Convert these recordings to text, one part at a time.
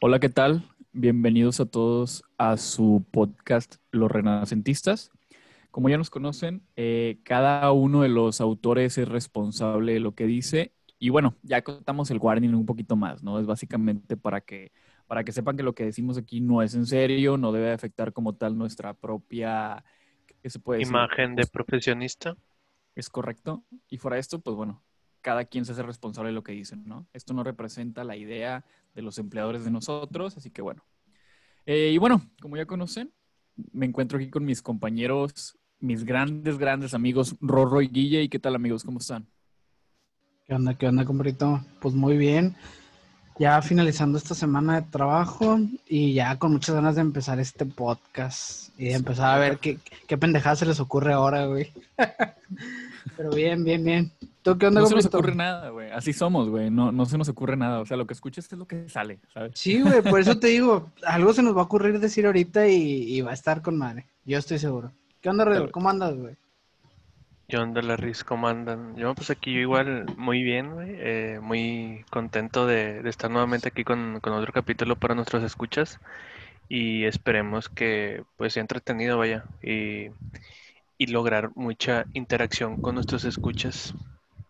Hola, ¿qué tal? Bienvenidos a todos a su podcast Los Renacentistas. Como ya nos conocen, eh, cada uno de los autores es responsable de lo que dice. Y bueno, ya contamos el warning un poquito más, ¿no? Es básicamente para que, para que sepan que lo que decimos aquí no es en serio, no debe afectar como tal nuestra propia ¿qué se puede decir? Imagen de profesionista. Es correcto. Y fuera de esto, pues bueno, cada quien se hace responsable de lo que dicen, ¿no? Esto no representa la idea de los empleadores de nosotros, así que bueno. Eh, y bueno, como ya conocen, me encuentro aquí con mis compañeros, mis grandes, grandes amigos Rorro y Guille. ¿Y qué tal amigos? ¿Cómo están? ¿Qué onda, qué onda, compadrito? Pues muy bien. Ya finalizando esta semana de trabajo y ya con muchas ganas de empezar este podcast y de empezar a ver qué, qué pendejada se les ocurre ahora, güey. Pero bien, bien, bien. ¿Tú qué onda, No se nos ocurre nada, güey. Así somos, güey. No, no se nos ocurre nada. O sea, lo que escuches es lo que sale, ¿sabes? Sí, güey. Por eso te digo, algo se nos va a ocurrir decir ahorita y, va a estar con madre. Yo estoy seguro. ¿Qué onda, Redor? ¿Cómo andas, güey? ¿Qué onda, Larry? ¿Cómo andan? Yo, pues aquí igual muy bien, güey. Eh, muy contento de, estar nuevamente aquí con, otro capítulo para nuestros escuchas. Y esperemos que pues sea entretenido, vaya. Y, lograr mucha interacción con nuestros escuchas.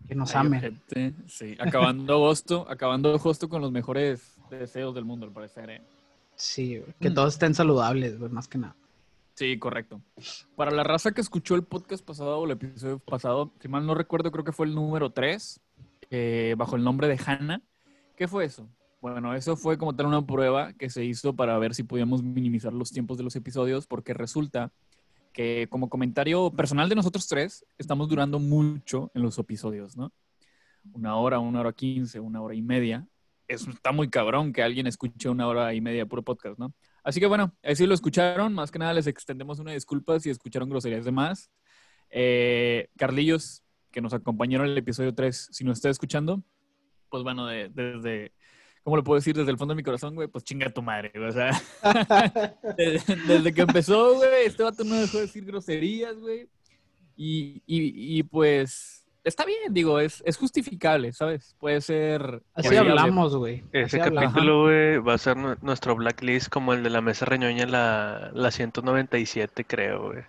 Que nos amen. sí, acabando agosto, acabando agosto con los mejores deseos del mundo, al parecer, ¿eh? Sí, que todos estén saludables, más que nada. Sí, correcto. Para la raza que escuchó el podcast pasado o el episodio pasado, si mal no recuerdo, creo que fue el número 3, eh, bajo el nombre de Hannah. ¿Qué fue eso? Bueno, eso fue como tal una prueba que se hizo para ver si podíamos minimizar los tiempos de los episodios, porque resulta que como comentario personal de nosotros tres, estamos durando mucho en los episodios, ¿no? Una hora, una hora quince, una hora y media. Eso está muy cabrón que alguien escuche una hora y media puro podcast, ¿no? Así que bueno, así lo escucharon. Más que nada les extendemos una disculpa si escucharon groserías de más. Eh, Carlillos, que nos acompañaron en el episodio 3, si nos está escuchando, pues bueno, desde, ¿cómo lo puedo decir? Desde el fondo de mi corazón, güey, pues chinga tu madre, güey. O sea, desde, que empezó, güey, este vato no dejó de decir groserías, güey. Y, y, y pues está bien, digo, es, es justificable, ¿sabes? Puede ser... Así hablamos, güey. Ese capítulo, güey, va a ser nuestro blacklist como el de la mesa reñoña, la, la 197, creo, güey.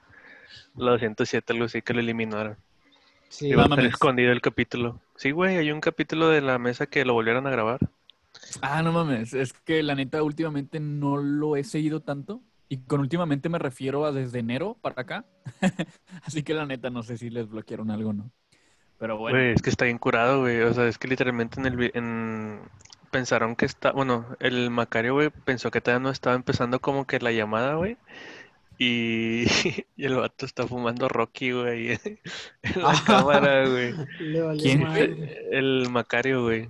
La 207, algo así, que lo eliminaron. Sí, va a estar escondido el capítulo. Sí, güey, hay un capítulo de la mesa que lo volvieron a grabar. Ah, no mames, es que la neta últimamente no lo he seguido tanto. Y con últimamente me refiero a desde enero para acá. Así que la neta no sé si les bloquearon algo o no. Pero bueno. Güey, es que está bien curado, güey. O sea, es que literalmente en el... En... Pensaron que está... Bueno, el Macario, güey, pensó que todavía no estaba empezando como que la llamada, güey. Y... y el vato está fumando Rocky, güey, en la cámara, güey. ¿Quién? El Macario, güey.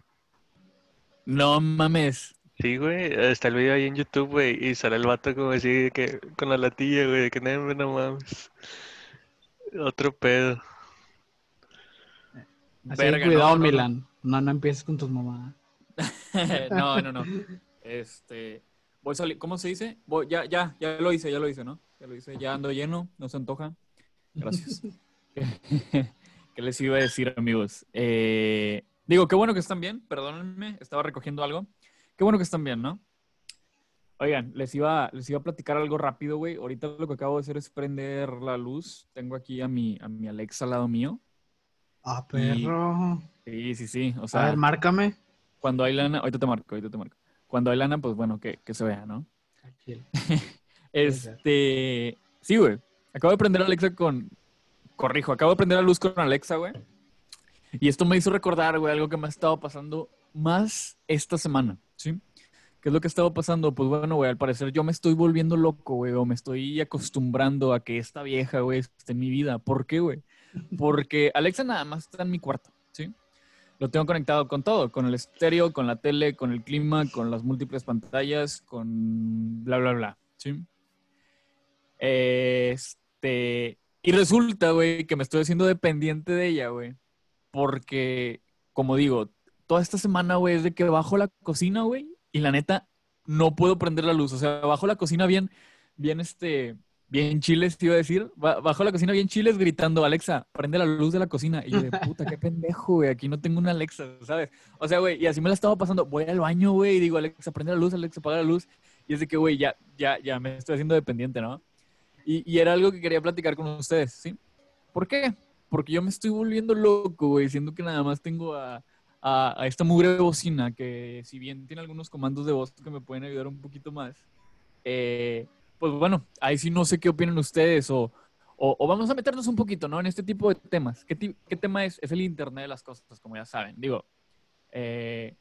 No mames. Sí, güey, está el video ahí en YouTube, güey, y sale el vato como así, que con la latilla, güey, que no, no mames. Otro pedo. Así cuidado, Milan. No, no, empieces con tus mamás. no, no, no. Este, voy a ¿cómo se dice? Voy, ya, ya, ya lo hice, ya lo hice, ¿no? Ya lo hice, ya ando lleno, no se antoja. Gracias. ¿Qué les iba a decir, amigos? Eh, digo, qué bueno que están bien, perdónenme, estaba recogiendo algo. Qué bueno que están bien, ¿no? Oigan, les iba, les iba a platicar algo rápido, güey. Ahorita lo que acabo de hacer es prender la luz. Tengo aquí a mi, a mi Alexa al lado mío. Ah, perro. sí, sí, sí. O sea, a ver, márcame. Cuando hay lana, ahorita te marco, ahorita te marco. Cuando hay lana, pues bueno, que, que se vea, ¿no? este, sí, güey. Acabo de prender a Alexa con, corrijo, acabo de prender la luz con Alexa, güey. Y esto me hizo recordar, güey, algo que me ha estado pasando más esta semana, ¿sí? ¿Qué es lo que ha estado pasando? Pues bueno, güey, al parecer yo me estoy volviendo loco, güey, o me estoy acostumbrando a que esta vieja, güey, esté en mi vida. ¿Por qué, güey? Porque Alexa nada más está en mi cuarto, ¿sí? Lo tengo conectado con todo, con el estéreo, con la tele, con el clima, con las múltiples pantallas, con bla, bla, bla, ¿sí? Este... Y resulta, güey, que me estoy haciendo dependiente de ella, güey. Porque, como digo, toda esta semana, güey, es de que bajo la cocina, güey, y la neta, no puedo prender la luz. O sea, bajo la cocina bien, bien, este, bien chiles, te iba a decir. Ba- Bajo la cocina, bien chiles, gritando, Alexa, prende la luz de la cocina. Y yo de puta, qué pendejo, güey. Aquí no tengo una Alexa, ¿sabes? O sea, güey, y así me la estaba pasando. Voy al baño, güey, y digo, Alexa, prende la luz, Alexa, apaga la luz. Y es de que, güey, ya, ya, ya me estoy haciendo dependiente, ¿no? Y, y era algo que quería platicar con ustedes, ¿sí? ¿Por qué? Porque yo me estoy volviendo loco, güey, siendo que nada más tengo a, a, a esta mugre bocina que si bien tiene algunos comandos de voz que me pueden ayudar un poquito más, eh, pues bueno, ahí sí no sé qué opinan ustedes o, o, o vamos a meternos un poquito, ¿no? En este tipo de temas. ¿Qué, qué tema es? Es el Internet de las cosas, como ya saben. Digo, eh,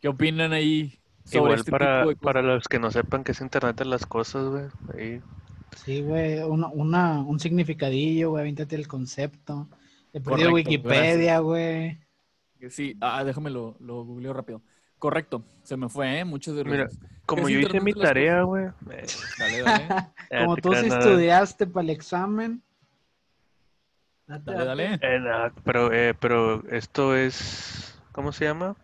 ¿qué opinan ahí sobre Igual este para, tipo de cosas? para los que no sepan qué es Internet de las cosas, güey. Ahí, Sí, güey, una, una- un significadillo, güey, avéntate el concepto. He perdido Correcto, Wikipedia, güey. Sí, ah, déjame lo, lo googleo rápido. Correcto, se me fue, ¿eh? Muchas Mira, gracias. como yo hice mi de tarea, güey. eh, Dale, dale. Como tú sí estudiaste para el examen. Date, Dale, date. dale. Eh, pero, eh, pero esto es, ¿cómo se llama?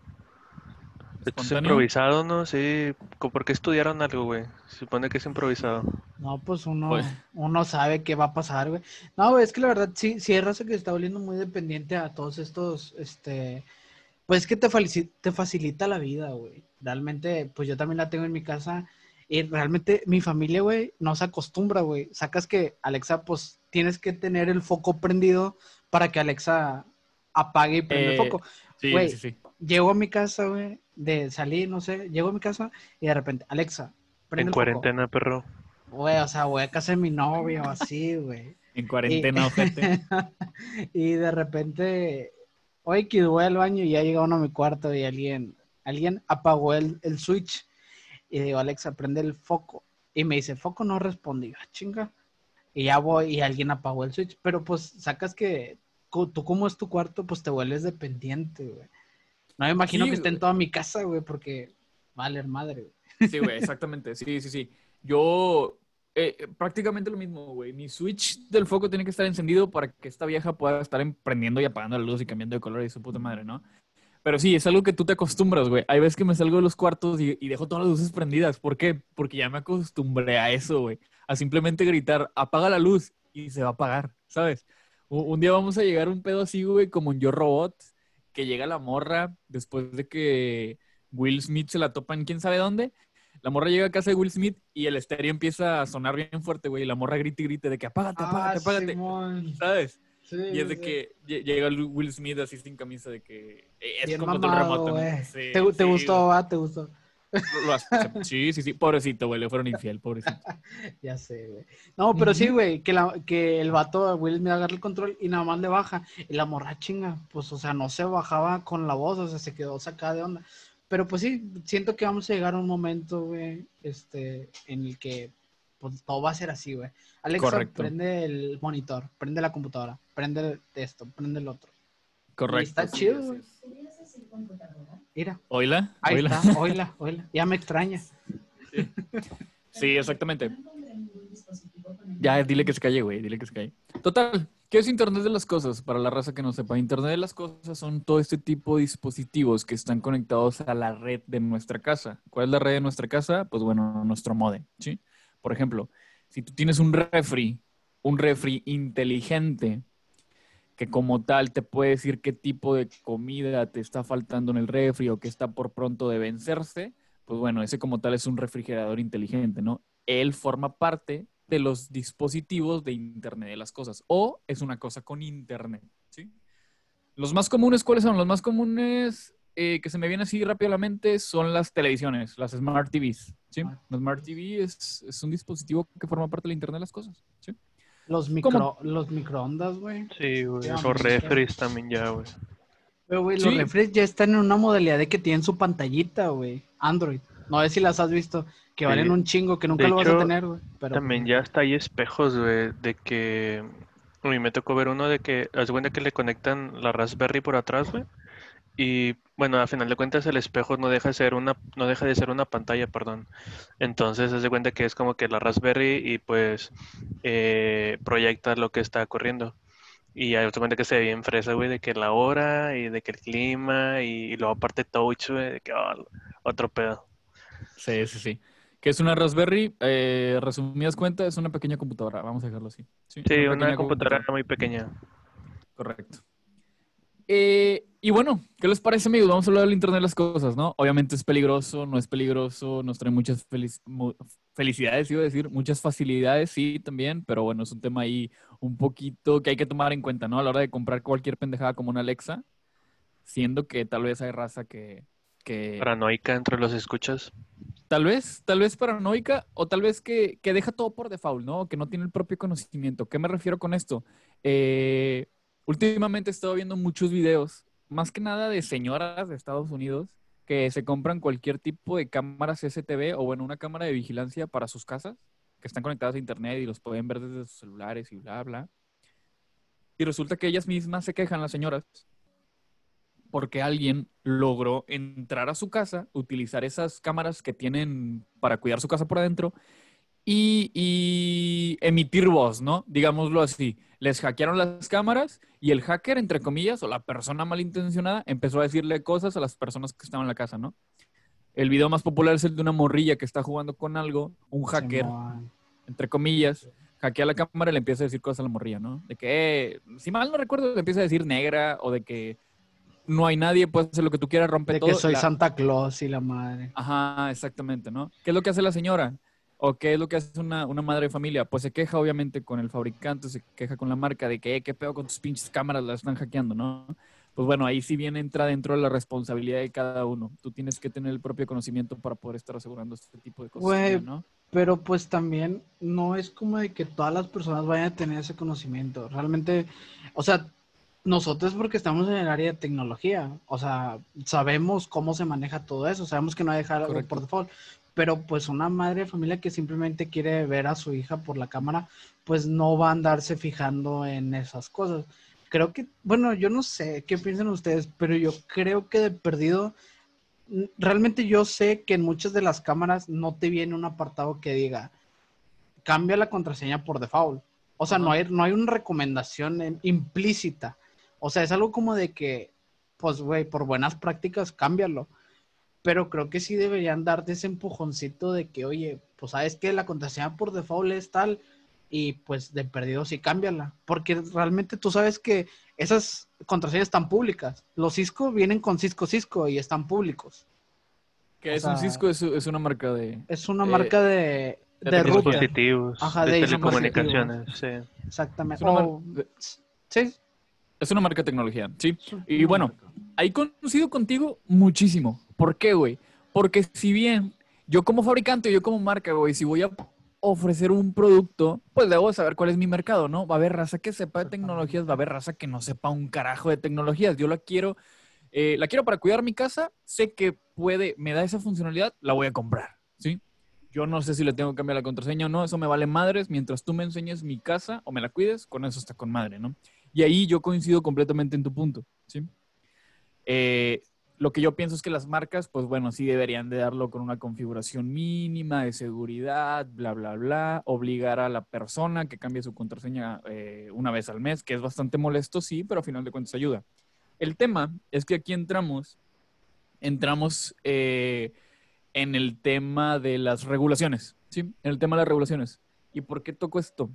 Es improvisado, ¿no? Sí. ¿co- ¿Por qué estudiaron algo, güey? Se supone que es improvisado. No, pues uno, Pues- uno sabe qué va a pasar, güey. No, güey, es que la verdad sí, sí hay raza que está volviendo muy dependiente a todos estos, este, pues es que te, te facilita la vida, güey. Realmente, pues yo también la tengo en mi casa y realmente mi familia, güey, no se acostumbra, güey. Sacas que Alexa, pues tienes que tener el foco prendido para que Alexa apague y prenda el Eh, foco. Sí, Güey. sí, sí. Llego a mi casa, güey, de salir, no sé, llego a mi casa y de repente, Alexa, prende En el foco. cuarentena, perro. Güey, o sea, voy a casa de mi novio, así, güey. En cuarentena, ojete. y de repente, oye, que voy al baño y ya llega uno a mi cuarto y alguien, alguien apagó el, el switch. Y digo, Alexa, prende el foco. Y me dice, foco no responde. Y yo, "Ah, chinga. Y ya voy y alguien apagó el switch. Pero pues sacas que tú como es tu cuarto, pues te vuelves dependiente, güey. No me imagino Sí, que esté en toda mi casa, güey, porque vale madre, güey. Sí, güey, exactamente. Sí, sí, sí. Yo, eh, eh, prácticamente lo mismo, güey. Mi switch del foco tiene que estar encendido para que esta vieja pueda estar em- prendiendo y apagando la luz y cambiando de color y su puta madre, ¿no? Pero sí, es algo que tú te acostumbras, güey. Hay veces que me salgo de los cuartos y, y dejo todas las luces prendidas. ¿Por qué? Porque ya me acostumbré a eso, güey. A simplemente gritar, apaga la luz y se va a apagar, ¿sabes? U- Un día vamos a llegar a un pedo así, güey, como en Yo Robot, que llega la morra después de que Will Smith se la topa en quién sabe dónde. La morra llega a casa de Will Smith y el estéreo empieza a sonar bien fuerte, güey. Y la morra grita y grita de que apágate, apágate, Ah, apágate. Simón. ¿Sabes? Sí, Y es de sí. que lle- llega Will Smith así sin camisa de que es Bien como mamado, remoto. ¿no? güey. Sí, ¿Te, gustó, va? ¿Te gustó? Sí, sí, sí. Pobrecito, güey. Le fueron infiel, pobrecito. Ya sé, güey. No, pero sí, güey, que, la, que el vato, Will Smith agarra el control y nada más le baja. Y la morra chinga, pues, o sea, no se bajaba con la voz, o sea, se quedó sacada de onda. Pero pues sí, siento que vamos a llegar a un momento, güey, este, en el que pues, todo va a ser así, güey. Alexa, Correcto. prende el monitor, prende la computadora, prende esto, prende el otro. Correcto. está chido, güey. es. Mira, ahí está, oíla. Ya me extraña. Sí, exactamente. Ya, dile que se calle, güey, dile que se calle. Total, ¿qué es Internet de las Cosas? Para la raza que no sepa, Internet de las Cosas son todo este tipo de dispositivos que están conectados a la red de nuestra casa. ¿Cuál es la red de nuestra casa? Pues bueno, nuestro modem, ¿sí? Por ejemplo, si tú tienes un refri, un refri inteligente, que como tal te puede decir qué tipo de comida te está faltando en el refri o que está por pronto de vencerse, pues bueno, ese como tal es un refrigerador inteligente, ¿no? Él forma parte de los dispositivos de Internet de las cosas o es una cosa con Internet, ¿sí? Los más comunes, ¿cuáles son? Los más comunes eh, que se me vienen así rápido a la mente son las televisiones, las Smart TVs, ¿sí? La Smart TV es, es un dispositivo que forma parte del Internet de las cosas, ¿sí? Los, micro, los microondas, güey. Sí, güey. Los refres también ya, güey. Pero, güey, los refres ya están en una modalidad de que tienen su pantallita, güey. Android. No sé si las has visto, que Sí. valen un chingo, que nunca De lo vas a tener, güey. Pero, También ya hasta hay espejos, güey, de que... A mí me tocó ver uno de que, haz cuenta que le conectan la Raspberry por atrás, güey. Y bueno, a final de cuentas el espejo no deja de ser una, no deja de ser una pantalla, perdón. Entonces, haz de cuenta que es como que la Raspberry y pues eh, proyecta lo que está corriendo. Y haz de cuenta que se ve bien fresa, güey, de que la hora y de que el clima y, y luego aparte touch, güey, de que oh, otro pedo. Sí, sí, sí. Que es una Raspberry, eh, resumidas cuentas, es una pequeña computadora, vamos a dejarlo así. Sí, pequeña una computadora muy pequeña. Correcto. Eh, y bueno, ¿qué les parece, amigos? Vamos a hablar del Internet de las cosas, ¿no? Obviamente es peligroso, no es peligroso, nos trae muchas felic- mu- felicidades, iba a decir, muchas facilidades, sí, también, pero bueno, es un tema ahí un poquito que hay que tomar en cuenta, ¿no? A la hora de comprar cualquier pendejada como una Alexa, siendo que tal vez hay raza que... que Paranoica entre los escuchas. Tal vez, tal vez paranoica o tal vez que, que deja todo por default, ¿no? Que no tiene el propio conocimiento. ¿Qué me refiero con esto? Eh, últimamente he estado viendo muchos videos, más que nada de señoras de Estados Unidos, que se compran cualquier tipo de cámaras CCTV o, bueno, una cámara de vigilancia para sus casas, que están conectadas a internet y los pueden ver desde sus celulares y bla, bla. Y resulta que ellas mismas se quejan, las señoras, porque alguien logró entrar a su casa, utilizar esas cámaras que tienen para cuidar su casa por adentro y, y emitir voz, ¿no? Digámoslo así. Les hackearon las cámaras y el hacker, entre comillas, o la persona malintencionada, empezó a decirle cosas a las personas que estaban en la casa, ¿no? El video más popular es el de una morrilla que está jugando con algo, un hacker, entre comillas, hackea la cámara y le empieza a decir cosas a la morrilla, ¿no? De que, eh, si mal no recuerdo, le empieza a decir negra o de que no hay nadie, puedes hacer lo que tú quieras, rompe De todo. que soy La- Santa Claus y la madre. Ajá, exactamente, ¿no? ¿Qué es lo que hace la señora? ¿O qué es lo que hace una, una madre de familia? Pues se queja obviamente con el fabricante, se queja con la marca de que, "Eh, qué pedo con tus pinches cámaras, las están hackeando, ¿no? Pues bueno, ahí sí bien entra dentro de la responsabilidad de cada uno. Tú tienes que tener el propio conocimiento para poder estar asegurando este tipo de cosas, Güey, ¿no? Pero pues también no es como de que todas las personas vayan a tener ese conocimiento. Realmente, o sea, nosotros porque estamos en el área de tecnología, o sea, sabemos cómo se maneja todo eso, sabemos que no hay dejar algo por default, pero pues una madre de familia que simplemente quiere ver a su hija por la cámara, pues no va a andarse fijando en esas cosas. Creo que, bueno, yo no sé qué piensan ustedes, pero yo creo que de perdido realmente yo sé que en muchas de las cámaras no te viene un apartado que diga cambia la contraseña por default. O sea, no hay, no hay una recomendación implícita. O sea, es algo como de que, pues, güey, por buenas prácticas, cámbialo. Pero creo que sí deberían darte ese empujoncito de que, oye, pues sabes que la contraseña por default es tal y pues de perdido sí cámbiala. Porque realmente tú sabes que esas contraseñas están públicas. Los Cisco vienen con Cisco Cisco y están públicos. Que o es un Cisco, es, es una marca de... Es una Eh, marca de, de de. Dispositivos, Ajá, de de telecomunicaciones, sí. Exactamente. Es una, mar- O- de- sí. es una marca de tecnología, sí. Y bueno, ahí coincido contigo muchísimo. ¿Por qué, güey? Porque si bien yo como fabricante, yo como marca, güey, si voy a ofrecer un producto, pues debo saber cuál es mi mercado, ¿no? Va a haber raza que sepa de tecnologías, va a haber raza que no sepa un carajo de tecnologías. Yo la quiero, eh, la quiero para cuidar mi casa, sé que puede, me da esa funcionalidad, la voy a comprar, ¿sí? Yo no sé si le tengo que cambiar la contraseña o no, eso me vale madres. Mientras tú me enseñes mi casa o me la cuides, con eso está con madre, ¿no? Y ahí yo coincido completamente en tu punto, ¿sí? Eh, lo que yo pienso es que las marcas, pues bueno, sí deberían de darlo con una configuración mínima de seguridad, bla, bla, bla, obligar a la persona que cambie su contraseña eh, una vez al mes, que es bastante molesto, sí, pero a final de cuentas ayuda. El tema es que aquí entramos, entramos eh, en el tema de las regulaciones, ¿sí? En el tema de las regulaciones. ¿Y por qué toco esto?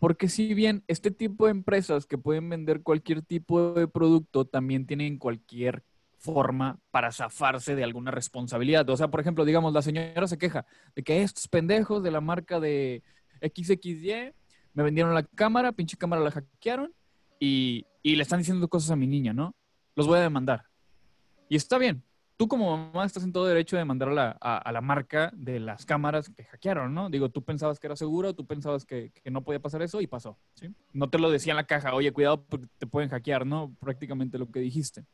Porque si bien este tipo de empresas que pueden vender cualquier tipo de producto también tienen cualquier forma para zafarse de alguna responsabilidad. O sea, por ejemplo, digamos, la señora se queja de que estos pendejos de la marca de XXY me vendieron la cámara, pinche cámara la hackearon y, y le están diciendo cosas a mi niña, ¿no? Los voy a demandar. Y está bien. Tú como mamá estás en todo derecho de demandar a la, a, a la marca de las cámaras que hackearon, ¿no? Digo, tú pensabas que era seguro, tú pensabas que, que no podía pasar eso y pasó, ¿sí? No te lo decía en la caja, oye, cuidado porque te pueden hackear, ¿no? Prácticamente lo que dijiste.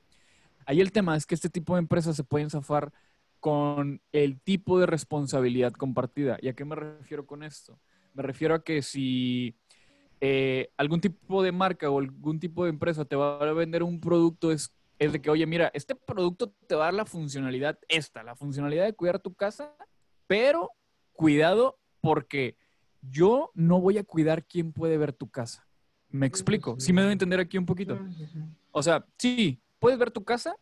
Ahí el tema es que este tipo de empresas se pueden zafar con el tipo de responsabilidad compartida. ¿Y a qué me refiero con esto? Me refiero a que si eh, algún tipo de marca o algún tipo de empresa te va a vender un producto, es, es de que, oye, mira, este producto te va a dar la funcionalidad esta, la funcionalidad de cuidar tu casa, pero cuidado porque yo no voy a cuidar quién puede ver tu casa. Me explico. Sí me debo entender aquí un poquito. O sea, sí, puedes ver tu casa,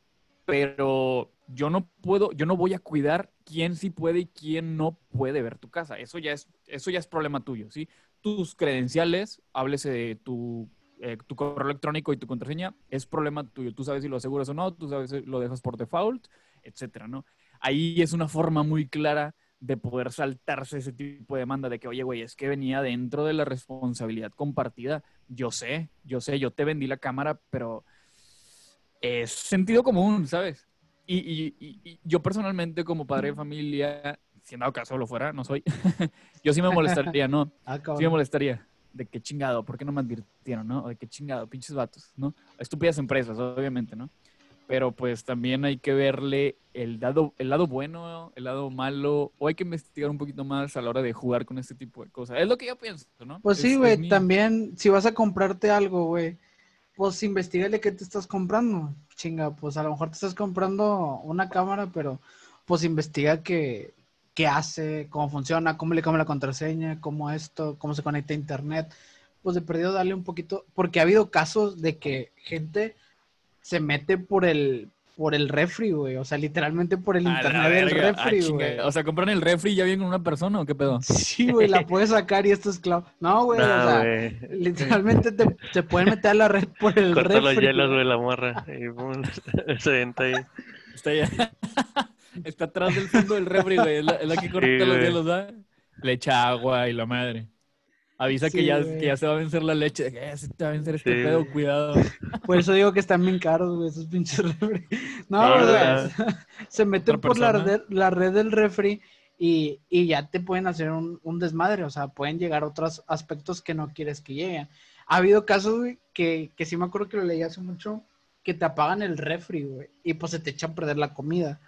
pero yo no puedo, yo no voy a cuidar quién sí puede y quién no puede ver tu casa. Eso ya es, eso ya es problema tuyo, ¿sí? Tus credenciales, háblese de tu, eh, tu correo electrónico y tu contraseña, es problema tuyo. Tú sabes si lo aseguras o no, tú sabes si lo dejas por default, etcétera, ¿no? Ahí es una forma muy clara de poder saltarse ese tipo de demanda de que, oye, güey, es que venía dentro de la responsabilidad compartida. Yo sé, yo sé, yo te vendí la cámara, pero es sentido común, ¿sabes? Y, y, yo personalmente, como padre de familia, si en dado caso lo fuera, no soy, yo sí me molestaría, ¿no? Ah, sí me molestaría. De qué chingado, ¿por qué no me advirtieron, no? O de qué chingado, pinches vatos, ¿no? Estúpidas empresas, obviamente, ¿no? Pero pues también hay que verle el lado, el lado bueno, el lado malo, o hay que investigar un poquito más a la hora de jugar con este tipo de cosas. Es lo que yo pienso, ¿no? Pues sí, güey, también si vas a comprarte algo, güey, pues investigale qué te estás comprando. Chinga, pues a lo mejor te estás comprando una cámara, pero pues investiga qué, qué hace, cómo funciona, cómo le cambia la contraseña, cómo esto, cómo se conecta a internet. Pues de perdido darle un poquito, porque ha habido casos de que gente se mete por el, por el refri, güey. O sea, literalmente por el internet del refri, güey. o sea, compran el refri y ya viene con una persona o qué pedo. Sí, güey, la puedes sacar y esto es clavo. No, güey, o sea, literalmente te, se pueden meter a la red por el Corta refri. los hielos, güey, la morra. Y se venta ahí. Está allá. Está atrás del fondo del refri, güey. Es la, que corta los hielos, ¿verdad? Le echa agua y la madre. Avisa que, ya, que ya se va a vencer la leche. Ya se te va a vencer este pedo, cuidado. Por eso digo que están bien caros, güey, esos pinches refri. No, güey. se meten por la red, la red del refri y, y, ya te pueden hacer un, un, desmadre. O sea, pueden llegar otros aspectos que no quieres que lleguen. Ha habido casos, güey, que, que sí me acuerdo que lo leí hace mucho, que te apagan el refri, güey, y pues se te echan a perder la comida.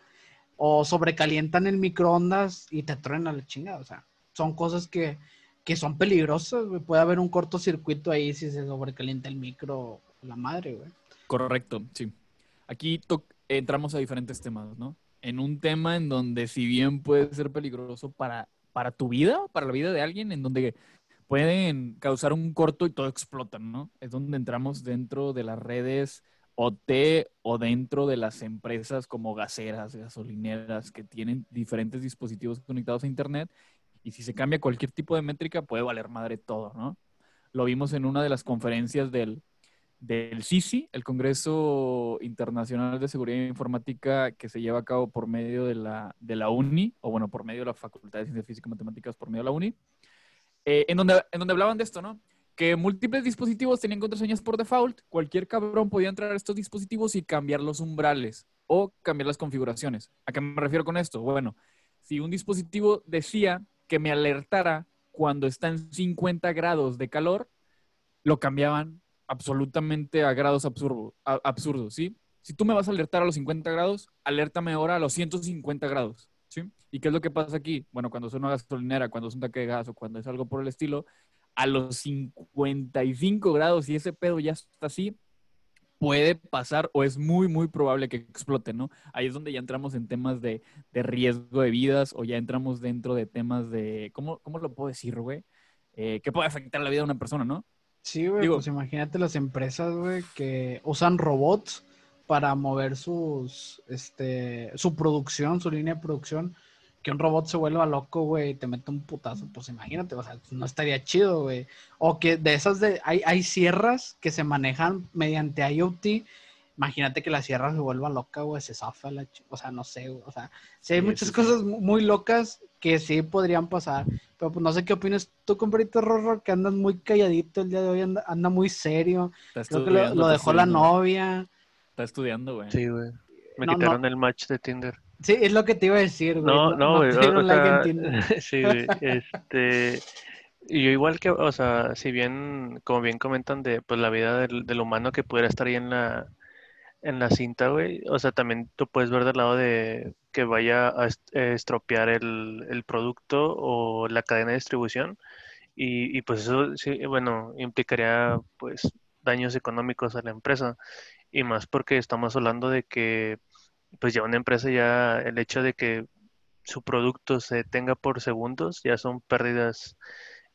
O sobrecalientan el microondas y te truenan la chingada. O sea, son cosas que que son peligrosos, güey. Puede haber un cortocircuito ahí si se sobrecalienta el micro, la madre, güey. Correcto, sí. Aquí entramos a diferentes temas, ¿no? En un tema en donde si bien puede ser peligroso para, para tu vida, para la vida de alguien, en donde pueden causar un corto y todo explota, ¿no? Es donde entramos dentro de las redes OT o dentro de las empresas como gaseras, gasolineras, que tienen diferentes dispositivos conectados a Internet y si se cambia cualquier tipo de métrica, puede valer madre todo, ¿no? Lo vimos en una de las conferencias del, del CICI, el Congreso Internacional de Seguridad Informática que se lleva a cabo por medio de la, de la UNI, o bueno, por medio de la Facultad de Ciencias Físicas y Matemáticas por medio de la UNI, eh, en, donde, en donde hablaban de esto, ¿no? Que múltiples dispositivos tenían contraseñas por default, cualquier cabrón podía entrar a estos dispositivos y cambiar los umbrales o cambiar las configuraciones. ¿A qué me refiero con esto? Bueno, si un dispositivo decía que me alertara cuando está en 50 grados de calor, lo cambiaban absolutamente a grados absurdos, ¿sí? Si tú me vas a alertar a los 50 grados, alértame ahora a los 150 grados, ¿sí? ¿Y qué es lo que pasa aquí? Bueno, cuando es una gasolinera, cuando es un taque de gas o cuando es algo por el estilo, a los 55 grados y ese pedo ya está así, puede pasar o es muy, muy probable que explote, ¿no? Ahí es donde ya entramos en temas de, riesgo de vidas o ya entramos dentro de temas de, ¿cómo, cómo lo puedo decir, güey? Eh, que puede afectar la vida de una persona, ¿no? Sí, güey, pues imagínate las empresas, güey, que usan robots para mover sus, este, su producción, su línea de producción que un robot se vuelva loco, güey, y te mete un putazo, pues imagínate, o sea, no estaría chido, güey. O que de esas de, hay, hay sierras que se manejan mediante IoT, imagínate que la sierra se vuelva loca, güey, se zafa la, o sea, no sé, güey, o sea, sí hay muchas cosas muy locas que sí podrían pasar, pero pues no sé qué opinas tú, compadrito Rorro, que andas muy calladito el día de hoy, anda, anda muy serio, creo que lo, dejó la novia. Está estudiando, güey. Sí, güey. Me quitaron el match de Tinder. Sí, es lo que te iba a decir, güey. No, no, güey. sí, güey. Este. Y yo igual que, o sea, si bien, como bien comentan de pues la vida del, del humano que pudiera estar ahí en la, en la cinta, güey. O sea, también tú puedes ver del lado de que vaya a eh, estropear el, el producto o la cadena de distribución. Y, y, pues eso, sí, bueno, implicaría pues daños económicos a la empresa. Y más porque estamos hablando de que pues ya una empresa ya el hecho de que su producto se tenga por segundos ya son pérdidas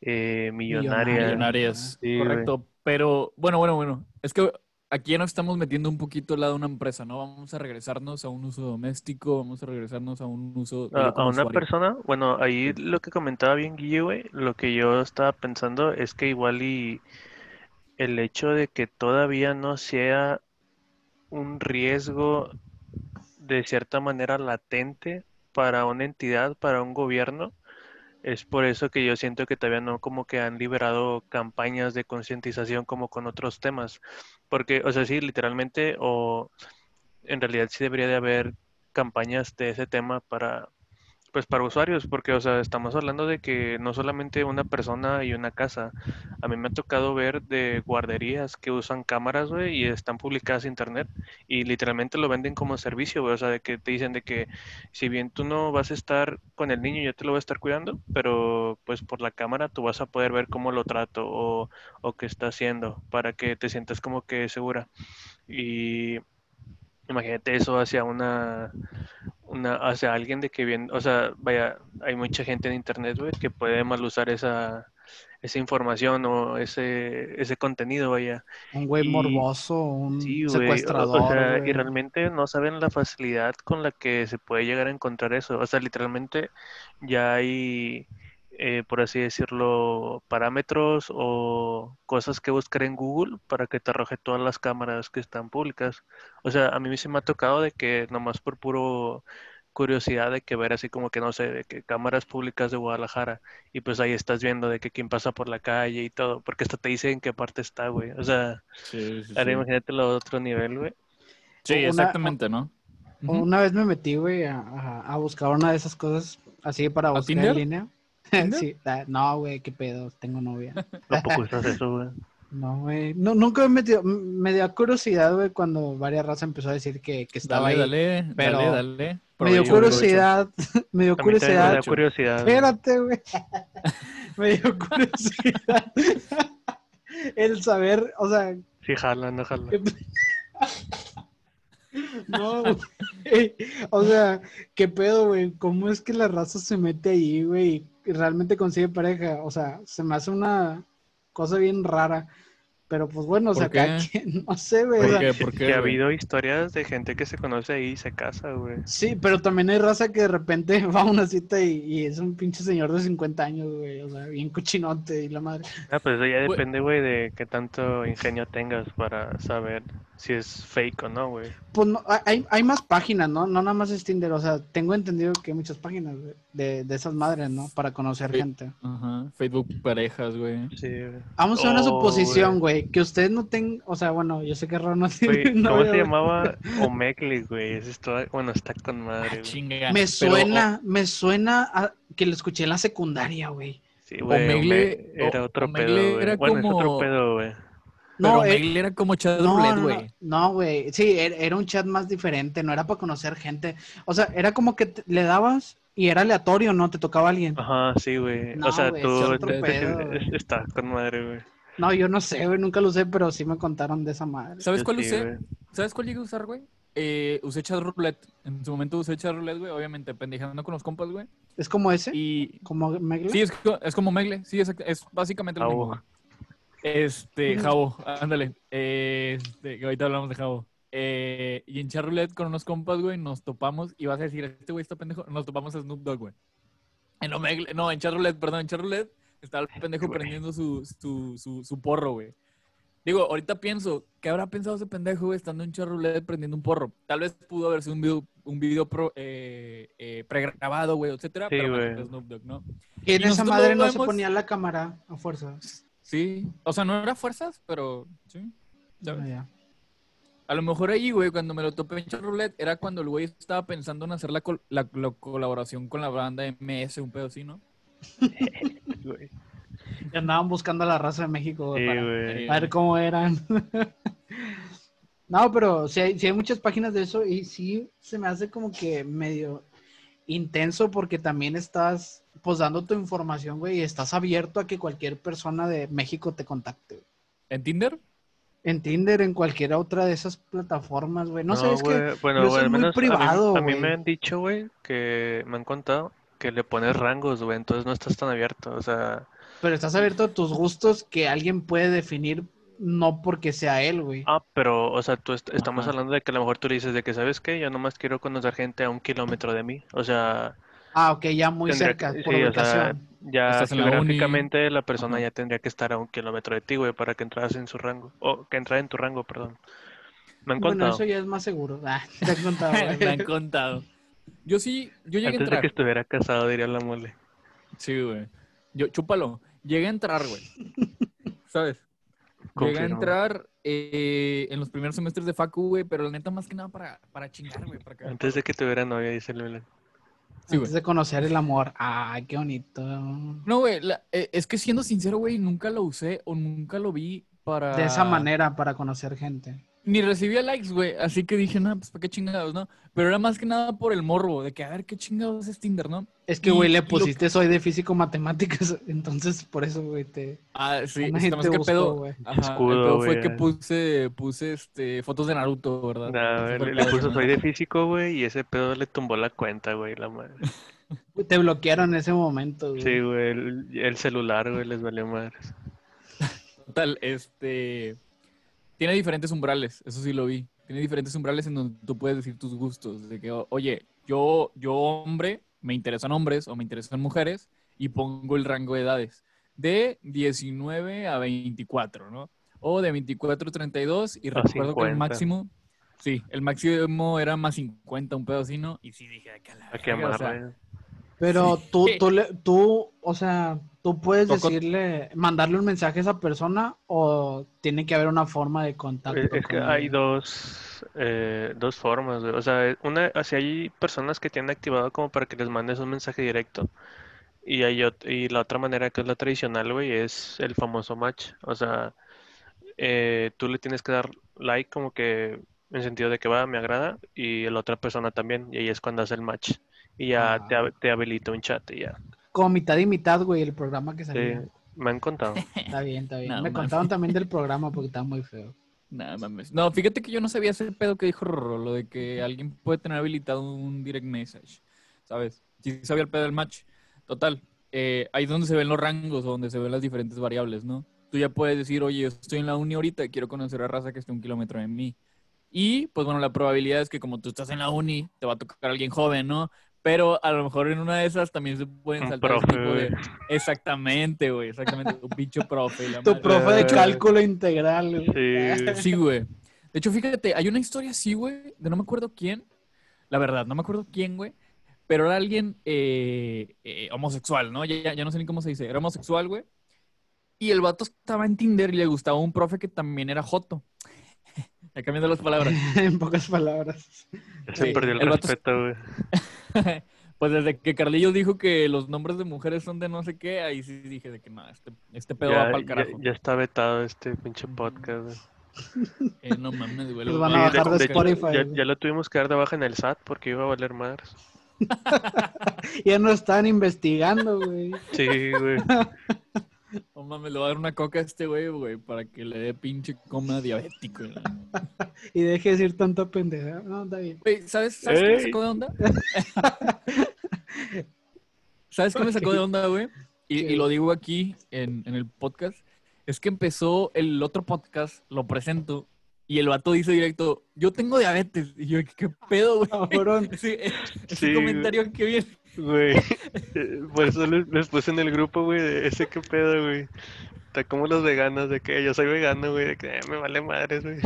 eh, millonarias. Millonarias, correcto. Pero bueno, bueno, bueno. Es que aquí ya nos estamos metiendo un poquito al lado de una empresa, ¿no? Vamos a regresarnos a un uso doméstico, vamos a regresarnos a un uso A, a una usuario. persona, bueno, ahí lo que comentaba bien Guille, güey, lo que yo estaba pensando es que igual y el hecho de que todavía no sea un riesgo de cierta manera latente para una entidad, para un gobierno, es por eso que yo siento que todavía no como que han liberado campañas de concientización como con otros temas. Porque, o sea, sí, literalmente, o en realidad sí debería de haber campañas de ese tema para, pues para usuarios, porque, o sea, estamos hablando de que no solamente una persona y una casa. A mí me ha tocado ver de guarderías que usan cámaras, y están publicadas en internet y literalmente lo venden como servicio. O sea, de que te dicen de que si bien tú no vas a estar con el niño, yo te lo voy a estar cuidando, pero pues por la cámara tú vas a poder ver cómo lo trato o, o qué está haciendo para que te sientas como que segura. Y imagínate eso hacia una, una, hacia alguien de que bien, o sea, vaya, hay mucha gente en internet, güey, que puede mal usar esa, esa información o ese, ese contenido, vaya. Un güey morboso, un Sí, secuestrador. o sea, y realmente no saben la facilidad con la que se puede llegar a encontrar eso. O sea, literalmente ya hay, eh, por así decirlo, parámetros o cosas que buscar en Google para que te arroje todas las cámaras que están públicas. O sea, a mí sí me ha tocado de que nomás por puro curiosidad de que ver así como que no sé, de que cámaras públicas de Guadalajara y pues ahí estás viendo de que quién pasa por la calle y todo, porque hasta te dice en qué parte está, güey. O sea, Sí, sí, Ahora sí. imagínately a otro nivel, güey. Sí, Una- exactamente, ¿no? Una vez me metí, güey, a, a- a buscar una de esas cosas así para buscar en línea. ¿Tinder? Sí, no, güey, qué pedo, tengo novia. ¿A poco estás eso, güey? No, güey, no, nunca me metido, me dio curiosidad, güey, cuando varias razas empezó a decir que, que estaba Dale, ahí. dale, pero dale, dale. Me dio curiosidad, me dio también me curiosidad. da curiosidad. Espérate, güey. me dio curiosidad. El saber, o sea, Sí, jala, no jala. No, güey. O sea, ¿qué pedo, güey? ¿Cómo es que la raza se mete ahí, güey? Y realmente consigue pareja. O sea, se me hace una cosa bien rara. Pero pues bueno, o ¿Por sea, cada qué? quien, no sé, güey. ¿Por qué? Sí, ¿Por sí qué, ha habido historias de gente que se conoce ahí y se casa, güey. Sí, pero también hay raza que de repente va a una cita y, y es un pinche señor de 50 años, güey. O sea, bien cochinote y la madre. Ah, pues eso ya depende, güey, de qué tanto ingenio tengas para saber si es fake o no, güey. Pues no, hay, hay más páginas, ¿no? No nada más es Tinder. O sea, tengo entendido que hay muchas páginas güey, de, de esas madres, ¿no? Para conocer gente. Ajá. Facebook parejas, güey. Sí, güey. Vamos a una Oh, suposición, güey. güey. Que usted no tenga, o sea, bueno, yo sé que Ron no tiene Güey, ¿Cómo novia, se llamaba? Omegle, güey. Bueno, está con madre, Ah, güey. chinga. Me Pero, suena, me suena a que lo escuché en la secundaria, güey. Sí, güey. Omegle- Ome- era otro Omegle pedo, güey. era Bueno, es otro como- pedo, güey. Pero No, eh, Omegle era como chat No, güey. no, no, güey. Sí, era, era un chat más diferente, no era para conocer gente. O sea, era como que te- le dabas y era aleatorio, ¿no? Te tocaba alguien. Ajá, sí, güey. No, o sea, tú es otro te- te- pedo, güey. es- está con madre, güey. No, yo no sé, güey, nunca lo usé, pero sí me contaron de esa madre. ¿Sabes Yo cuál sí, usé? ¿Sabes cuál llegué a usar, güey? Eh, usé chat roulette. En su momento usé chat roulette, güey. Obviamente, pendejando con los compas, güey. ¿Es como ese? Y ¿Como Megla? sí, es, co- es como Megle. Sí, es, es básicamente lo Jabo. mismo. güey. Este. Jabo, ándale. Este, que ahorita hablamos de Jabo. Eh, y en chat roulette con unos compas, güey, nos topamos. Y vas a decir, este güey está pendejo. Nos topamos a Snoop Dogg, güey. En Omegle, no, en chat roulette, perdón, en chat roulette. Estaba el pendejo Güey. prendiendo su, su, su, su porro, güey. Digo, ahorita pienso, ¿qué habrá pensado ese pendejo, güey, estando en chat roulette prendiendo un porro? Tal vez pudo haber sido un video, un video pro- eh, eh, pregrabado, güey, etcétera, Sí, pero güey. Snoop Dogg, ¿no? Y en y esa madre no se ponía la cámara a fuerza. Sí, o sea, no era fuerzas, pero sí. ¿sabes? Ah, ya. A lo mejor ahí, güey, cuando me lo topé en chat roulette, era cuando el güey estaba pensando en hacer la, col- la- la colaboración con la banda MS, un pedo así, ¿no? Y andaban buscando a la raza de México, güey, Sí, para güey. ver cómo eran. no, pero sí hay, sí hay muchas páginas de eso y sí se me hace como que medio intenso porque también estás pues dando tu información, güey, y estás abierto a que cualquier persona de México te contacte. ¿En Tinder? En Tinder, en cualquier otra de esas plataformas, güey. No, sé, es que güey, bueno, yo güey, soy al muy menos a mí- privado, a mí, me han dicho, güey, que me han contado que le pones rangos, güey, entonces no estás tan abierto, o sea, pero estás abierto a tus gustos que alguien puede definir no porque sea él, güey. Ah, pero, o sea, tú est- estamos Ajá. hablando de que a lo mejor tú le dices de que, ¿sabes qué? Yo nomás quiero conocer gente a un kilómetro de mí. O sea, Ah, ok, ya muy tendría cerca, que- por sí, o sea, ubicación. ya en la geográficamente la persona ya tendría que estar a un kilómetro de ti, güey, para que entraras en su rango. O que entrara en tu rango, perdón. Me han Bueno, eso ya es más seguro. Ah, te han contado. Me han contado. Yo sí, yo llegué a Antes de entrar. que estuviera casado, diría la mole. Sí, güey. Yo, chúpalo. Llegué a entrar, güey. ¿Sabes? Llegué a entrar eh, en los primeros semestres de Facu, güey, pero la neta más que nada para, para chingar, güey. Para Antes de que tuviera novia, dice el. Sí. Antes de conocer el amor. Ay, qué bonito. No, güey, la- eh, es que siendo sincero, güey, nunca lo usé o nunca lo vi para... De esa manera, para conocer gente. Ni recibía likes, güey, así que dije, no, pues para qué chingados, ¿no? Pero era más que nada por el morbo, de que a ver qué chingados es Tinder, ¿no? Es que, güey, le lo- pusiste soy de físico matemáticas, entonces por eso, güey, te... Ah, sí, más que buscó, pedo. güey. Ajá, Escudo, el pedo fue que puse, puse este, fotos de Naruto, ¿verdad? Nah, Súper le, puso soy de físico, güey, y ese pedo le tumbó la cuenta, güey, la madre. Te bloquearon en ese momento, güey. Sí, güey, el, el celular, güey, les valió madres. Total, este. Tiene diferentes umbrales, eso sí lo vi. Tiene diferentes umbrales en donde tú puedes decir tus gustos. De que, oye, yo, yo hombre, me interesan hombres o me interesan mujeres y pongo el rango de edades. De 19 a 24, ¿no? O de 24 a 32 y A recuerdo que el 50. máximo. Sí, el máximo era más 50, un pedo así, ¿no? Y sí dije, que la A verga, o sea. Pero tú, tú, le, tú, o sea, tú puedes Toco- decirle, mandarle un mensaje a esa persona o tiene que haber una forma de contacto. Es, es que con hay dos, eh, dos formas. O sea, una, si hay personas que tienen activado como para que les mandes un mensaje directo. Y hay y la otra manera que es la tradicional, güey, es el famoso match. O sea, eh, tú le tienes que dar like como que en sentido de que va, me agrada, y la otra persona también, y ahí es cuando hace el match. Y ya te, te habilita un chat y ya. Como mitad y mitad, güey, el programa que Sí, salió. me han contado. Está bien, está bien. No, Me mames. contaron también del programa porque estaba muy feo. Nah, mames. No, fíjate que yo no sabía ese pedo que dijo Rorro, lo de que alguien puede tener habilitado un direct message, ¿sabes? Sí sabía el pedo del match. Total, eh, ahí es donde se ven los rangos, donde se ven las diferentes variables, ¿no? Tú ya puedes decir, oye, yo estoy en la uni ahorita y quiero conocer a raza que esté a un kilómetro de mí. Y, pues bueno, la probabilidad es que como tú estás en la uni, te va a tocar alguien joven, ¿no? Pero a lo mejor en una de esas también se pueden saltar ese profe, tipo de... güey. Exactamente, güey, exactamente. Un pinche profe. y la Tu madre. profe de Eh, cálculo integral, güey. Sí, Sí, güey. De hecho, fíjate, hay una historia así, güey, de no me acuerdo quién. La verdad, no me acuerdo quién, güey. Pero era alguien eh, eh, homosexual, ¿no? Ya, ya- ya no sé ni cómo se dice. Era homosexual, güey. Y el vato estaba en Tinder y le gustaba un profe que también era joto. Ya cambiando las palabras. en pocas palabras. ya se Sí, perdió el, respeto, güey. pues desde que Carlillo dijo que los nombres de mujeres son de no sé qué, ahí sí dije de que no, este, este pedo va para el carajo. ya está vetado este pinche podcast, güey. Eh, no mames, güey. Los lo- van a bajar de Spotify, ya, ya lo tuvimos que dar de baja en el SAT porque iba a valer madres. Ya no están investigando, güey. Sí, güey. No mames, le voy a dar una coca a este güey, güey, para que le dé pinche coma diabético. Y deje de decir tanta pendeja. No, está bien. Güey, ¿sabes, ¿sabes qué me sacó de onda? ¿Sabes qué me sacó de onda, güey? Y, lo digo aquí en, en el podcast. Es que empezó el otro podcast, lo presento, y el vato dice directo, yo tengo diabetes. Y yo, ¿qué pedo, güey? Cabrón. Ese, ese Sí, güey. comentario que viene. Güey. Eh, Por eso les, les puse en el grupo, güey, de ese qué pedo, güey. Está como los veganos, de que yo soy vegano, güey, de que eh, me vale madres, güey.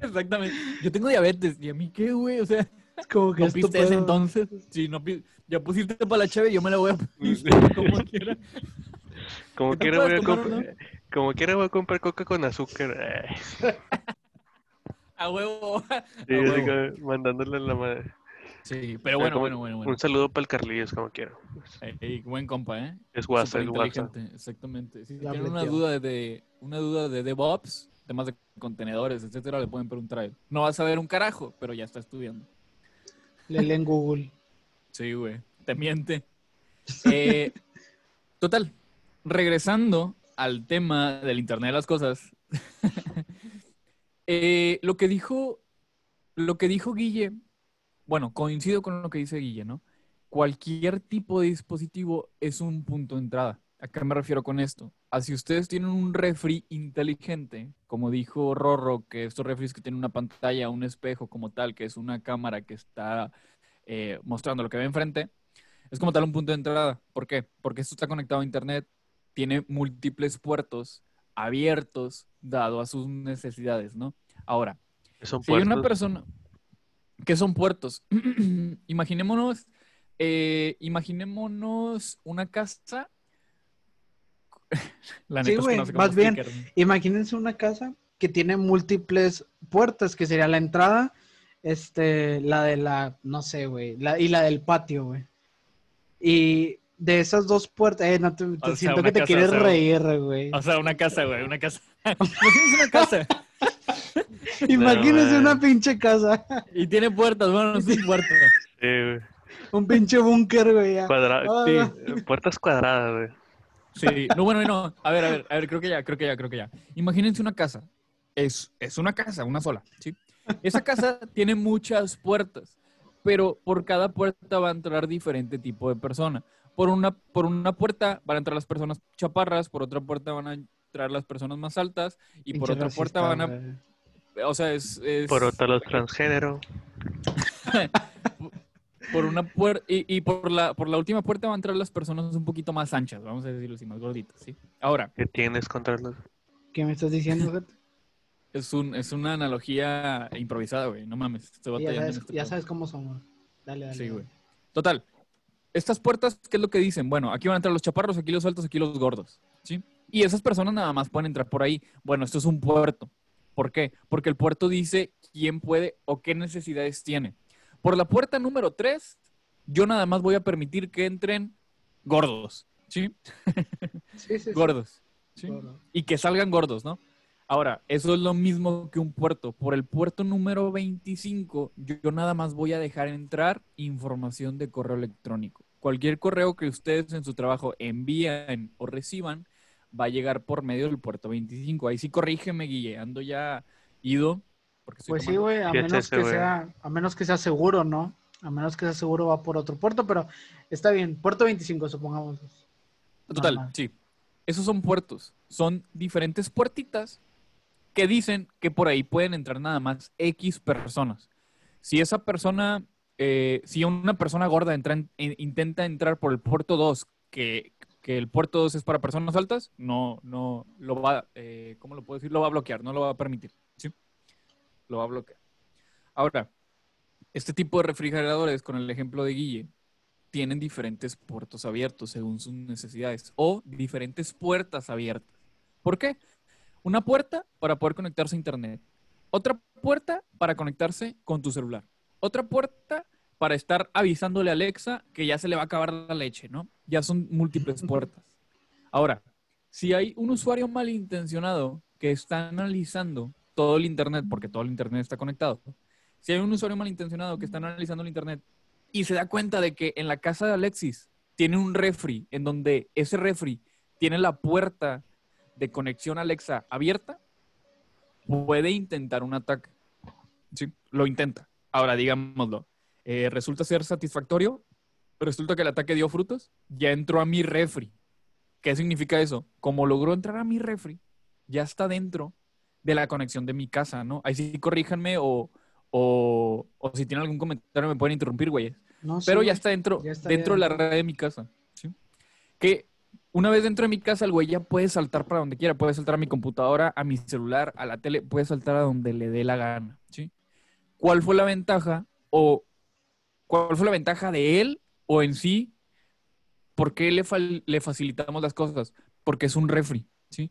Exactamente. Yo tengo diabetes. ¿Y a mí qué, güey? O sea, Es como que ¿no es tu pisteas pedo. entonces? Si no ya pusiste para la chave, yo me la voy a pistear como quiera. Como ¿Que quiera voy a tomar comprar, como quiera voy a comprar coca con azúcar. A huevo. sí, A huevo. que mandándole la madre. Sí, pero bueno, Como- bueno, bueno, bueno. Un saludo para el Carlillos, como. Ey, ey, buen compa, ¿eh? Es WhatsApp, WhatsApp. exactamente. Si tienen una duda de una duda de DevOps, temas de contenedores, etcétera, le pueden preguntar a él. No va a saber un carajo, pero ya está estudiando. Lele en Google. Sí, güey. Te miente. Eh, total. Regresando al tema del Internet de las cosas. eh, lo que dijo. Lo que dijo Guille. Bueno, coincido con lo que dice Guille, ¿no? Cualquier tipo de dispositivo es un punto de entrada. ¿A qué me refiero con esto? A si ustedes tienen un refri inteligente, como dijo Rorro, que estos refris que tienen una pantalla, un espejo como tal, que es una cámara que está eh, mostrando lo que ve enfrente, es como tal un punto de entrada. ¿Por qué? Porque esto está conectado a Internet, tiene múltiples puertos abiertos dado a sus necesidades, ¿no? Ahora, si hay una persona... ¿Qué son puertos? imaginémonos, eh, imaginémonos una casa... La Sí, neta es que güey, no sé cómo más bien. Imagínense una casa que tiene múltiples puertas, que sería la entrada, este, la de la, no sé, güey, la, y la del patio, güey. Y de esas dos puertas, eh, no te, te siento que te casa, quieres o sea, reír, güey. O sea, una casa, güey, una casa. Una casa Imagínense una pinche casa, y tiene puertas, bueno, no es un puerto. Sí, güey. un pinche búnker, güey. ya. Cuadra- Ah, sí, no. puertas cuadradas, güey. Sí, no, bueno, no. A ver, a ver, a ver, creo que ya, creo que ya, creo que ya. Imagínense una casa. Es, es una casa, una sola, ¿sí? Esa casa tiene muchas puertas, pero por cada puerta va a entrar diferente tipo de persona. Por una, por una puerta van a entrar las personas chaparras, por otra puerta van a entrar las personas más altas y por otra puerta van a... güey. O sea, es... es- Por otra los transgénero. por una puerta y, y por la por la última puerta van a entrar las personas un poquito más anchas, vamos a decirlo así, más gorditas, ¿sí? Ahora, ¿Qué tienes contra los...? ¿Qué me estás diciendo, gente? es un es una analogía improvisada, güey, no mames, estoy Ya sabes, este ya sabes cómo somos. Dale, dale. Sí, güey. Total. Estas puertas, ¿qué es lo que dicen? Bueno, aquí van a entrar los chaparros, aquí los altos, aquí los gordos, ¿sí? Y esas personas nada más pueden entrar por ahí. Bueno, esto es un puerto. ¿Por qué? Porque el puerto dice quién puede o qué necesidades tiene. Por la puerta número 3, yo nada más voy a permitir que entren gordos, ¿sí? Sí, sí. Gordos. y que salgan gordos, ¿no? Ahora, eso es lo mismo que un puerto. Por el puerto número 25, yo, yo nada más voy a dejar entrar información de correo electrónico. Cualquier correo que ustedes en su trabajo envíen o reciban va a llegar por medio del puerto 25. Ahí sí corrígeme, Guille, ando ya ido. Porque Pues sí, tomando- güey, a Sí, es menos que güey. sea, a menos que sea seguro, ¿no? A menos que sea seguro va por otro puerto, pero está bien, puerto 25, supongamos. Total, Normal. sí. Esos son puertos. Son diferentes puertitas que dicen que por ahí pueden entrar nada más X personas. Si esa persona, eh, si una persona gorda entra en- in- intenta entrar por el puerto 2, que, que el puerto 2 es para personas altas, no, no lo va, eh, ¿cómo lo puedo decir? Lo va a bloquear, no lo va a permitir. ¿sí? Lo va a bloquear. Ahora, este tipo de refrigeradores, con el ejemplo de Guille, tienen diferentes puertos abiertos según sus necesidades o diferentes puertas abiertas. ¿Por qué? Una puerta para poder conectarse a internet. Otra puerta para conectarse con tu celular. Otra puerta para estar avisándole a Alexa que ya se le va a acabar la leche, ¿no? Ya son múltiples puertas. Ahora, si hay un usuario malintencionado que está analizando todo el internet, porque todo el internet está conectado, si hay un usuario malintencionado que está analizando el internet y se da cuenta de que en la casa de Alexis tiene un refri en donde ese refri tiene la puerta de conexión Alexa abierta, puede intentar un ataque. Sí, lo intenta. Ahora, digámoslo, eh, resulta ser satisfactorio, resulta que el ataque dio frutos, ya entró a mi refri. ¿Qué significa eso? Como logró entrar a mi refri, ya está dentro de la conexión de mi casa, ¿no? Ahí sí corríjanme o, o, o si tienen algún comentario me pueden interrumpir, güeyes. No, sí, Pero ya está dentro, Ya está dentro de la red de mi casa. ¿sí? Que una vez dentro de mi casa, el güey ya puede saltar para donde quiera. Puede saltar a mi computadora, a mi celular, a la tele, puede saltar a donde le dé la gana. ¿sí? ¿Cuál fue la ventaja? O cuál fue la ventaja de él o en sí? ¿Por qué le, le facilitamos las cosas? Porque es un refri. ¿sí?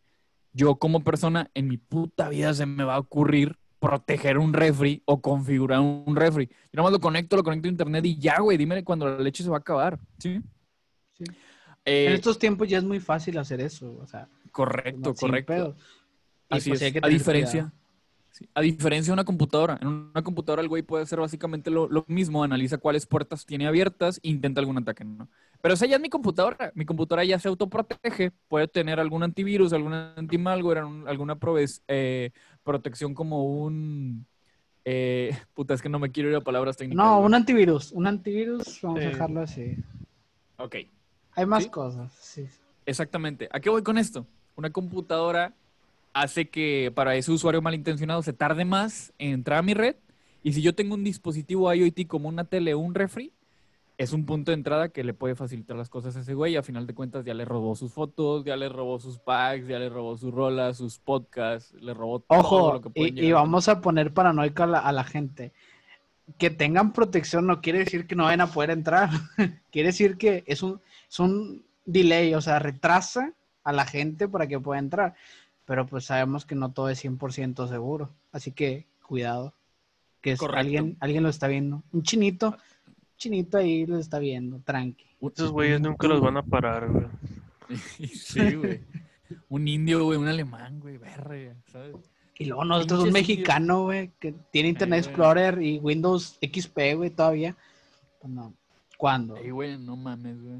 Yo como persona, en mi puta vida se me va a ocurrir proteger un refri o configurar un refri. Yo nada más lo conecto, lo conecto a internet y ya, güey, dime cuando la leche se va a acabar. ¿Sí? Sí. Eh, En estos tiempos ya es muy fácil hacer eso, o sea, correcto, sin correcto. Así pues es. que a diferencia, cuidado. Sí, a diferencia de una computadora. En una computadora el güey puede hacer básicamente lo, lo mismo, analiza cuáles puertas tiene abiertas e intenta algún ataque, ¿no? Pero esa ya es mi computadora. Mi computadora ya se autoprotege. Puede tener algún antivirus, algún antimalware, alguna eh, protección como un... eh, puta, es que no me quiero ir a palabras técnicas. No, un antivirus, un antivirus, vamos a dejarlo así. Ok. Hay más ¿Sí? cosas, sí. Exactamente. ¿A qué voy con esto? Una computadora hace que para ese usuario malintencionado se tarde más en entrar a mi red. Y si yo tengo un dispositivo IoT como una tele o un refri, es un punto de entrada que le puede facilitar las cosas a ese güey. Y a final de cuentas ya le robó sus fotos, ya le robó sus packs, ya le robó sus rolas, sus podcasts, le robó todo Ojo, lo que pueden y, y llegar vamos a poner paranoica a la, a la gente. Que tengan protección no quiere decir que no vayan a poder entrar. quiere decir que es un, es un delay, o sea, retrasa a la gente para que pueda entrar. Pero pues sabemos que no todo es 100% seguro. Así que cuidado. Que es- Correcto. alguien, alguien lo está viendo. Un chinito, un chinito ahí lo está viendo, tranqui. Estos güeyes nunca los van a parar, güey. Sí, güey. Un indio, güey, un alemán, güey, verga, ¿sabes? Y luego nosotros un mexicano, güey, que tiene Internet. Explorer y Windows XP, güey, todavía. Pues no. ¿Cuándo? Ey, güey, no mames, güey.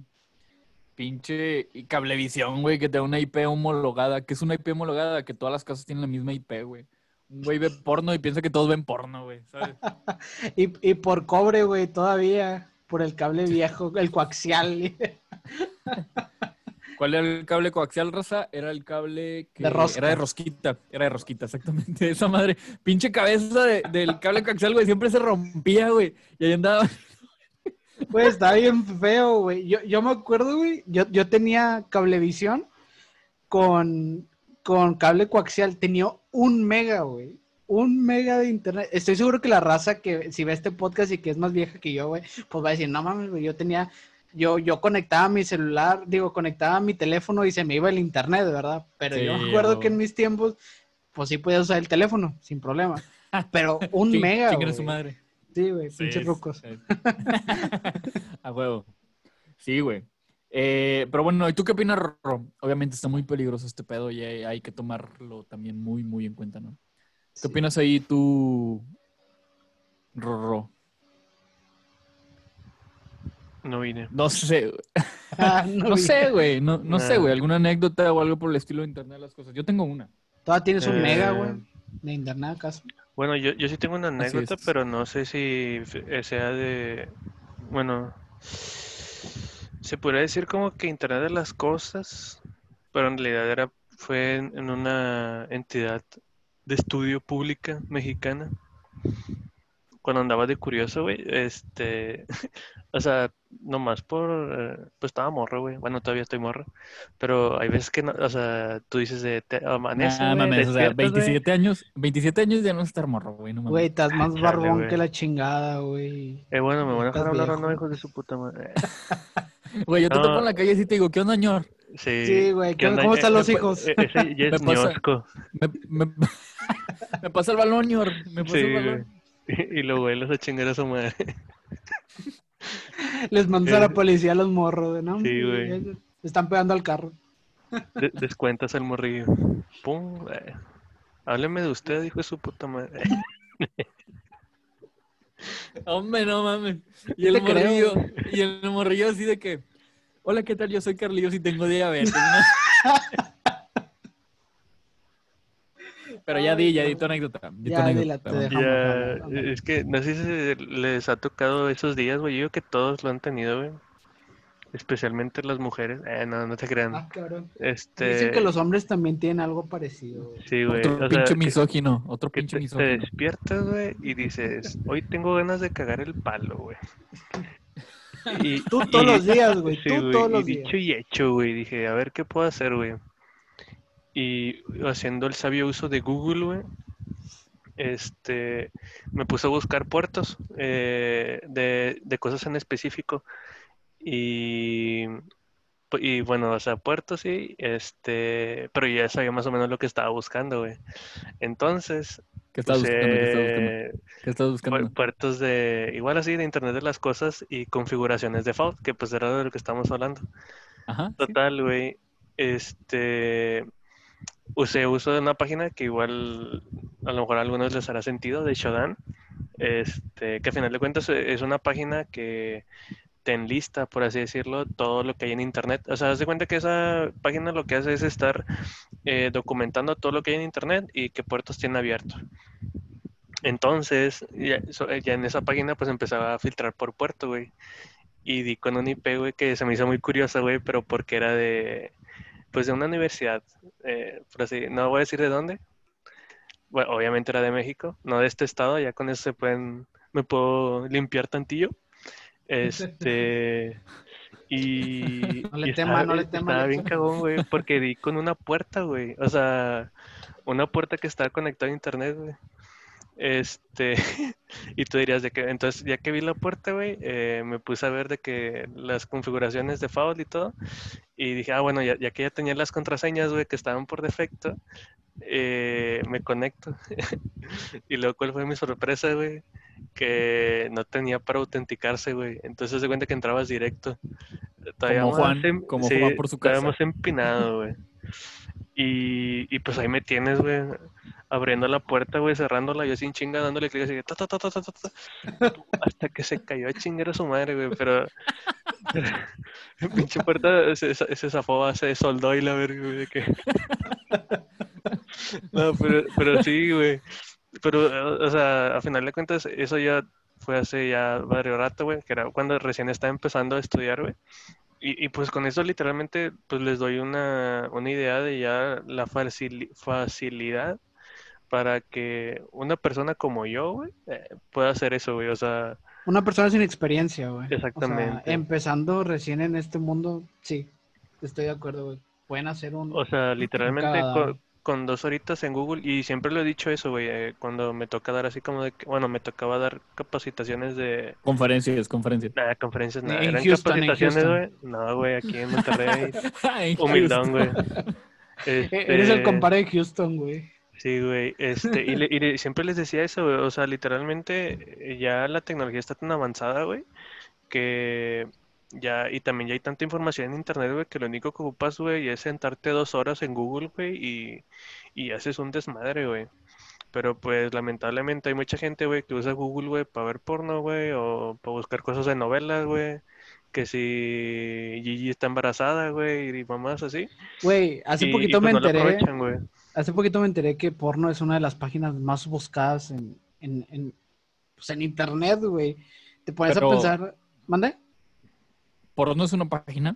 Pinche y cablevisión, güey, que te da una IP homologada. que es una IP homologada? Que todas las casas tienen la misma IP, güey. Un güey ve porno y piensa que todos ven porno, güey, ¿sabes? Y, y por cobre, güey, todavía. Por el cable viejo, el coaxial. ¿Cuál era el cable coaxial, raza? Era el cable que De rosca. era de rosquita. Era de rosquita, exactamente. Esa madre. Pinche cabeza de- del cable coaxial, güey, siempre se rompía, güey. Y ahí andaba. Güey, está bien feo, güey. Yo, yo me acuerdo, güey, yo, yo tenía cablevisión con, con cable coaxial. Tenía un mega, güey. Un mega de internet. Estoy seguro que la raza que si ve este podcast y que es más vieja que yo, güey, pues va a decir, no mames, güey, yo tenía, yo, yo conectaba mi celular, digo, conectaba mi teléfono y se me iba el internet, ¿verdad? Pero yo me acuerdo que en mis tiempos, pues sí podía usar el teléfono, sin problema. Pero un mega, su madre. Sí, güey, Sí, pinches es- rucos. es- A huevo. Sí, güey. Eh, pero bueno, ¿y tú qué opinas, Rorro? Obviamente está muy peligroso este pedo y hay, hay que tomarlo también muy, muy en cuenta, ¿no? ¿Qué Sí. opinas ahí tú, Rorro? No vine. No sé, güey. Ah, no sé, güey. No, no sé, güey. ¿Alguna anécdota o algo por el estilo de Internet de las cosas? Yo tengo una. Todavía tienes un Eh, mega, güey, de internet acaso. Bueno, yo, yo sí tengo una anécdota, pero no sé si sea de... Bueno, se podría decir como que Internet de las Cosas, pero en realidad era, fue en, en una entidad de estudio pública mexicana. Cuando andaba de curioso, güey, este, o sea, nomás por, eh, pues estaba morro, güey, bueno, todavía estoy morro, pero hay veces que, no, o sea, tú dices de, te amanece, Ah, güey, mames, o sea, despiertas, güey, 27 años, 27 años ya no es estar morro, güey. No. Güey, estás más chale, barbón que la chingada, güey. Eh, bueno, me van a dejar hablar o no, hijos de su puta madre. Güey, yo te No. topo en la calle y te digo, ¿qué onda, ñor? Sí, Sí, güey, cómo están Eh, los me- hijos? eh, Ese ya es Me pasa-. Me, me- me pasa el balón, ñor. Me pasa Sí, el balón. Y lo vuelos a chingar a su madre. Les mandas a la Eh, policía a los morros, ¿no? sí, güey. Están pegando al carro. De- descuentas al morrillo. Pum. eh. Hábleme de usted, hijo de su puta madre. Hombre, no mames. Y el creo. morrillo, y el morrillo así de que, hola, ¿qué tal? Yo soy Carlillos y tengo diabetes. ¿no? Pero ya di, ya di tu anécdota. di tu Ya, anécdota, dila. Dejamos es que no sé si les ha tocado esos días, güey. Yo digo que todos lo han tenido, güey. Especialmente las mujeres. Eh, no, no te crean. Ah, cabrón. Este. Dicen que los hombres también tienen algo parecido. güey. Sí, güey. Otro o sea, pinche que- misógino, otro pinche te, te misógino. despiertas, güey, y dices, hoy tengo ganas de cagar el palo, güey. Y, Tú todos y- los días, güey. sí, Tú güey, todos y los días. dicho y hecho, güey. Dije, a ver qué puedo hacer, güey. Y haciendo el sabio uso de Google, güey, este, me puse a buscar puertos eh, de, de cosas en específico. Y, y bueno, o sea, puertos sí, este, pero ya sabía más o menos lo que estaba buscando, güey. Entonces, ¿Qué estás buscando? ¿Qué estás buscando? ¿Qué estás buscando? puertos de, igual así, de Internet de las Cosas y configuraciones de default, que pues era de lo que estamos hablando. Ajá. Total, güey, este, usé uso de una página que igual a lo mejor a algunos les hará sentido, de Shodan, este, que a final de cuentas eh, es una página que te enlista, por así decirlo, todo lo que hay en Internet. O sea, haz de cuenta que esa página lo que hace es estar eh, documentando todo lo que hay en Internet y qué puertos tiene abierto. Entonces, ya, eh, ya en esa página pues empezaba a filtrar por puerto, güey. y di con un IP, güey, que se me hizo muy curiosa, güey, pero porque era de, pues de una universidad, eh, por así, no voy a decir de dónde. Bueno, obviamente era de México, no de este estado, ya con eso se pueden, me puedo limpiar tantillo. Este, y, No le y tema, estaba, no le tema, estaba bien cagón, güey, porque di con una puerta, güey, o sea, una puerta que estaba conectada a internet, güey. Este, y tú dirías de que, entonces ya que vi la puerta, güey, eh, me puse a ver de que las configuraciones de Foul y todo, y dije, ah, bueno, ya, ya que ya tenía las contraseñas, güey, que estaban por defecto, eh, me conecto. Y luego, ¿cuál fue mi sorpresa, güey? Que no tenía para autenticarse, güey. Entonces se cuenta que entrabas directo. Todavía Como Juan, em- como sí, Juan por su casa. más empinado, güey. Y, y pues ahí me tienes, güey, abriendo la puerta, güey, cerrándola, yo sin chinga, dándole clic así, ta, ta, ta, ta, ta, ta, ta, hasta que se cayó a chingar a su madre, güey, pero pinche puerta se, zafó, se soldó y la verga, güey, de que... No, pero, pero sí, güey. Pero, o sea, a final de cuentas, eso ya fue hace ya varios rato, güey, que era cuando recién estaba empezando a estudiar, güey. Y, y pues con eso literalmente, pues les doy una, una idea de ya la facili- facilidad para que una persona como yo, güey, eh, pueda hacer eso, güey. O sea, Una persona sin experiencia, güey. O sea, Exactamente. empezando recién en este mundo, sí, estoy de acuerdo, güey. Pueden hacer un... o sea, literalmente Cada- con, con dos horitas en Google, y siempre lo he dicho eso, güey, eh, cuando me toca dar así como de, que- bueno, me tocaba dar capacitaciones de, Conferencias, conferencias. Nada, conferencias, nada. En Eran Houston, en capacitaciones, Houston. güey. No, güey, aquí en Monterrey. Humildón, güey. Houston. E- Eres el Este, compadre de Houston, güey. Sí, güey. Este, y, le- y le- siempre les decía eso, güey. O sea, literalmente eh, ya la tecnología está tan avanzada, güey, que ya, y también ya hay tanta información en internet, güey, que lo único que ocupas, güey, es sentarte dos horas en Google, güey, y, y haces un desmadre, güey. Pero pues lamentablemente hay mucha gente, güey, que usa Google, güey, para ver porno, güey, o para buscar cosas de novelas, güey. Que si Gigi está embarazada, güey, y mamás así. Güey, hace y, y, poquito pues me no enteré, hace poquito me enteré que porno es una de las páginas más buscadas en, en, en, pues, en internet, güey. Te pones Pero- a pensar, ¿mande? ¿Porno es una página?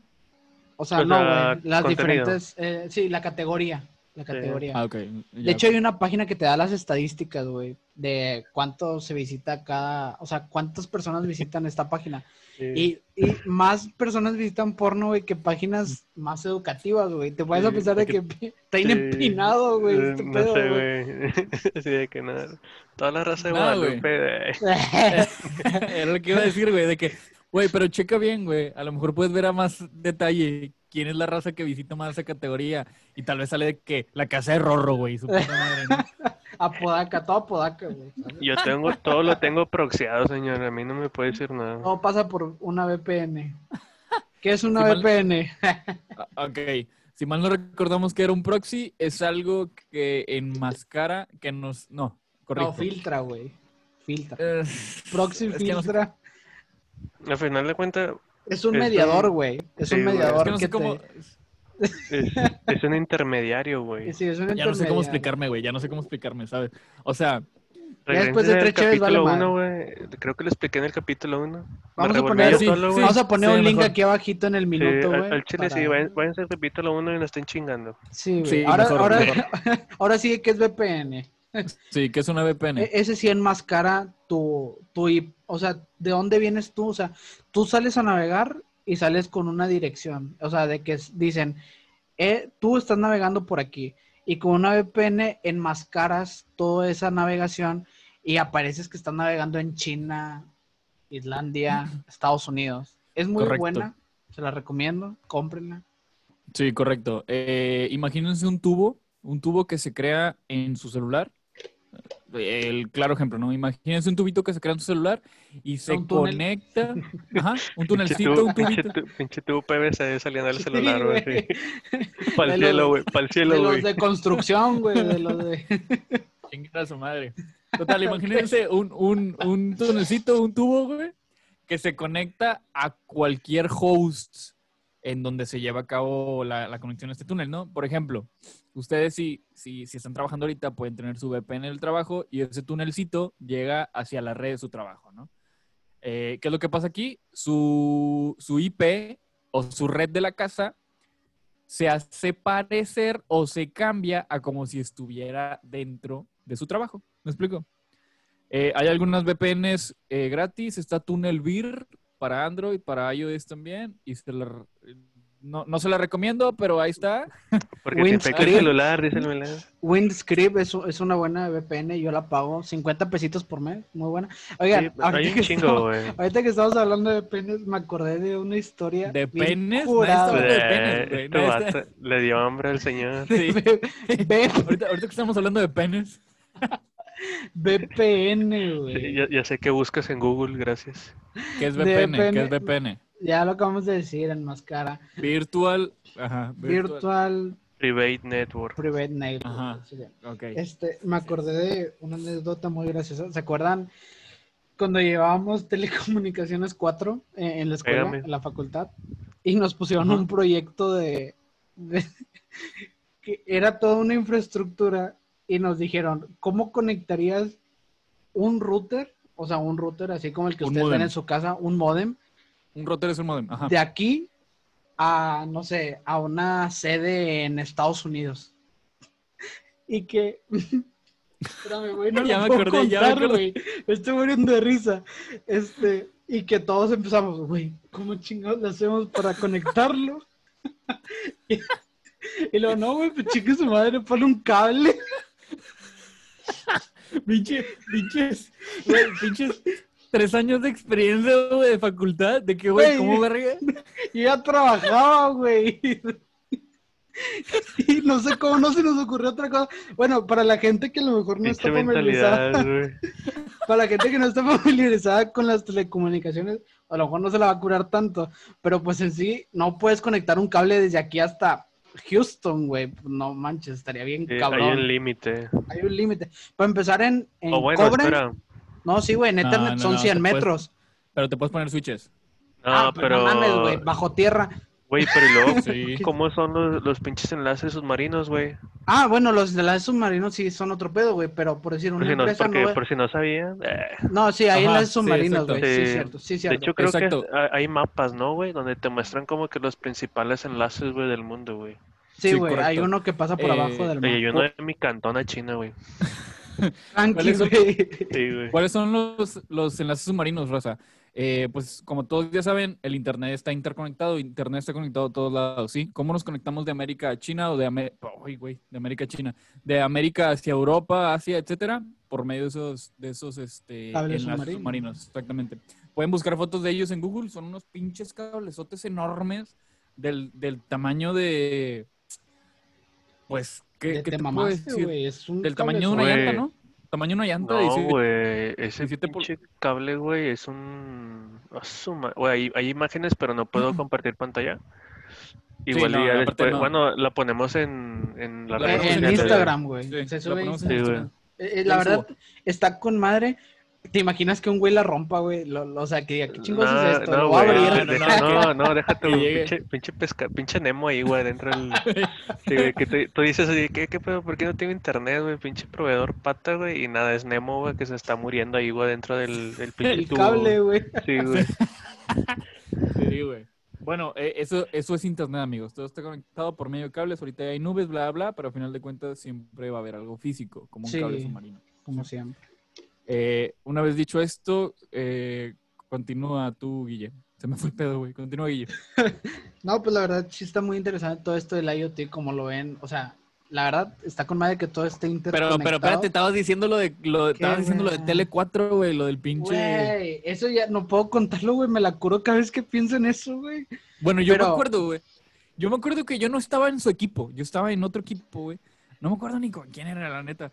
O sea, O no, güey, las contenido. diferentes, eh, sí, la categoría, la categoría. Ah. De hecho, hay una página que te da las estadísticas, güey, de cuánto se visita cada, o sea, cuántas personas visitan esta página. Sí. Y, y más personas visitan porno, güey, que páginas más educativas, güey. Te puedes a Sí, pensar de que que- está bien Sí, empinado, güey, eh, este no pedo, sé, güey. Así de que nada. Toda la raza de. Guadalupe. eh, Era lo que iba a decir, güey, de que, güey, pero checa bien, güey. A lo mejor puedes ver a más detalle quién es la raza que visita más esa categoría. Y tal vez sale de que la casa de Rorro, güey. Su puta madre, ¿no? Apodaca, todo Apodaca, güey. Yo tengo, todo lo tengo proxiado, señor. A mí no me puede decir nada. Todo pasa por una VPN. ¿Qué es una Sí, mal- VPN? Ah, Ok. Si mal no recordamos que era un proxy, es algo que enmascara, que nos... No, No, correcto. filtra, güey. Filtra. Eh, Proxy no sé- filtra. Al final de cuentas, Es un es mediador, güey. Es sí, un güey, es que mediador no sé que cómo... te- es, es un intermediario, güey. Sí, es un Ya no sé cómo intermediario. explicarme, güey. Ya no sé cómo explicarme, ¿sabes? O sea, Ya después de tres vale. 1, güey. Creo que lo expliqué en el capítulo 1. Vamos a poner- sí, sí. Vamos a poner sí, un link mejor. aquí abajito en el minuto, al, güey. al chile para- sí, vayan, váyanse al capítulo 1 y no estén chingando. Sí, güey. Sí, ahora, mejor, ahora, mejor. ahora sí que es VPN. Sí, que es una VPN. E- Ese sí enmascara tu, tu IP. O sea, ¿de dónde vienes tú? O sea, tú sales a navegar y sales con una dirección. O sea, de que dicen, eh, tú estás navegando por aquí. Y con una VPN enmascaras toda esa navegación y apareces que estás navegando en China, Islandia, Estados Unidos. Es muy Correcto. buena. Se la recomiendo. Cómprenla. Sí, correcto. Eh, imagínense un tubo, un tubo que se crea en su celular. El claro ejemplo, ¿no? Imagínense un tubito que se crea en su celular y se túnel. conecta. Ajá, un tunelcito, tubo- un tubito. tu- Pinche tubo PVC saliendo del celular, güey. Para De el cielo, güey. Para el De cielo, los güey. de construcción, güey. De los de... Chingar a su madre. Total, imagínense un, un, un tunelcito, un tubo, güey, que se conecta a cualquier host en donde se lleva a cabo la, la conexión a este túnel, ¿no? Por ejemplo, ustedes si, si, si están trabajando ahorita pueden tener su VPN en el trabajo y ese tunelcito llega hacia la red de su trabajo, ¿no? Eh, ¿Qué es lo que pasa aquí? Su, su IP o su red de la casa se hace parecer o se cambia a como si estuviera dentro de su trabajo. ¿Me explico? Eh, hay algunas VPNs eh, gratis. Está TunnelBeer para Android, para iOS también. Y se la- no, no se la recomiendo, pero ahí está. Porque te infecta el celular, dice el Melán. Windscript es, es una buena VPN, yo la pago 50 pesitos por mes, muy buena. Oigan, Sí, hay ahorita, un que chingo, estamos, güey. ahorita que estamos hablando de VPNs, me acordé de una historia. ¿De penes? de Eh, penes, güey. Este Nadie está- vato le dio hambre al señor. Sí. Ahorita, ahorita que estamos hablando de penes. VPN, Sí, güey. ya, ya sé que buscas en Google, gracias. ¿Qué es De VPN? ¿Qué es VPN. Ya lo acabamos de decir en más cara. Virtual. Ajá. Virtual. Virtual Private Network. Private Network. Ajá. sí. Este, me acordé de una anécdota muy graciosa. ¿Se acuerdan cuando llevábamos telecomunicaciones 4 en, en la escuela, Pégame. en la facultad? Y nos pusieron Ajá. un proyecto de, de- que era toda una infraestructura y nos dijeron, ¿cómo conectarías un router? O sea, un router así como el que Un ustedes ven módem. en su casa, un modem, Un router es un modem. Ajá. de aquí a, no sé, a una sede en Estados Unidos. Y que... Espérame, güey, no Ya me puedo acordé, ya me acordé. güey. Me estoy muriendo de risa. Este, y que todos empezamos, güey, ¿cómo chingados le hacemos para conectarlo? y, y luego, no, güey, pues chingue su madre, ponle un cable. Pinche, pinches, güey, pinches tres años de experiencia güey, de facultad. De que, güey. ¿cómo verga? Y ya trabajaba, güey. Y no sé cómo no se nos ocurrió otra cosa. Bueno, para la gente que a lo mejor no Pinche está familiarizada, para la gente que no está familiarizada con las telecomunicaciones, a lo mejor no se la va a curar tanto, pero pues en sí no puedes conectar un cable desde aquí hasta Houston, güey. No manches, estaría bien Sí, hay cabrón. un límite. Hay un límite. Para empezar en, en O bueno, cobre, espera. No, sí, güey, en Ethernet no, son no, 100 te puedes- metros. Pero te puedes poner switches. No, ah, pero, pero. no mames, güey, bajo tierra. Güey, pero ¿y luego, Sí. ¿cómo son los, los pinches enlaces submarinos, güey? Ah, bueno, los de las submarinos sí son otro pedo, güey, pero por decir Por, una si no, empresa porque, no... por si no sabían. eh. No, sí, hay Ajá, enlaces sí, submarinos, güey, sí, Sí. cierto, sí, De cierto. hecho, creo Exacto. que ha- hay mapas, ¿no, güey? Donde te muestran como que los principales enlaces, güey, del mundo, güey. Sí, sí, güey, hay uno que pasa por Eh, abajo del Oye, mar. yo no de mi cantón a China, güey. ¿Cuáles son? güey. Sí, güey. ¿Cuáles son los, los enlaces submarinos, Rosa? Eh, pues como todos ya saben, el Internet está interconectado, Internet está conectado a todos lados, ¿sí? ¿Cómo nos conectamos de América a China o de, América a China? De América hacia Europa, Asia, etcétera, por medio de esos, de esos este, Cables enlaces submarinos. submarinos, exactamente. Pueden buscar fotos de ellos en Google, son unos pinches cablesotes enormes del, del tamaño de... Pues, ¿qué, qué te mamaste, güey, es un Del tamaño de una cablezote. llanta. ¿no? Tamaño de una llanta. No, 17 güey, ese 17 pul- pinche cable, güey, es un... a su ma- Güey, hay, hay imágenes, pero no puedo compartir pantalla. Igual no, y ya después, no. bueno, la ponemos en, en la La red En, Instagram, güey. Sí, Se la sube ponemos en Sí, Instagram. güey. Eh, eh, Yo la verdad, está con madre. ¿Te imaginas que un güey la rompa, güey? Lo- lo- o sea, que diga, ¿qué chingos No, es esto? no, lo voy a güey, abrir. no, no, no, no, déjate, pinche, pinche, pesca, pinche Nemo ahí, güey, dentro del... Sí, güey, que tú, tú dices así, ¿qué, qué pedo? ¿Por qué no tengo internet, güey? Pinche proveedor pata, güey, y nada, es Nemo, güey, que se está muriendo ahí, güey, dentro del, del pinche El tubo, cable, güey. Sí, güey. Sí, güey. Bueno, eh, eso, eso es internet, amigos. Todo está conectado por medio de cables. Ahorita hay nubes, bla, bla, pero al final de cuentas siempre va a haber algo físico, como un Sí. cable submarino. Como siempre. Eh, una vez dicho esto, eh, continúa tú, Guille. Se me fue el pedo, güey. Continúa, Guille. No, pues la verdad sí está muy interesante todo esto del IoT, como lo ven. O sea, la verdad está con madre que todo esté Pero, interconectado. pero espérate, estabas diciendo lo de, lo, ¿Qué, estabas diciendo lo de? Tele 4, güey, lo del pinche. Güey, eso ya no puedo contarlo, güey. Me la curo cada vez que pienso en eso, güey. Bueno, yo Pero- me acuerdo, güey. Yo me acuerdo que yo no estaba en su equipo. Yo estaba en otro equipo, güey. No me acuerdo ni con quién era, la neta.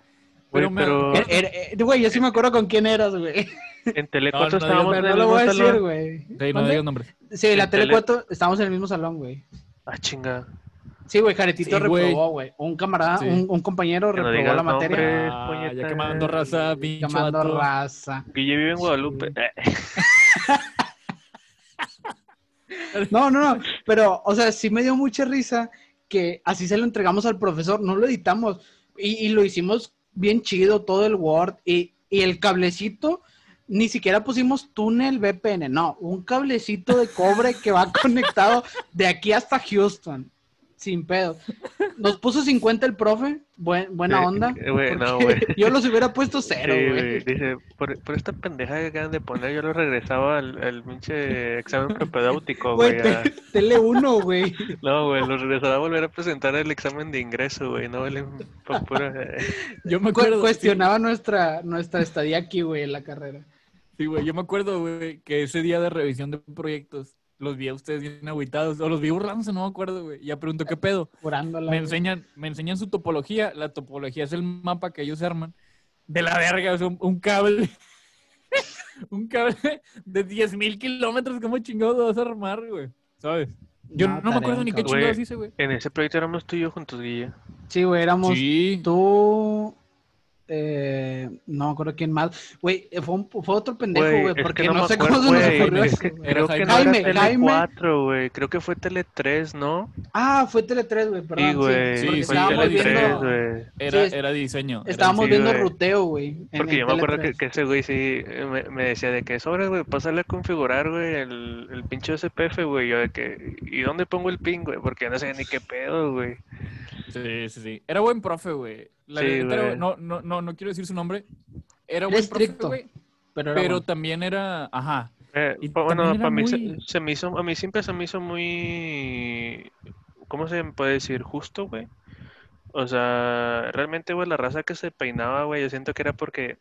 Pero, pero- Er- er- er- Güey, yo sí me acuerdo con quién eras, güey. En Tele No, 4 no, estábamos Pero en no el lo mismo voy a decir, güey. Sí, no digas nombres. Sí, la En Tele tele- 4 estábamos en el mismo salón, güey. Ah, chinga. Sí, güey, Jaretito Sí, güey. reprobó, güey. Un camarada, Sí. un, un compañero reprobó digas la materia. nombres, Ah, ya quemando raza, pinche Llamando vato. raza. Guille vive en Guadalupe. Sí. No, no, no. Pero, o sea, sí me dio mucha risa que así se lo entregamos al profesor. No lo editamos. Y, y lo hicimos bien chido, todo el Word. Y, y el cablecito ni siquiera pusimos túnel VPN, no, un cablecito de cobre que va conectado de aquí hasta Houston. Sin pedo. Nos puso 50 el profe, buen- buena Eh, onda. eh, güey, no, porque güey. Yo los hubiera puesto cero, Sí, güey. güey, Dice, por, por esta pendeja que acaban de poner, yo lo regresaba al, al pinche examen propedéutico, Güey, güey. a- te- tele 1, güey. No, güey, lo regresaba a volver a presentar el examen de ingreso, güey. No vale pura... Yo me Cu- acuerdo. cuestionaba nuestra, nuestra estadía aquí, güey, en la carrera. Sí, güey, yo me acuerdo, güey, que ese día de revisión de proyectos los vi a ustedes bien agüitados, o los vi burlándose, no me acuerdo, güey. Ya pregunto, ¿qué pedo? Curándola. Me güey. enseñan, me enseñan su topología. La topología es el mapa que ellos arman. De la verga, o sea, un, un cable. un cable de 10.000 kilómetros. ¿Cómo chingados vas a armar, güey? ¿Sabes? Yo No, no, me acuerdo ni qué chingados Güey. hice, güey. En ese proyecto éramos tú y yo juntos, Guille. Sí, güey, éramos Sí. tú. Eh, no me acuerdo quién más. Güey, eh, fue, un- fue otro pendejo, Güey, porque que no, sé acuerdo, cómo se nos ocurrió es que creo que no Jaime, era Tele Jaime. 4, güey. Creo que fue Tele 3, ¿no? Ah, fue Tele 3, güey, perdón. Sí, güey. sí, fue estábamos Tele viendo, 3, güey. Era, Sí, era diseño. estábamos sí, viendo ruteo, güey. Porque yo me acuerdo que, 3. que ese güey sí eh, me, me decía de que sobre, güey, pásale a configurar, güey, el, el pinche SPF, güey. Yo de que, ¿y dónde pongo el pin, güey? Porque no sé ni qué pedo, güey. Sí, sí, sí. Era buen profe, güey. La Sí, no, no, no, no quiero decir su nombre. Era buen profe, estricto, güey. Pero, era Pero bueno. también era, ajá. Eh, Y pa- bueno, también era para mí se- muy- se, me hizo, a mí siempre se me hizo muy, ¿cómo se puede decir? Justo, güey. O sea, realmente, güey, la raza que se peinaba, güey, yo siento que era porque,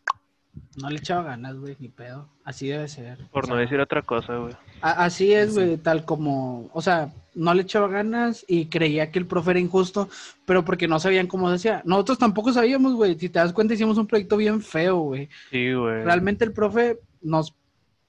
no le echaba ganas, güey, ni pedo. Así debe ser. por O no sea, decir otra cosa, güey. así es, Sí. güey, tal como, o sea, no le echaba ganas y creía que el profe era injusto, pero porque no sabían cómo decía. Nosotros tampoco sabíamos, güey. Si te das cuenta, hicimos un proyecto bien feo, güey. Sí, güey. Realmente el profe nos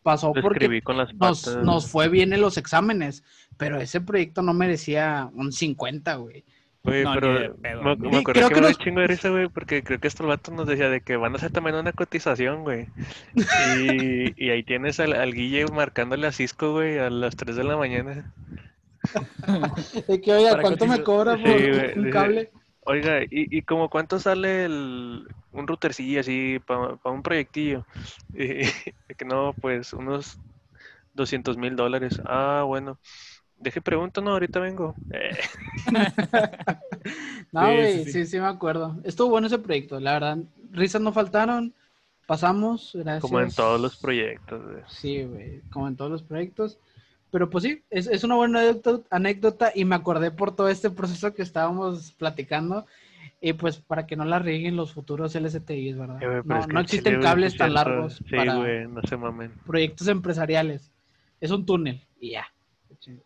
pasó Lo porque escribí con las nos, nos fue bien en los exámenes, pero ese proyecto no merecía un 50, güey. Güey, No, ni pero de pedo, me, acuerdo creo que que me un chingo de risa, güey, porque creo que estos vatos nos decía de que van a hacer también una cotización, güey. Y, y ahí tienes al, al Guille marcándole a Cisco, güey, a las 3 de la mañana. De que, oiga, ¿cuánto me cobra por un cable? Oiga, ¿y, y como cuánto sale el, un routercillo así para un proyectillo? Y, de que no, pues unos 200 mil dólares. Ah, bueno. Deje pregunto, no, ahorita vengo. Eh, No, Sí, güey, sí, sí, sí. sí, me acuerdo. Estuvo bueno ese proyecto, la verdad. Risas no faltaron, pasamos, gracias. como en todos los proyectos. Sí, güey, como en todos los proyectos. Pero pues sí, es, es una buena anécdota, y me acordé por todo este proceso que estábamos platicando. Y pues para que no la rieguen los futuros LSTIs, ¿verdad? Eh, no es que no existen chile, cables tan largos Sí, para güey, no se mamen. proyectos empresariales. Es un túnel y ya. Sí,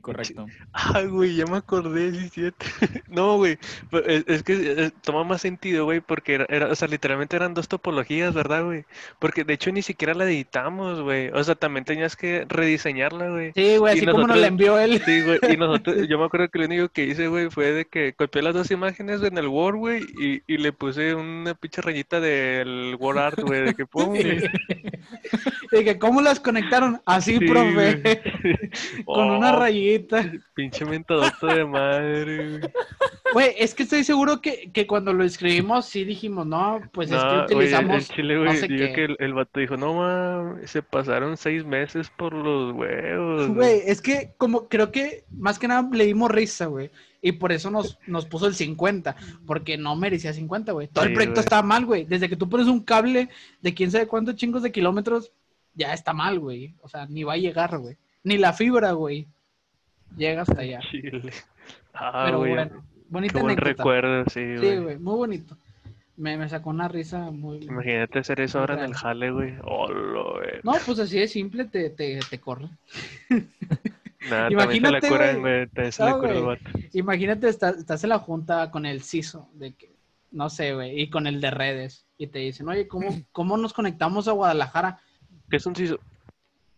correcto. Ah, güey, ya me acordé, sí, cierto. No, güey, es, es que eh, toma más sentido, güey, porque era, era- o sea, literalmente eran dos topologías, ¿verdad, güey? Porque de hecho ni siquiera la editamos, güey. O sea, también tenías que rediseñarla, güey. Sí, güey, así como nos la envió él. Sí, güey, y nosotros, yo me acuerdo que lo único que hice, güey, fue de que copié las dos imágenes en el Word, güey, y, y le puse una pinche rayita del Word Art, güey, de que pum, güey. Y que, ¿cómo las conectaron? Así, Sí, profe. Con una Oh, rayita. Pinche mentadoto de madre, güey. Güey, es que estoy seguro que, que cuando lo escribimos sí dijimos, no, pues es que No, güey, el- utilizamos el chile, no güey, sé digo qué. que el, el vato dijo, no mames, se pasaron seis meses por los huevos. Güey, es que como creo que más que nada le dimos risa, güey. Y por eso nos, nos puso el 50, porque no merecía 50, güey. Todo el proyecto güey. estaba mal, güey. Desde que tú pones un cable de quién sabe cuántos chingos de kilómetros, ya está mal, güey. O sea, ni va a llegar, güey. Ni la fibra, güey. Llega hasta allá. Chile. Ah, Pero güey, bueno, bonita qué buen anécdota. recuerdo, sí, Sí, güey. muy bonito. Me, me sacó una risa muy... Imagínate hacer eso ahora en el jale, güey. Hola, güey. No, pues así de simple te, te, te corre. Nada, también se la imagínate, curan, güey. güey. También se le No, cura el güey. vato. Imagínate, estás, estás en la junta con el CISO, de que, no sé, güey, y con el de redes, y te dicen, oye, ¿cómo, cómo nos conectamos a Guadalajara? ¿Qué es un CISO?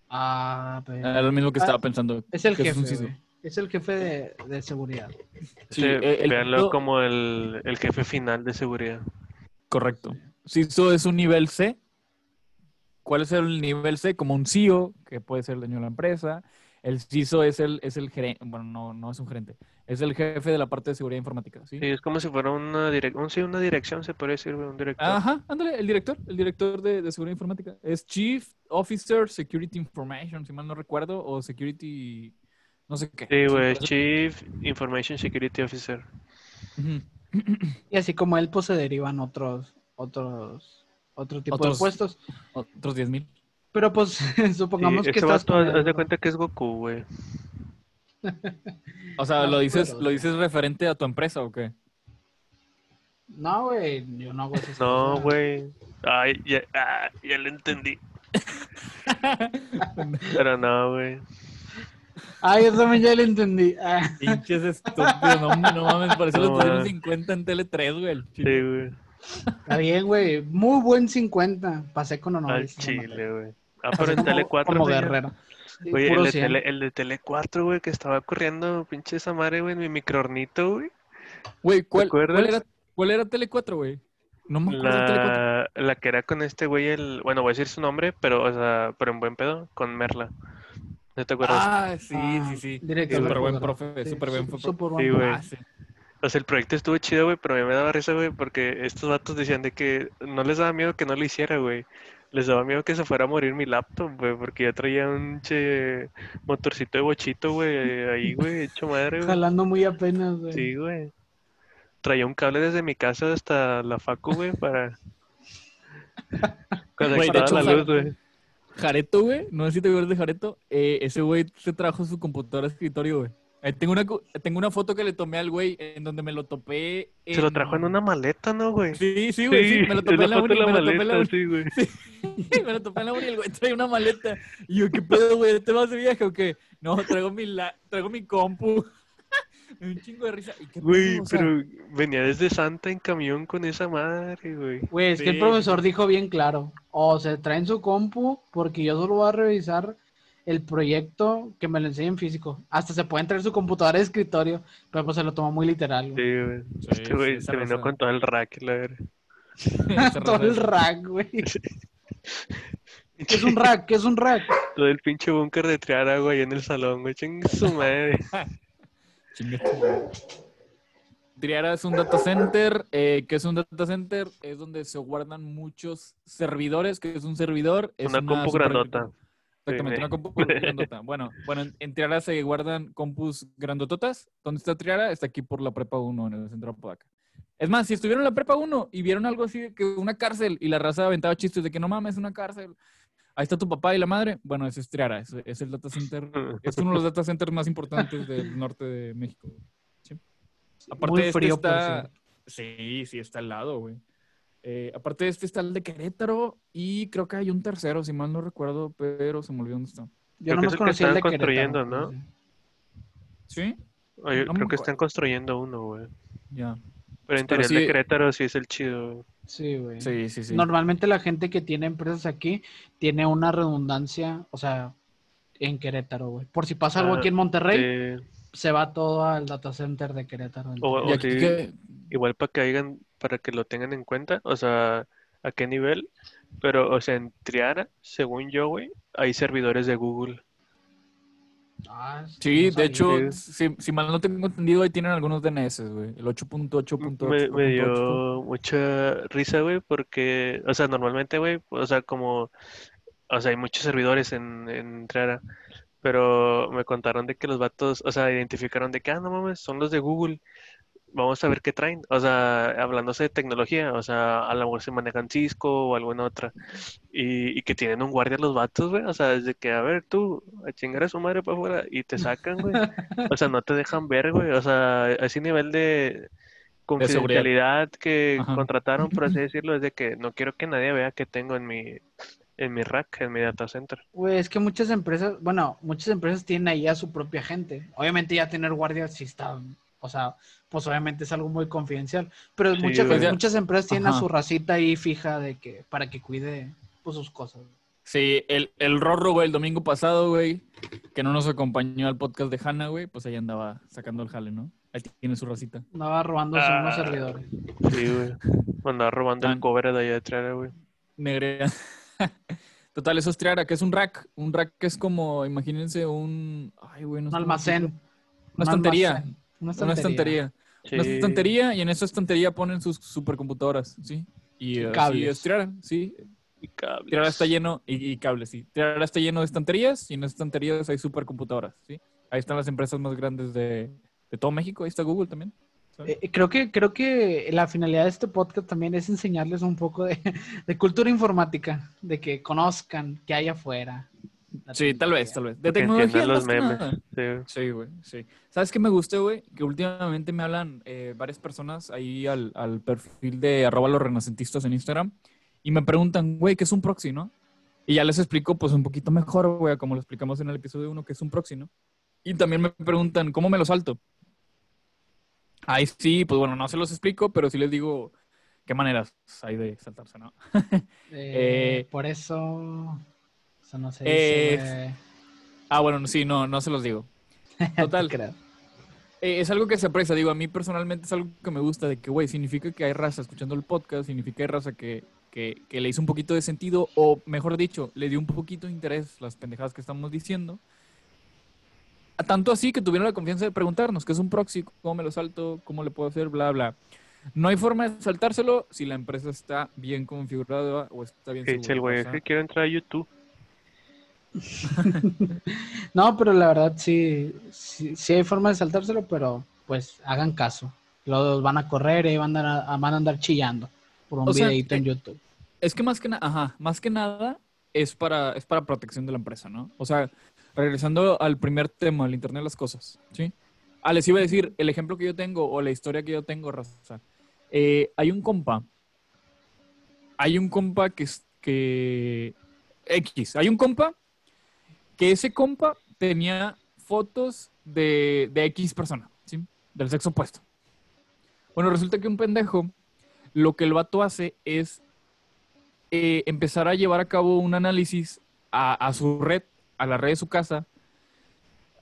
Ah, pues, Era lo mismo que Ah, estaba pensando. es el que jefe, un CISO. güey. Es el jefe de, de seguridad. Sí, Sí, eh, el véanlo pedo- como el, el jefe final de seguridad. Correcto. CISO es un nivel C. ¿Cuál es el nivel C? Como un CEO, que puede ser el dueño de la empresa. El CISO es el, es el gerente, bueno, no, no es un gerente, es el jefe de la parte de seguridad informática, ¿sí? Sí, es como si fuera una, direc- un- sí, una dirección, se podría decir, un director. Ajá, ándale, el director, el director de, de seguridad informática. Es Chief Officer Security Information, si mal no recuerdo, o Security, no sé qué. Sí, güey, eso- Chief Information Security Officer. Y así como él, pues se derivan otros, otros, otro tipo Otros- de puestos. Otros 10 mil. Pero pues supongamos Sí, que estás vato, con haz de cuenta que es Goku, güey. O sea, No, ¿lo dices, pero- ¿lo dices referente a tu empresa o qué? No, güey, yo no hago esas No, güey. Ay, ya, ah, ya lo entendí. Pero no, güey. Ah, yo también ya lo entendí. Ah, Pinches estúpidos, no, no mames, por eso No le pusieron mames. 50 en Tele 3, güey. Sí, güey. está bien, güey. Muy buen 50. Pasé con honor. Al chile, güey. Ah, pero en Tele 4, Como guerrero. Sí, Oye, el de, 100. tele, el de Tele 4, güey, que estaba corriendo, pinche esa madre, güey, en mi microornito, güey. Güey, ¿cuál, cuál acuerdas? era, ¿cuál era Tele 4, güey? No me acuerdo de Tele 4. La, la que era con este güey, el, bueno, voy a decir su nombre, pero, o sea, pero en buen pedo, con Merla. ¿No te acuerdas? Ah, sí, Ah, sí, sí. directo Súper buen profe, Sí, súper buen profe. súper Sí, buen güey. Sí. O sea, el proyecto estuvo chido, güey, pero a mí me daba risa, güey, porque estos vatos decían de que no les daba miedo que no lo hiciera, güey. Les daba miedo que se fuera a morir mi laptop, güey, porque ya traía un che motorcito de bochito, güey, ahí, güey, hecho madre, güey. Jalando muy apenas, güey. Sí, güey. Traía un cable desde mi casa hasta la facu, güey, para Güey, de conectar hecho, la luz, güey. Jareto, güey, no sé si te acuerdas de Jareto. eh, ese güey se trajo su computadora de escritorio, güey. Ahí tengo una, tengo una foto que le tomé al güey en donde me lo topé. Se lo trajo en una maleta, ¿no, güey? Sí, sí, güey, sí, me lo topé en la uni, me lo topé en la uni. sí, güey. me lo topé en la uni y el güey trae una maleta. Y yo, ¿qué pedo, güey? ¿Te vas de viaje o qué? No, traigo mi, la- traigo mi compu. Me dio un chingo de risa. ¿Y qué Güey, pedo? O sea, pero venía desde Santa en camión con esa madre, güey. Güey, es que el profesor dijo bien claro. O se traen su compu porque yo solo voy a revisar el proyecto que me lo enseñen físico. Hasta se pueden traer su computadora de escritorio, pero pues se lo tomó muy literal. Sí, güey. güey. Sí, Este sí, güey se vino con todo el rack, la verdad. Todo el rack, güey. ¿Qué es un rack? ¿Qué es un rack? Todo el pinche búnker de triara, güey, en el salón, güey. Chingue su madre. Triara es un data center. eh, ¿Qué es un data center? Es donde se guardan muchos servidores. que es un servidor? Es Una compu super- grandota. Exactamente, Sí, una compu grandota. Bueno, bueno, en, Triara se guardan compus grandototas. ¿Dónde está Triara? Está aquí por la prepa 1, en el centro de Apodaca. Es más, si estuvieron en la prepa 1 y vieron algo así, de que una cárcel, y la raza aventaba chistes de que no mames, es una cárcel. Ahí está tu papá y la madre. Bueno, ese es Triara, es, es el data center. Es uno de los data centers más importantes del norte de México. ¿sí? Aparte Muy de este frío, está... Sí, sí, está al lado, güey. Eh, aparte de este está el de Querétaro y creo que hay un tercero, si mal no recuerdo, pero se me olvidó dónde está. Yo Creo que es el que el de Querétaro. construyendo, ¿no? sí. ¿Sí? Oye, No me creo que acuerdo. están construyendo uno, güey. Ya. Pero en Pero el de sí- Querétaro sí es el chido. Sí, güey. Sí, sí, sí. Normalmente la gente que tiene empresas aquí tiene una redundancia, o sea, en Querétaro, güey. Por si pasa algo Ah, aquí en Monterrey, se va todo al data center de Querétaro. O- Y o aquí sí. que- igual para que hagan, para que lo tengan en cuenta, o sea, a qué nivel. Pero, o sea, en Triara, según yo, güey, hay servidores de Google. Ah, Sí, no de hecho, si, si mal no tengo entendido, ahí tienen algunos DNS, güey. El 8.8.8. Me, me dio mucha risa, güey, porque, o sea, normalmente, güey, o sea, como, o sea, hay muchos servidores en, en Triara, pero me contaron de que los vatos, o sea, identificaron de que, ah, no mames, son los de Google. Vamos a ver qué traen. O sea, hablándose de tecnología, o sea, a lo mejor se manejan Cisco o alguna otra. Y, y que tienen un guardia los vatos, güey. O sea, desde que, a ver, tú, a chingar a su madre para afuera y te sacan, güey. O sea, no te dejan ver, güey. O sea, ese nivel de confidencialidad que Ajá. contrataron, por así decirlo, es de que no quiero que nadie vea que tengo en mi, en mi rack, en mi data center. Güey, es que muchas empresas, bueno, muchas empresas tienen ahí a su propia gente. Obviamente ya tener guardias sí está, o sea, pues obviamente es algo muy confidencial. Pero Sí, muchas, muchas empresas tienen a su racita ahí fija de que, para que cuide pues, sus cosas. Sí, el, el Rorro, güey, el domingo pasado, güey, que no nos acompañó al podcast de Hanna, güey, pues ahí andaba sacando el jale, ¿no? Ahí tiene su racita. Andaba robándose Ah. unos servidores. Sí, güey. Andaba robando el Tan- cover de allá de Triara, güey. Negrea. Total, eso es triara, que es un rack. Un rack que es como, imagínense, un... Ay, güey, no Un almacén. Una Un estantería. almacén, Una Una estantería. Sí. Una estantería y en esa estantería ponen sus supercomputadoras, ¿sí? Y, Y eh, cables. sí, es triara, sí. Y cables. Triara está lleno, y, y cables, sí. Triara está lleno de estanterías y en esas estanterías hay supercomputadoras, ¿sí? Ahí están las empresas más grandes de, de todo México. Ahí está Google también. Eh, creo que creo que la finalidad de este podcast también es enseñarles un poco de, de cultura informática, de que conozcan qué hay afuera. Sí, tal vez, tal vez. De tecnología los memes. Sí. Güey, sí. ¿Sabes qué me gustó, güey? Que últimamente me hablan eh, varias personas ahí al, al perfil de arroba los renacentistas en Instagram y me preguntan, güey, ¿qué es un proxy, no? Y ya les explico, pues, un poquito mejor, güey, como lo explicamos en el episodio 1, que es un proxy, ¿no? Y también me preguntan, ¿cómo me lo salto? Ahí sí, pues, bueno, no se los explico, pero sí les digo qué maneras hay de saltarse, ¿no? Eh, Eh, por eso, eso no se eh. Ah, bueno, sí, no, no se los digo. Total. creo. Eh, es algo que se aprecia, digo, a mí personalmente es algo que me gusta, de que, güey, significa que hay raza escuchando el podcast, significa que hay raza que, que, que le hizo un poquito de sentido, o mejor dicho, le dio un poquito de interés las pendejadas que estamos diciendo. A Tanto así que tuvieron la confianza de preguntarnos qué es un proxy, cómo me lo salto, cómo le puedo hacer, bla, bla. No hay forma de saltárselo si la empresa está bien configurada o está bien el güey, quiero entrar a YouTube. No, pero la verdad sí, sí, sí hay forma de saltárselo, pero pues hagan caso. Los van a correr y van a, van a andar chillando por un O sea, videito en eh, YouTube. Es que más que nada, ajá, más que nada es para, es para protección de la empresa, ¿no? O sea, regresando al primer tema, el Internet de las cosas, ¿sí? Ah, les iba a decir, el ejemplo que yo tengo o la historia que yo tengo, raza. Eh, hay un compa, hay un compa que, es- que, X, hay un compa que ese compa tenía fotos de, de X persona, ¿sí? Del sexo opuesto. Bueno, resulta que un pendejo, lo que el vato hace es eh, empezar a llevar a cabo un análisis a, a su red, a la red de su casa.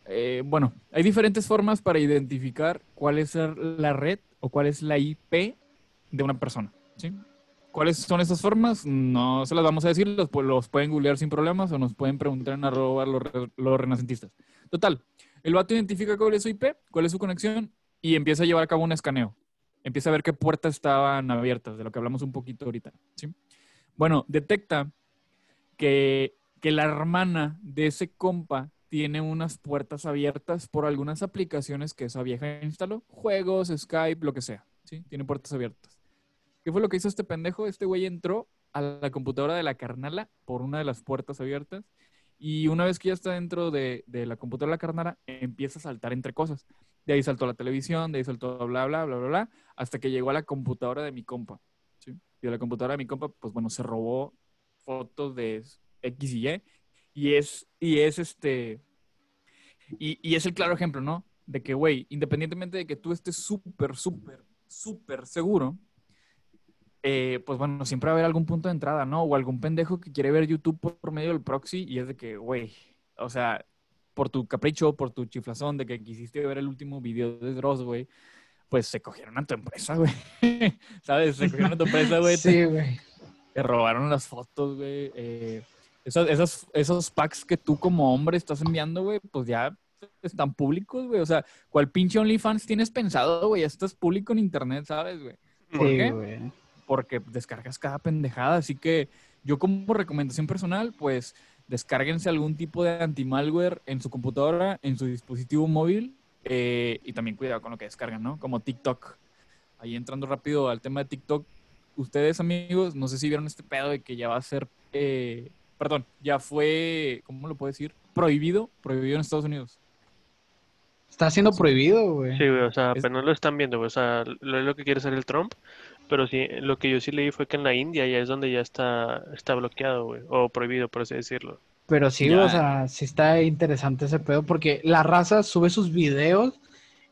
Eh, bueno, hay diferentes formas para identificar cuál es la red o cuál es la IP de una persona. ¿sí? ¿Cuáles son esas formas? No se las vamos a decir, los, pu- los pueden googlear sin problemas o nos pueden preguntar en arroba los renacentistas. Total, el vato identifica cuál es su IP, cuál es su conexión y empieza a llevar a cabo un escaneo. Empieza a ver qué puertas estaban abiertas, de lo que hablamos un poquito ahorita. ¿sí? Bueno, detecta que, que la hermana de ese compa tiene unas puertas abiertas por algunas aplicaciones que esa vieja instaló. Juegos, Skype, lo que sea. ¿sí? Tiene puertas abiertas. ¿Qué fue lo que hizo este pendejo? Este güey entró a la computadora de la carnala por una de las puertas abiertas y una vez que ya está dentro de, de la computadora de la carnala, empieza a saltar entre cosas. De ahí saltó la televisión, de ahí saltó bla, bla, bla, bla, bla, hasta que llegó a la computadora de mi compa. ¿sí? Y de la computadora de mi compa, pues bueno, se robó fotos de X y Y. Y es, y es este, y, y es el claro ejemplo, ¿no? De que, güey, independientemente de que tú estés súper, súper, súper seguro, eh, pues bueno, siempre va a haber algún punto de entrada, ¿no? O algún pendejo que quiere ver YouTube por, medio del proxy y es de que, güey, o sea, por tu capricho, por tu chiflazón de que quisiste ver el último video de Dross, güey, pues se cogieron a tu empresa, güey. ¿Sabes? Se cogieron a tu empresa, güey. Sí, güey. te robaron las fotos, güey. Eh, esos, esos, esos packs que tú como hombre estás enviando, güey, pues ya están públicos, güey. O sea, ¿cuál pinche OnlyFans tienes pensado, güey? Ya estás público en internet, ¿sabes, güey? ¿Por Sí, qué? güey. Porque descargas cada pendejada. Así que yo como recomendación personal, pues descárguense algún tipo de anti-malware en su computadora, en su dispositivo móvil. eh, y también cuidado con lo que descargan, ¿no? Como TikTok. Ahí entrando rápido al tema de TikTok. Ustedes, amigos, no sé si vieron este pedo de que ya va a ser, eh, perdón, ya fue, ¿cómo lo puedo decir? Prohibido, prohibido en Estados Unidos. Está siendo prohibido, güey. Sí, güey, o sea, Es- pero no lo están viendo, güey, o sea, lo es lo que quiere hacer el Trump, pero sí, lo que yo sí leí fue que en la India ya es donde ya está, está bloqueado, güey, o prohibido, por así decirlo. Pero sí, Ya. o sea, sí está interesante ese pedo porque la raza sube sus videos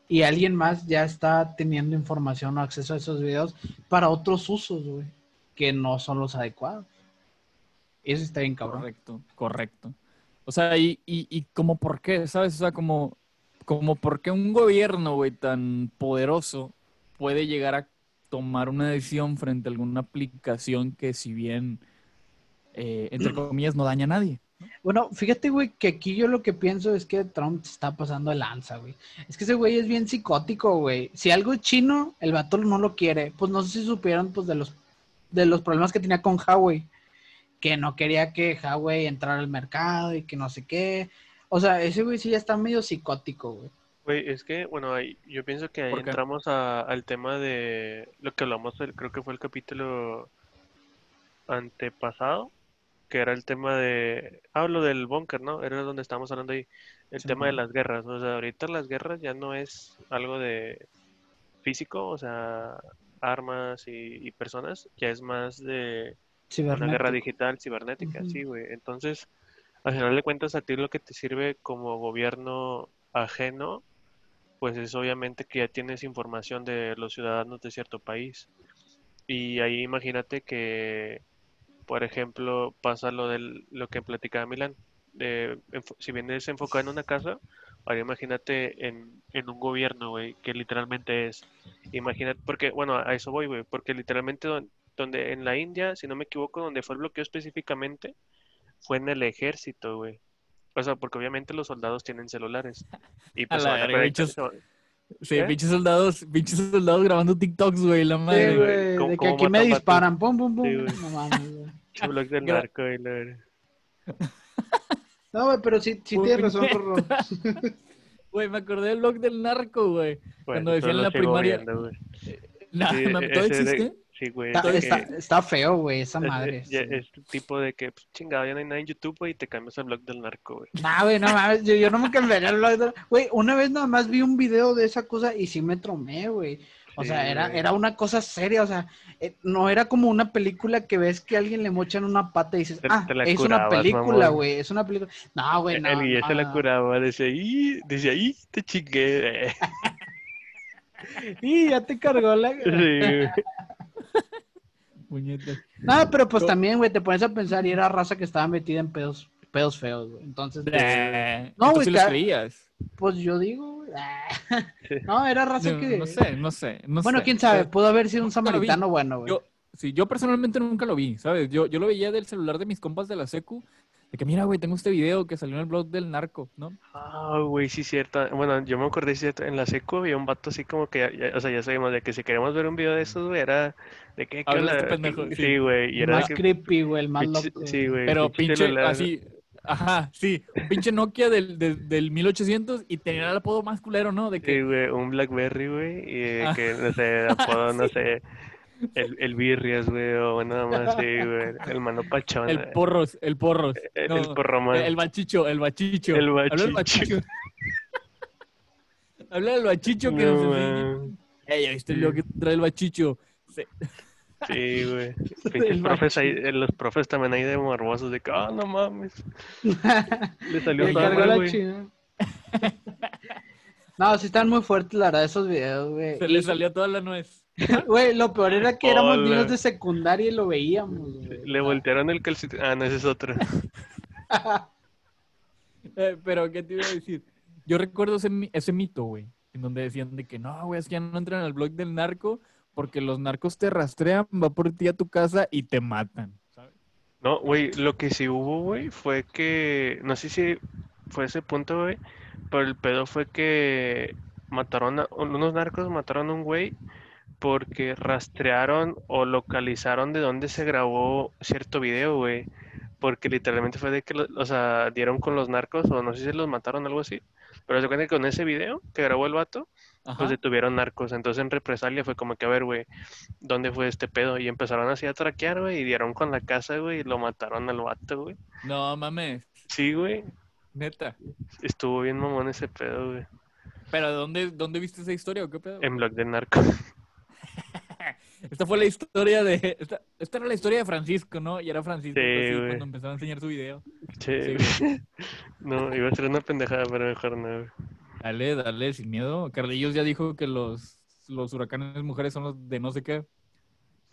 y alguien más ya está teniendo información o acceso a esos videos para otros usos, güey, que no son los adecuados. Eso está bien cabrón. Correcto, correcto. O sea, y, y, y como por qué, ¿sabes? O sea, como, como por qué un gobierno, güey, tan poderoso puede llegar a tomar una decisión frente a alguna aplicación que si bien eh, entre comillas, no daña a nadie. Bueno, fíjate, güey, que aquí yo lo que pienso es que Trump se está pasando de lanza, güey. Es que ese güey es bien psicótico, güey. Si algo es chino, el vato no lo quiere. Pues no sé si supieron, pues, de los, de los problemas que tenía con Huawei. Que no quería que Huawei entrara al mercado y que no sé qué. O sea, ese güey sí ya está medio psicótico, güey. Güey, es que, bueno, ahí, yo pienso que ahí entramos a- al tema de lo que hablamos, creo que fue el capítulo antepasado, que era el tema de, hablo del búnker, ¿no? Era donde estábamos hablando ahí, el Sí, tema de las guerras. O sea, ahorita las guerras ya no es algo de físico, o sea, armas y, y personas, ya es más de una guerra digital, cibernética, Ujú. sí, güey. Entonces, al final de cuentas, a ti lo que te sirve como gobierno ajeno, pues es obviamente que ya tienes información de los ciudadanos de cierto país. Y ahí imagínate que, por ejemplo, pasa lo del lo que platicaba Milán. si vienes enfocado en una casa, ahora imagínate en, en un gobierno, güey, que literalmente es, imagínate, porque, bueno, a eso voy, güey, porque literalmente don- donde en la India, si no me equivoco, donde fue el bloqueo específicamente, fue en el ejército, güey. O sea, porque obviamente los soldados tienen celulares. Y pues A la bichos. Sí, pinches soldados, pinches soldados grabando TikToks, güey, la Sí, madre. güey. güey, ¿Cómo- de que aquí me disparan, pum, pum, pum. Sí, güey. no mames, güey. Del narco, güey, la verga. No, güey, pero sí, sí tienes razón, Rorro. Güey, me acordé del blog del narco, güey. Cuando decían en la primaria- viendo, güey. Nah, Sí, ¿no- e- ¿Todavía ese de- existe? Sí, güey. Está, está, que- está feo, güey, esa es- madre. es, sí. tipo de que, pues, chingado, ya no hay nada en YouTube, güey, y te cambias al blog del narco, güey. Nah, güey, no mames, yo, yo no me cambiaría el blog de- Güey, una vez nada más vi un video de esa cosa y sí me tromé, güey. O Sí, sea, era, güey. era una cosa seria, o sea, eh, no era como una película que ves que alguien le mochan una pata y dices, Te- ah, te es una curabas, película, mamón. güey, es una película. No, güey, no. el Guille se la no. curaba, decía, ahí, decía, ahí, te chingué. eh". Y ya te cargó la... Sí, güey. Puñetas. No, pero pues también, güey, te pones a pensar y era raza que estaba metida en pedos, pedos feos, güey. Entonces, Eh, No, ¿tú güey, sí los creías? pues yo digo, güey, no, era raza No, que... no sé, no sé. no bueno, sé. quién sabe, pudo haber sido un samaritano bueno, güey. Yo, sí, yo personalmente nunca lo vi, ¿sabes? Yo, yo lo veía del celular de mis compas de la secu, de que mira, güey, tengo este video que salió en el blog del narco, ¿no? Ah, güey, sí, cierto. Bueno, yo me acordé, cierto, en la seco había un vato así como que, ya- ya- o sea, ya sabíamos de que si queríamos ver un video de esos, güey, era de que, ¿qué Habla este pendejo, Sí, sí. güey, y era más que, creepy, güey, el más loco. sí, güey, Pero pinche, celular. así, ajá, sí, un pinche Nokia del, del, del 1800 y tenía el apodo más culero, ¿no? De Sí, que, güey, un Blackberry, güey, y Ah. que, no sé, apodo, no sé, el, el Birrias, güey, o nada más, sí, güey, el mano pachón, el porros, el porros. el, no, el porromán. el bachicho, el bachicho. El Habla del bachicho. bachicho. Habla del bachicho que No, nos. Ey, ¿ya viste lo que trae el bachicho? Sí. Sí, güey. Pinches El profes ahí, los profes también ahí de morbosos, de que, ah, no mames. Le salió Le cargó la. No, sí están muy fuertes, la verdad, esos videos, güey. Se le salió toda la nuez. Güey, lo peor era que éramos Hola. niños de secundaria y lo veíamos, güey. Le voltearon el calcetín. Ah, no, ese es otro. Eh, pero, ¿qué te iba a decir? Yo recuerdo ese, ese mito, güey, en donde decían de que no, güey, es que ya no entran al blog del narco porque los narcos te rastrean, va por ti a tu casa y te matan, ¿sabes? No, güey, lo que sí hubo, güey, fue que, no sé si fue ese punto, güey, pero el pedo fue que mataron a, unos narcos mataron a un güey porque rastrearon o localizaron de dónde se grabó cierto video, güey. Porque literalmente fue de que, o sea, dieron con los narcos o no sé si los mataron, algo así. Pero se cuenta que con ese video que grabó el vato, Ajá. pues detuvieron narcos. Entonces en represalia fue como que, a ver, güey, ¿dónde fue este pedo? Y empezaron así a traquear, güey, y dieron con la casa, güey, y lo mataron al vato, güey. No mames, Sí, güey, neta. estuvo bien mamón ese pedo, güey. ¿Pero dónde, dónde viste esa historia o qué pedo? En blog de narco. Esta fue la historia de... Esta, esta era la historia de Francisco, ¿no? Y era Francisco Sí, güey. cuando empezó a enseñar su video. Sí, no, iba a ser una pendejada, pero mejor no, güey. Dale, dale, sin miedo. Carlillos ya dijo que los, los huracanes mujeres son los de no sé qué.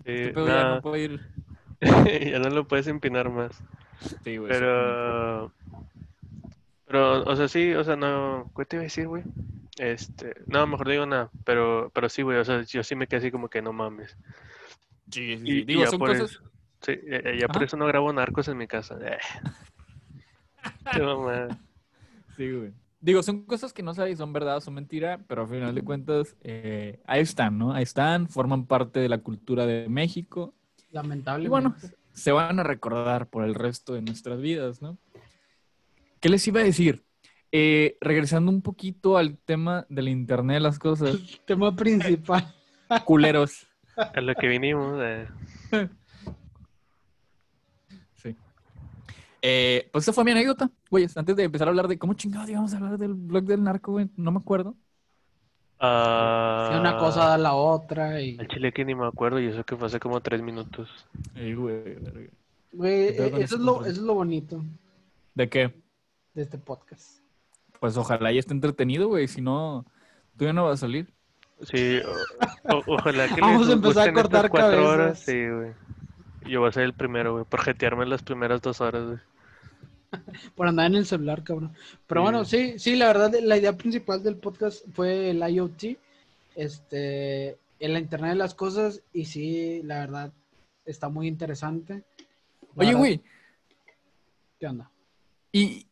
Sí, Este pedo ya no puede ir. ya no lo puedes empinar más. Sí, güey. Pero, pero, o sea, sí, o sea, no, ¿qué te iba a decir, güey? Este, no, mejor digo nada, pero, pero sí, güey, o sea, yo sí me quedé así como que no mames. Sí, sí, sí. Y- y Digo, ya son por cosas, eso. Sí, eh, eh, ya por eso no grabo narcos en mi casa. Eh. Qué mamada. Sí, güey. Digo, son cosas que no sabes si son verdad o son mentira, pero al final de cuentas, eh, ahí están, ¿no? Ahí están, forman parte de la cultura de México. Lamentablemente. Y bueno, se van a recordar por el resto de nuestras vidas, ¿no? ¿Qué les iba a decir? Eh, regresando un poquito al tema del Internet de las cosas, tema principal. culeros. A lo que vinimos. eh. Sí. Eh, pues esa fue mi anécdota, güey. Antes de empezar a hablar de cómo chingados íbamos a hablar del blog del narco, güey, no me acuerdo. Ah, Y una cosa da la otra y... Al chile que ni me acuerdo y eso que fue hace como tres minutos. Eh, güey. Güey, ¿Qué pedo eh, eso es, lo, eso es lo bonito ¿De qué? de este podcast. Pues ojalá y esté entretenido, güey. Si no, tú ya no vas a salir. Sí, o- o- ojalá que Vamos les a empezar a cortar cuatro cabezas. horas. Sí, güey. Yo voy a ser el primero, güey, por jetearme las primeras dos horas, güey. Por andar en el celular, cabrón. Pero Sí. bueno, sí, sí, la verdad, la idea principal del podcast fue el IoT, este, en la Internet de las Cosas, y sí, la verdad, está muy interesante. La Oye, verdad, güey, ¿Qué onda? y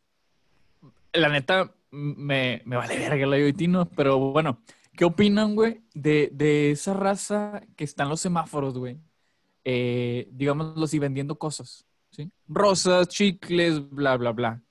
la neta, me, me vale verga la IoT, ¿no? Pero bueno, ¿qué opinan, güey, de, de esa raza que están los semáforos, güey? Eh, digámoslo así, vendiendo cosas, ¿sí? Rosas, chicles, bla, bla, bla.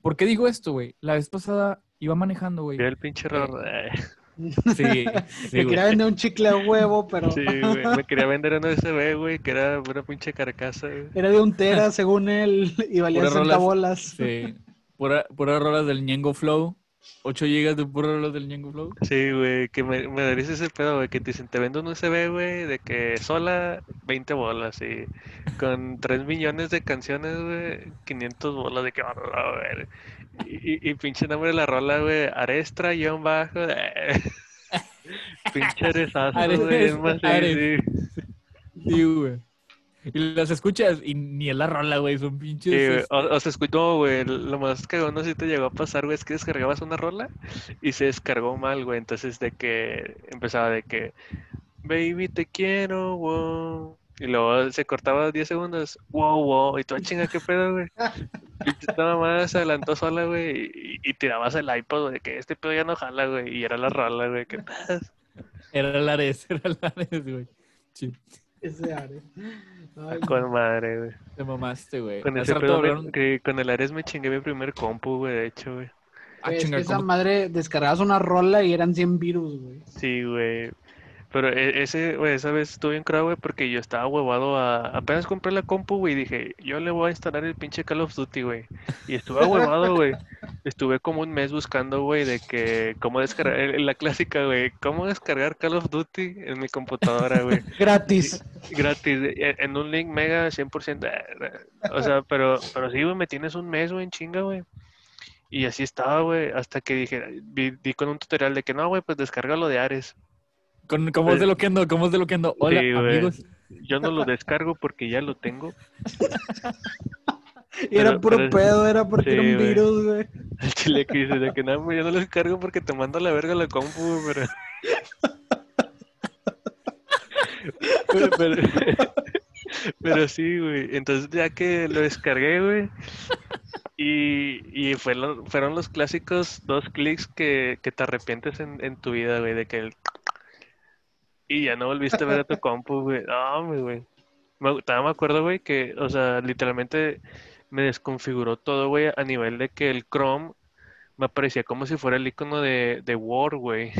¿Por qué digo esto, güey? La vez pasada iba manejando, güey. El pinche error. eh. Sí, sí, Te güey. quería vender un chicle a huevo, pero Sí, güey. Me quería vender una USB, güey, que era una pinche carcasa, güey. era de un tera, según él, y valía Puras 60 rolas. bolas. Sí. Pura, puras rolas del Ñengo Flow. 8 gigas de puras rolas del Ñengo Flow. Sí, güey, que me, me darías ese pedo, güey, que te dicen, te vendo un USB, güey, de que sola 20 bolas y con 3 millones de canciones, güey, 500 bolas de que van a ver. Y, y, pinche nombre de la rola, güey, Arestra, guion bajo, eh. pinche aresazo, Ares- güey, es más. Sí, güey. Y las escuchas y ni es la rola, güey. Son pinches. Sí, güey, O, o se escuchó, güey, lo más cagón no sé si te llegó a pasar, güey, es que descargabas una rola y se descargó mal, güey, entonces de que empezaba de que, baby, te quiero, wow, y luego se cortaba 10 segundos, wow, wow, y tú, "Ah, chinga, qué pedo, güey, y nada más se adelantó sola, güey, y, y tirabas el iPod, güey, de que este pedo ya no jala, güey, y era la rola, güey, que Era el Ares, era el Ares, güey. Sí. Ese Ares. Ay, con madre, güey. Te mamaste, güey. Con ese rato me- que con el Ares me chingué mi primer compu, güey, de hecho, güey. Ah, es que esa ¿cómo- madre descargabas una rola y eran 100 virus, güey. Sí, güey. Pero e- ese, güey, esa vez estuve bien crado, güey, porque yo estaba huevado a... Apenas compré la compu, güey, y dije, yo le voy a instalar el pinche Call of Duty, güey. Y estuve huevado, güey. Estuve como un mes buscando, güey, de que... Cómo descargar... La clásica, güey. Cómo descargar Call of Duty en mi computadora, güey. Gratis. Gratis. eh, En un link mega 100%. eh, eh, O sea, pero, pero sí, güey, me tienes un mes, güey, en chinga, güey. Y así estaba, güey, hasta que dije, vi, vi con un tutorial de que no, güey, pues descárgalo de Ares. Con, ¿Cómo es de lo que ando? ¿Cómo es de lo que ando? Hola, Sí, amigos. Yo no lo descargo porque ya lo tengo. Y era Pero- puro pero- pedo, era porque sí, era un virus, güey. El chile que dice de que no, yo no lo descargo porque te mando a la verga la compu, güey, pero... pero, pero, pero sí, güey. Entonces ya que lo descargué, güey. Y, y fue lo- fueron los clásicos dos clics que, que te arrepientes en, en tu vida, güey, de que el... Y ya no volviste a ver a tu compu, güey. No, güey. Me, todavía me acuerdo, güey, que, o sea, literalmente me desconfiguró todo, güey, a nivel de que el Chrome me aparecía como si fuera el icono de, de Word, güey.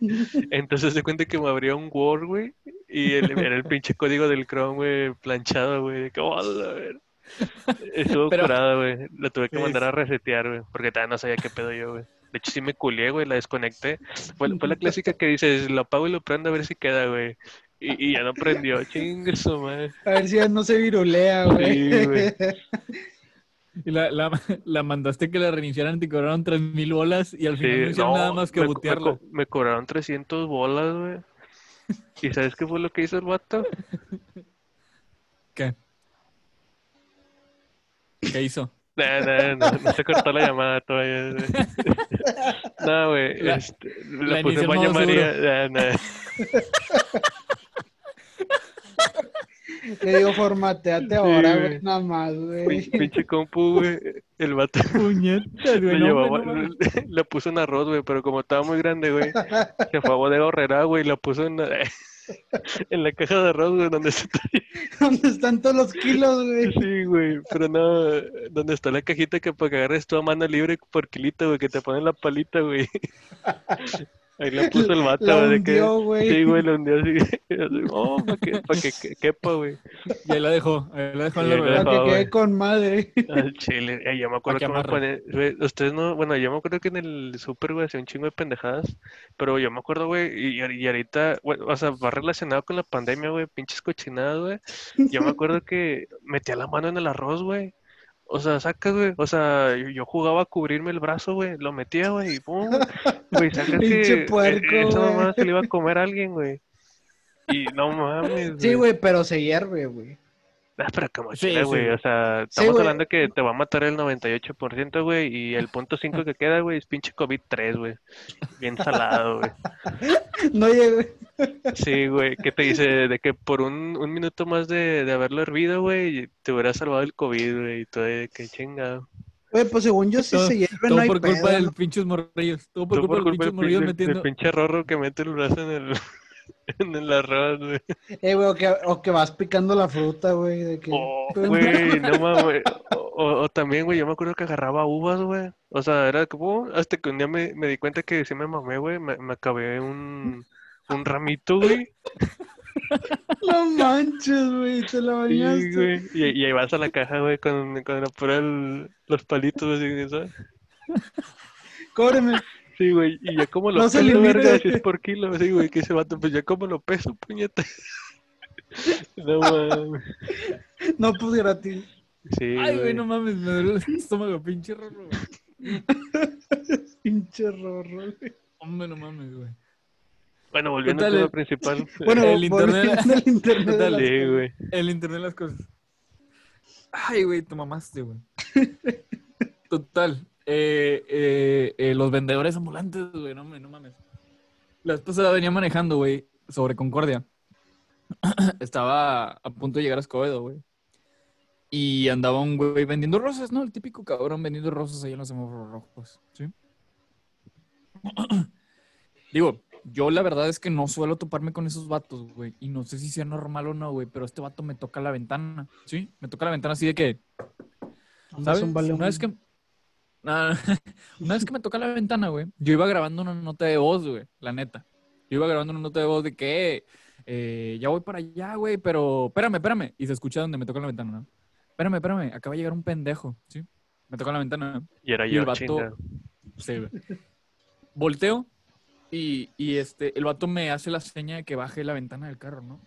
Entonces se cuenta que me abría un Word, güey, y el- era el pinche código del Chrome, güey, planchado, güey. de que, "Oh, la ver-". Estuvo Pero- curado, güey. Lo tuve que mandar a resetear, güey, porque todavía no sabía qué pedo yo, güey. De hecho, sí me culié, güey, la desconecté. Fue, fue la clásica que dices, lo apago y lo prendo a ver si queda, güey. Y, y ya no prendió, chingue su madre. A ver si ya no se virulea, güey. Sí, güey. Y la, la, la mandaste que la reiniciaran, te cobraron 3 mil bolas y al final no hicieron no, nada más que me, me butearla. co- me cobraron 300 bolas, güey. ¿Y sabes qué fue lo que hizo el vato? ¿Qué? ¿Qué hizo? Nah, nah, no, no se cortó la llamada todavía. No, güey. La- este, la la puse en modo María. Nah, nah. Le digo, formateate ahora, Sí, güey, güey. nada más, güey. Pin- Pinche compu, güey. El vato Puñetas, le güey. no, llevaba, no mames. le, le puso un arroz, güey, pero como estaba muy grande, güey, se fue a bodega horrera, güey, y lo puso en, la- en la caja de arroz, güey, donde está. ¿Dónde están todos los kilos, güey? Sí, güey, pero no, donde está la cajita que para que agarres tú a mano libre por kilito, güey, que te ponen la palita, güey. Ahí la puso el vato, La güey, de que. hundió, güey. Sí, güey, la hundió así. así, oh, para que, pa' que, que- quepa, güey. Y ahí la dejó. Ahí la dejó en la. Para que quede con madre. Al chile. Eh, yo me acuerdo que que me pone. güey, Ustedes no. Bueno, yo me acuerdo que en el súper, güey, hacía un chingo de pendejadas. Pero yo me acuerdo, güey, y, y ahorita, güey, o sea, va relacionado con la pandemia, güey, pinches cochinadas, güey. Yo me acuerdo que metía la mano en el arroz, güey. O sea, sacas, güey. O sea, yo, jugaba a cubrirme el brazo, güey. Lo metía, güey, y pum. Güey, sacas que. puerco, Esa mamá se le iba a comer a alguien, güey. Y no mames, Sí, güey, pero se hierve, güey. Ah, pero como Sí, güey. sí. O sea, Sí, estamos güey. hablando que te va a matar el 98%, güey. Y el punto 5 que queda, güey, es pinche COVID-3, güey. Bien salado, güey. No llegue. Sí, güey. ¿Qué te dice? De que por un, un minuto más de, de haberlo hervido, güey, te hubiera salvado el COVID, güey. Y todo de que chingado. Güey, pues según yo, si Todo- se hierve, Todo no hay por culpa pedo, del ¿no? pinches morrillos. Todo por Todo culpa por culpa del pinche, del metiendo. pinche rorro que mete el brazo en el, en el arroz, güey. Eh, güey, o que, o que vas picando la fruta, güey. De que... Oh, güey, no mames. O, también, güey, yo me acuerdo que agarraba uvas, güey. O sea, era como, hasta que un día me, me di cuenta que sí me mamé, güey. Me, me acabé un, un ramito, güey. No manches, güey, te la Sí, bañaste. güey. Y, y ahí vas a la caja, güey, con, con la pura el- los palitos, así, ¿sabes? Cóbreme. Sí, güey. Y ya como lo No se peso, verga, si es por kilo. Sí, güey, que ese vato, pues ya como lo peso, puñeta. No mames. No, pues gratis. Sí, Ay, güey, no mames, me duele el estómago, pinche rorro, güey. Pinche rorro, güey. Hombre, no mames, güey. Bueno, volviendo al tema principal. Bueno, El internet- al internet. de Dale, las Sí, cosas. güey. El internet de las cosas. Ay, güey, tu mamaste, güey. Total. Eh, eh, eh, los vendedores ambulantes, güey, no, me- no mames. La pasada venía manejando, güey, sobre Concordia. Estaba a punto de llegar a Escobedo, güey. Y andaba un güey vendiendo rosas, ¿no? El típico cabrón vendiendo rosas ahí en los semáforos rojos, ¿sí? Digo, yo la verdad es que no suelo toparme con esos vatos, güey. Y no sé si sea normal o no, güey, pero este vato me toca la ventana, ¿sí? Me toca la ventana así de que, ¿sabes? Una vez que... Una vez que me toca la ventana, güey, yo iba grabando una nota de voz, güey, la neta. Yo iba grabando una nota de voz de que eh, ya voy para allá, güey, pero espérame, espérame. Y se escucha donde me toca la ventana, ¿no? Espérame, espérame, acaba de llegar un pendejo, ¿sí? Me toca la ventana, Y era Y el yo, vato- chinga. Sí, güey. Volteo y, y este, el vato me hace la seña de que baje la ventana del carro, ¿no?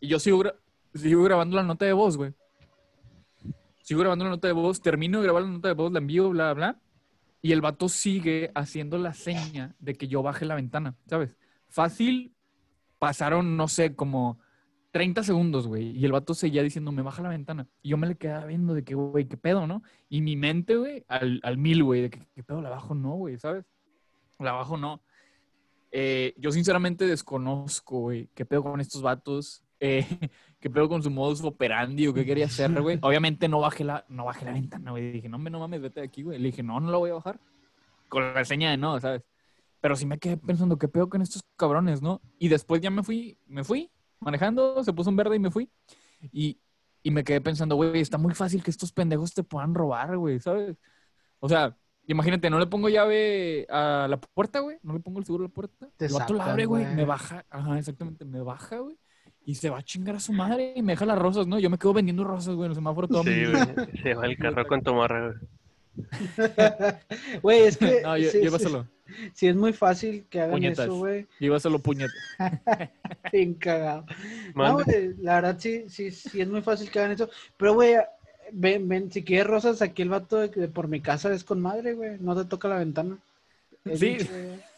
Y yo sigo, gra- sigo grabando la nota de voz, güey. Sigo grabando la nota de voz, termino de grabar la nota de voz, la envío, bla, bla. Y el vato sigue haciendo la seña de que yo baje la ventana, ¿sabes? Fácil, pasaron, no sé, como 30 segundos, güey. Y el vato seguía diciendo, me baja la ventana. Y yo me le quedaba viendo de que, güey, ¿qué pedo, no? Y mi mente, güey, al, al mil, güey, de que, ¿qué pedo? La bajo no, güey, ¿sabes? La bajo no. Eh, yo sinceramente desconozco, güey, qué pedo con estos vatos. Eh, qué pedo con su modus operandi o qué quería hacer, güey. Obviamente no bajé la, no bajé la ventana, güey. Dije, no, hombre, no mames, vete de aquí, güey. Le dije, no, no la voy a bajar. Con la seña de no, ¿sabes? Pero sí me quedé pensando, ¿qué pedo con estos cabrones, no? Y después ya me fui, me fui manejando, se puso en verde y me fui. Y, y me quedé pensando, güey, está muy fácil que estos pendejos te puedan robar, güey, ¿sabes? O sea, imagínate, no le pongo llave a la puerta, güey, no le pongo el seguro a la puerta. Te el vato la abre, güey. me baja, ajá, exactamente, me baja, güey. Y se va a chingar a su madre y me deja las rosas, ¿no? Yo me quedo vendiendo rosas, güey, en el semáforo todo Sí, mi- güey. Se va el carro con tu morra, güey. Güey, es que No, yo, sí, iba sí- es muy fácil que hagan Puñetas. eso, güey. Solo puñetas. Bien cagado. No, güey, la verdad sí, sí, sí es muy fácil que hagan eso. Pero, güey, ven, ven, si quieres rosas, aquí el vato de, de por mi casa es con madre, güey. No te toca la ventana. Es Sí.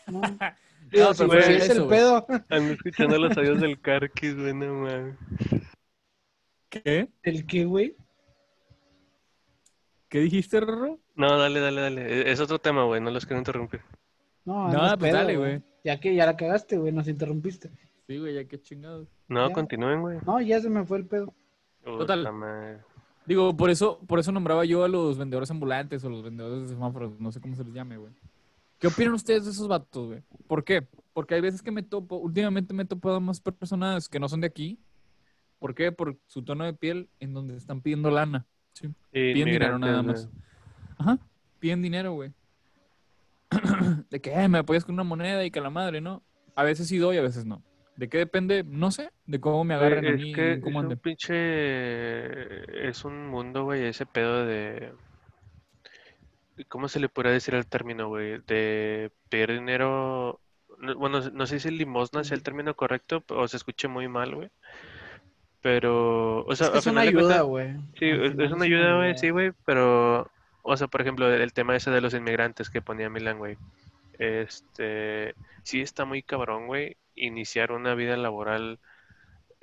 no. No, si pero fue si es el güey. pedo, Ando escuchando los audios del Carquis, güey, no mames. ¿Qué? ¿el qué, güey? ¿Qué dijiste, Rorro? No, dale, dale, dale. E- Es otro tema, güey, no los quiero interrumpir. No, No, pues pedo, dale, güey. Ya que ya la cagaste, güey, nos interrumpiste. Sí, güey, ya qué chingados. No, Ya. continúen, güey. No, ya se me fue el pedo. Total. Madre. Digo, por eso, por eso nombraba yo a los vendedores ambulantes o los vendedores de semáforos, no sé cómo se les llame, güey. ¿Qué opinan ustedes de esos vatos, güey? ¿Por qué? Porque hay veces que me topo, últimamente me he topado más personas que no son de aquí. ¿Por qué? Por su tono de piel en donde están pidiendo lana. Sí. Piden dinero nada más. Ajá, piden dinero, güey. de que "Eh, me apoyas con una moneda y que la madre, ¿no? A veces sí doy, a veces no. ¿De qué depende? No sé, de cómo me agarren a mí que cómo es un pinche... Es un mundo, güey, ese pedo de... ¿Cómo se le podría decir el término, güey? De pedir dinero... no- Bueno, no sé si limosna es el término correcto o se escuche muy mal, güey. Pero, o sea, Es que a es una ayuda, güey. Sí, Al es, una ayuda, güey, sí, güey, pero, o sea, por ejemplo, el tema ese de los inmigrantes que ponía Milan, güey, este, sí está muy cabrón, güey, iniciar una vida laboral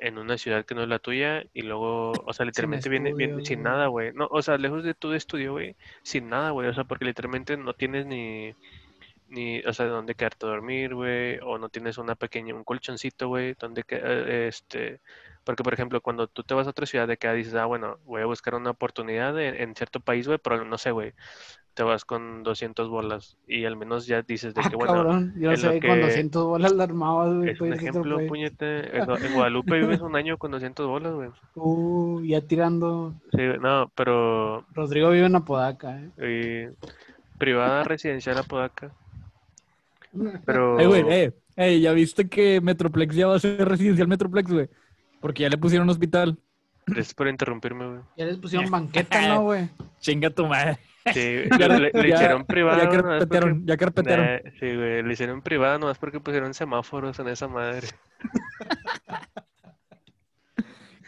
en una ciudad que no es la tuya y luego, o sea, literalmente viene, viene sin nada, güey, no, o sea, lejos de tu estudio, güey, sin nada, güey, o sea, porque literalmente no tienes ni, ni, o sea, dónde quedarte a dormir, güey, o no tienes una pequeña, un colchoncito, güey, donde, eh, este, porque, por ejemplo, cuando tú te vas a otra ciudad de acá, dices, ah, bueno, voy a buscar una oportunidad en, en cierto país, güey, pero no sé, güey, te vas con 200 bolas y al menos ya dices de Ah, que, bueno, cabrón. Yo sé, con que- 200 bolas la armabas, güey. es un pues, ejemplo, puñete, en, Gua- en Guadalupe vives un año con 200 bolas, güey. Uh, ya tirando. Sí, no, pero Rodrigo vive en Apodaca, ¿eh? y privada residencial Apodaca, pero... Eh, güey, eh, eh, ¿ya viste que Metroplex ya va a ser residencial Metroplex, güey? Porque ya le pusieron hospital. Gracias por interrumpirme, güey. Ya les pusieron banqueta, ¿no, güey? Chinga tu madre. Sí, le, le ya- hicieron privada. Ya carpetearon, ya carpetearon. Nah, sí, güey, le hicieron privada nomás porque pusieron semáforos en esa madre.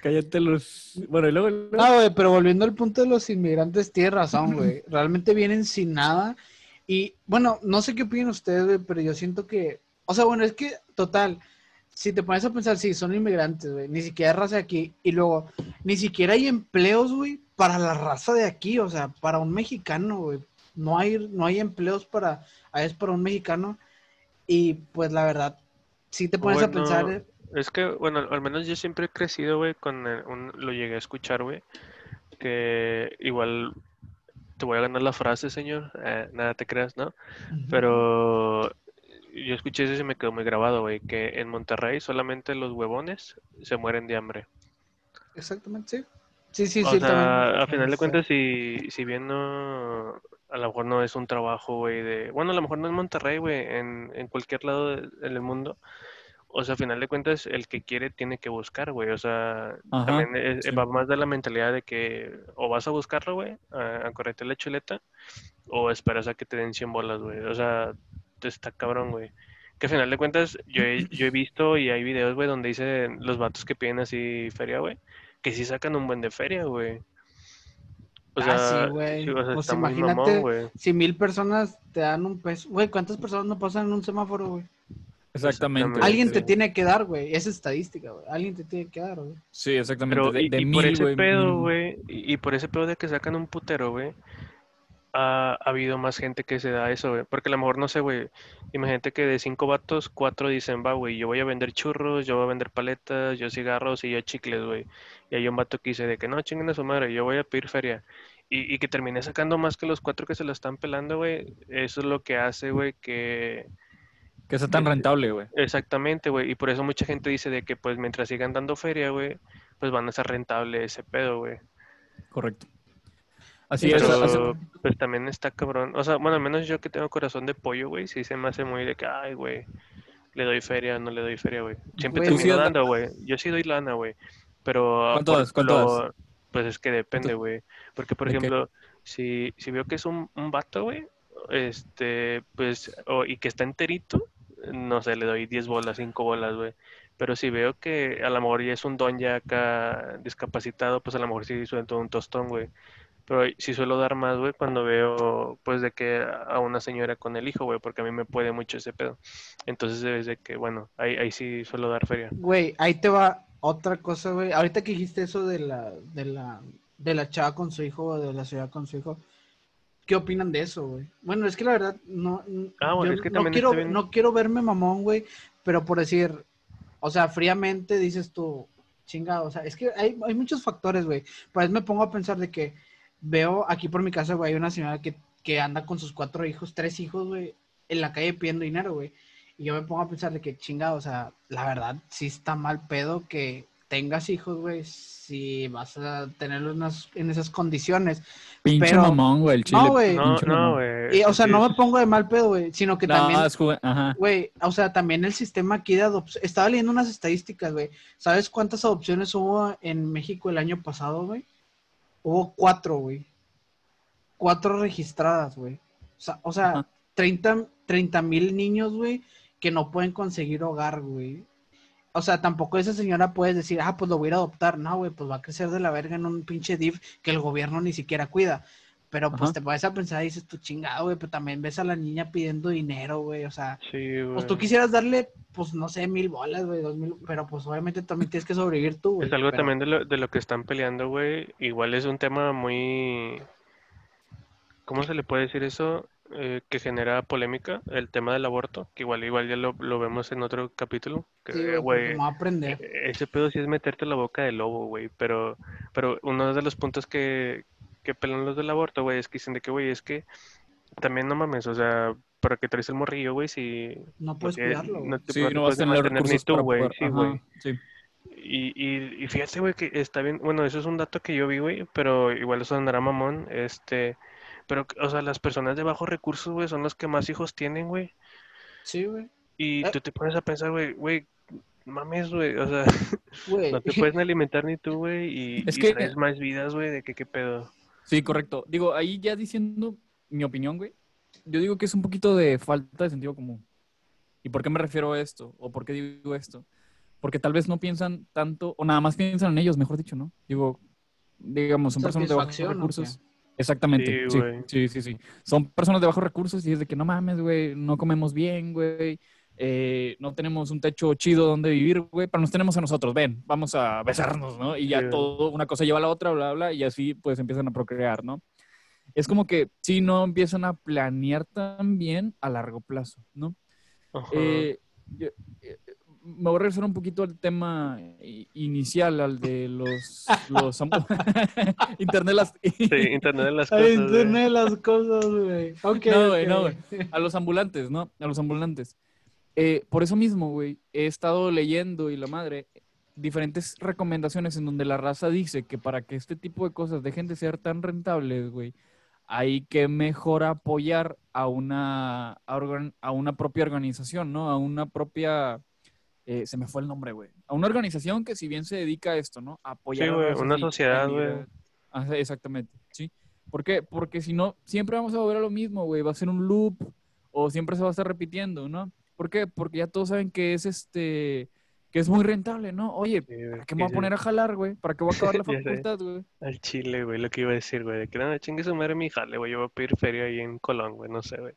Cállate los... Bueno, y luego... luego- No, güey, pero volviendo al punto de los inmigrantes, tienes razón, güey. Realmente vienen sin nada. Y bueno, no sé qué opinan ustedes, güey, pero yo siento que. O sea, bueno, es que, total, si te pones a pensar, sí, son inmigrantes, güey. Ni siquiera raza de aquí. Y luego, ni siquiera hay empleos, güey, para la raza de aquí. O sea, para un mexicano, güey. No hay, no hay empleos para. A veces para un mexicano. Y pues la verdad, si te pones a pensar. eh, Es que, bueno, al menos yo siempre he crecido, güey, con el- un, lo llegué a escuchar, güey, que igual te voy a ganar la frase, señor, eh, nada te creas, ¿no? Pero yo escuché eso y se me quedó muy grabado, güey, que en Monterrey solamente los huevones se mueren de hambre. Exactamente, sí. Sí, sí, O sí. sea, también. a final de Sí. cuentas, si, si bien no, a lo mejor no es un trabajo, güey, de, bueno, a lo mejor no en Monterrey, güey, en, en cualquier lado de- del mundo, o sea, a final de cuentas, el que quiere tiene que buscar, güey, o sea, Ajá, también es- sí. va más de la mentalidad de que o vas a buscarlo, güey, a, a correrte la chuleta, o esperas a que te den 100 bolas, güey, o sea, te está cabrón, güey. Que a final de cuentas, yo he, yo he visto y hay videos, güey, donde dicen los vatos que piden así feria, güey, que sí sacan un buen de feria, güey. O Ah, sea, sí, güey. sí, o sea, Pues imagínate, mamón, güey. Si mil personas te dan un peso, güey, ¿cuántas personas no pasan en un semáforo, güey? Exactamente. Alguien te tiene que dar, güey. Es estadística, güey. Alguien te tiene que dar, güey. Sí, exactamente. Pero, de, y, de y por mil, ese güey, pedo, güey, y, y por ese pedo de que sacan un putero, güey, ha, ha habido más gente que se da eso, güey. Porque a lo mejor, no sé, güey, imagínate que de cinco vatos, cuatro dicen, va, güey, yo voy a vender churros, yo voy a vender paletas, yo cigarros y yo chicles, güey. Y hay un vato que dice de que no, chinguen a su madre, yo voy a pedir feria. Y, y que termine sacando más que los cuatro que se lo están pelando, güey. Eso es lo que hace, güey, que... Que sea tan rentable, güey. Exactamente, güey. Y por eso mucha gente dice de que, pues, mientras sigan dando feria, güey, pues van a ser rentable ese pedo, güey. Correcto. Así Sí, es. Pero, hace- pues también está cabrón. O sea, bueno, al menos yo que tengo corazón de pollo, güey, sí se me hace muy de que, ay, güey, le doy feria, no le doy feria, güey. Siempre Güey, ¿Tú sí termino dando, güey. Yo sí doy lana, güey. Pero ¿Cuánto por das? ¿Cuánto lo- das? Pues es que depende, güey. Porque, por ejemplo, si, si veo que es un, un vato, güey, este, pues, o- y que está enterito, no sé, le doy 10 bolas, 5 bolas, güey. Pero si veo que a lo mejor ya es un don ya acá discapacitado, pues a lo mejor sí suelto un tostón, güey. Pero sí suelo dar más, güey, cuando veo, pues, de que a una señora con el hijo, güey, porque a mí me puede mucho ese pedo. Entonces, es de que, bueno, ahí, ahí sí suelo dar feria. Güey, ahí te va otra cosa, güey. Ahorita que dijiste eso de la, de la, de la chava con su hijo, o de la ciudad con su hijo, ¿qué opinan de eso, güey? Bueno, es que la verdad, no, Ah, bueno, es que no quiero, bien. no quiero verme mamón, güey, pero por decir, O sea, fríamente dices tú, chinga, o sea, es que hay, hay muchos factores, güey. Pues me pongo a pensar de que veo aquí por mi casa, güey, hay una señora que, que anda con sus cuatro hijos, tres hijos, güey, en la calle pidiendo dinero, güey. Y yo me pongo a pensar de que chinga, o sea, la verdad, sí está mal pedo que tengas hijos, güey, si vas a tenerlos en, esas condiciones. Pinche Pero- mamón, güey, el chile. No, güey. No, no, güey. Y, o sea, no me pongo de mal pedo, güey, sino que No, también, Ajá. güey, o sea, también el sistema aquí de adopción. Estaba leyendo unas estadísticas, güey. ¿Sabes cuántas adopciones hubo en México el año pasado, güey? Hubo cuatro, güey. Cuatro registradas, güey. O sea, o sea Ajá. 30 mil niños, güey, que no pueden conseguir hogar, güey. O sea, tampoco esa señora puede decir, ah, pues lo voy a ir a adoptar. No, güey, pues va a crecer de la verga en un pinche div que el gobierno ni siquiera cuida. Pero pues Ajá. te pones a pensar y dices, tú chingado, güey, pero también ves a la niña pidiendo dinero, güey. O sea, Sí, güey. pues tú quisieras darle, pues no sé, mil bolas, güey, dos mil, pero pues obviamente también tienes que sobrevivir tú, güey. Es algo pero- también de lo, de lo que están peleando, güey. Igual es un tema muy... ¿Cómo se le puede decir eso? Eh, que genera polémica, el tema del aborto, que igual igual ya lo, lo vemos en otro capítulo. Que, Sí, a aprender. e- ese pedo sí es meterte la boca del lobo, güey. Pero, pero uno de los puntos que, que pelean los del aborto, güey, es que dicen de que, güey, es que también no mames, o sea, ¿para qué traes el morrillo, güey? Si No puedes tiene- cuidarlo, güey. no te, Sí, no no vas a tener mantener ni tú, güey. Sí, güey. sí. Y, y, y fíjate, güey, que está bien. Bueno, eso es un dato que yo vi, güey, pero igual eso andará mamón. Este, pero, o sea, las personas de bajos recursos, güey, son las que más hijos tienen, güey. Sí, güey. Y Eh. tú te pones a pensar, güey, güey, mames, güey, o sea, no te puedes ni alimentar ni tú, güey, y, Es y que- traes más vidas, güey, de que qué pedo. Sí, correcto. Digo, ahí ya diciendo mi opinión, güey. Yo digo que es un poquito de falta de sentido común. ¿Y por qué me refiero a esto? ¿O por qué digo esto? Porque tal vez no piensan tanto, o nada más piensan en ellos, mejor dicho, ¿no? Digo, digamos, son personas de bajos ¿Satisfacción o recursos. Exactamente, Sí, sí, sí, sí, sí. Son personas de bajos recursos y es de que no mames, güey, no comemos bien, güey. Eh, no tenemos un techo chido donde vivir, güey, pero nos tenemos a nosotros, ven, vamos a besarnos, ¿no? Y ya Sí. todo, una cosa lleva a la otra, bla, bla, y así pues empiezan a procrear, ¿no? Es como que sí, no empiezan a planear también a largo plazo, ¿no? Ajá. Eh, yo- eh, me voy a regresar un poquito al tema inicial, al de los, Internet las- Sí, Internet de las cosas, güey. internet las cosas, güey. Ok, No, güey, no, güey. a los ambulantes, ¿no? A los ambulantes. Eh, por eso mismo, güey, he estado leyendo y la madre diferentes recomendaciones en donde la raza dice que para que este tipo de cosas dejen de ser tan rentables, güey, hay que mejor apoyar a una, a organ- a una propia organización, ¿no? A una propia, eh, se me fue el nombre, güey. A una organización que si bien se dedica a esto, ¿no? A apoyar Sí, a una sociedad, güey. exactamente, sí. ¿Por qué? Porque si no, siempre vamos a volver a lo mismo, güey. Va a ser un loop o siempre se va a estar repitiendo, ¿no? ¿Por qué? Porque ya todos saben que es este, que es muy rentable, ¿no? Oye, ¿para qué me voy a poner a jalar, güey? ¿Para qué voy a acabar la facultad, güey? Al chile, güey, lo que iba a decir, güey, de que no, chingue su madre mi jale, güey, yo voy a pedir feria ahí en Colón, güey, no sé, güey.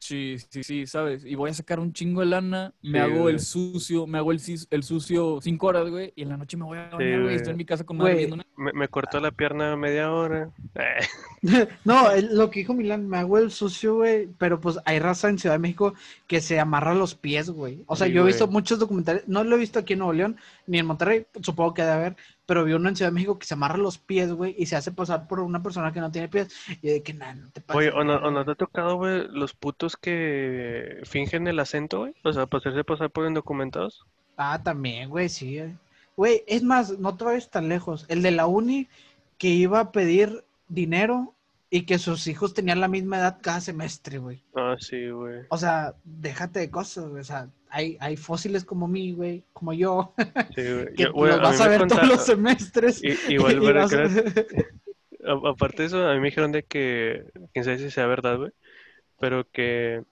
Sí, sí, sí, ¿sabes? Y voy a sacar un chingo de lana, me Sí, hago güey. el sucio, me hago el, sucio cinco horas, güey, y en la noche me voy a bañar, güey, güey. estoy en mi casa con madre viendo una... Me, me cortó la pierna media hora. Eh, No, lo que dijo Milán, me hago el sucio, güey, pero pues hay raza en Ciudad de México que se amarra los pies, güey. O sea, Sí, yo he visto muchos documentales, no lo he visto aquí en Nuevo León, ni en Monterrey, supongo que debe haber, pero vi uno en Ciudad de México que se amarra los pies, güey, y se hace pasar por una persona que no tiene pies. Y de que, nah, no te pases. Oye, ¿o no, o no verga". te ha tocado, güey, los putos que fingen el acento, güey? O sea, para hacerse pasar por indocumentados. Ah, también, güey, sí. eh. Güey, es más, no te vayas tan lejos. El de la uni que iba a pedir dinero y que sus hijos tenían la misma edad cada semestre, güey. Ah, sí, güey. O sea, déjate de cosas, güey. O sea, hay, hay fósiles como mí, güey, como yo, Sí, güey. que Yo- güey, los a vas a me ver todos los semestres. I- igual, y güey, vas a- A- Aparte de eso, a mí me dijeron de que, quién sabe si sea verdad, güey, pero que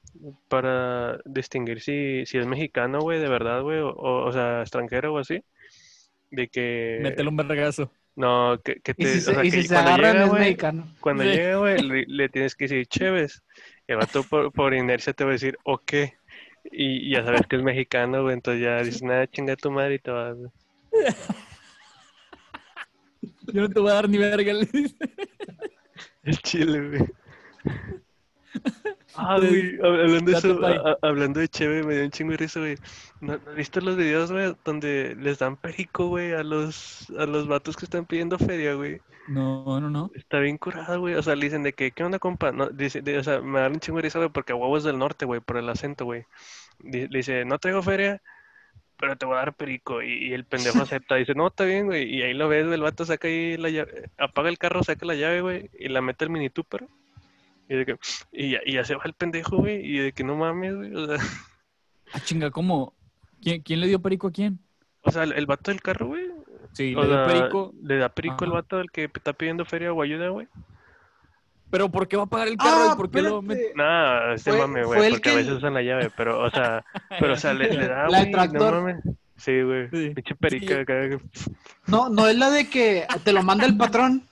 para distinguir si, si es mexicano, güey, de verdad, güey, o, o, o sea, extranjero o así, de que, Métele un vergazo. No, que, que Y te, si o se, sea, y que si se cuando agarran llega, es mexicano. cuando Sí. llega, güey, le, le tienes que decir Chévez, y el vato por, por inercia te va a decir, ok, y, y ya sabes que es mexicano, güey, entonces ya dices, nada, chinga tu madre y te vas, güey. Yo no te voy a dar ni verga. le dice. El chile, güey. Ah, güey, hab- hablando de eso, a- hablando de Cheve, me dio un chingo de risa, güey. ¿No, visto los videos, güey, donde les dan perico, güey, a los, a los vatos que están pidiendo feria, güey? No, no, no. Está bien curada, güey. O sea, le dicen de que, ¿qué onda, compa? No, dice, de- o sea, me da un chingo de risa, güey, porque huevo es del norte, güey, por el acento, güey. Le dice, no traigo feria, pero te voy a dar perico. Y, y el pendejo acepta, dice, no, está bien, güey. Y ahí lo ves, güey, el vato saca ahí la llave, apaga el carro, saca la llave, güey, y la mete al mini Tupper. Y, de que, y, ya, y ya se va el pendejo, güey, y de que no mames, güey. O sea, Ah, chinga, ¿cómo? ¿Quién, quién le dio perico a quién? o sea, el, el vato del carro, güey. Sí, o le sea, perico. le da perico el vato al que está pidiendo feria o ayuda, güey. Pero ¿por qué va a pagar el carro Ah, y por qué lo mete? espérate. Nah, este Fue- mame, güey, porque a veces usan la llave, pero, o sea, pero, o sea, le, le da, La del no tractor. mames. Sí, güey, Sí. pinche perica, Sí. No, no es la de que te lo manda el patrón.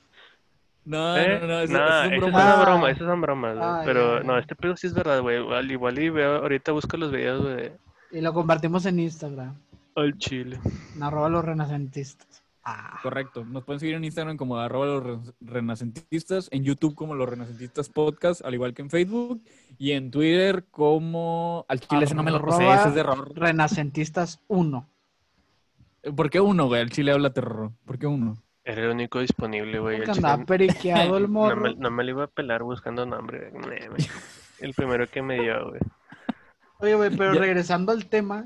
No, ¿eh? no, no, eso, Nah, eso es esas broma. son Ah. bromas, esas son bromas, güey, Ah, pero, ya, no, este pedo sí es verdad, güey, al igual y veo, ahorita busco los videos, güey, Y lo compartimos en Instagram. al chile. En arroba los renacentistas. Ah. Correcto. Nos pueden seguir en Instagram como arroba los re- renacentistas, en YouTube como los renacentistas podcast, al igual que en Facebook, y en Twitter como al chile ese no me lo ese es de error. Renacentistas 1. ¿Por qué uno, güey? Al chile habla terror. ¿Por qué uno? Era el único disponible, güey, periqueado el no me, no me lo iba a pelar buscando nombre, el primero que me dio, güey, Oye, güey, pero Ya. regresando al tema.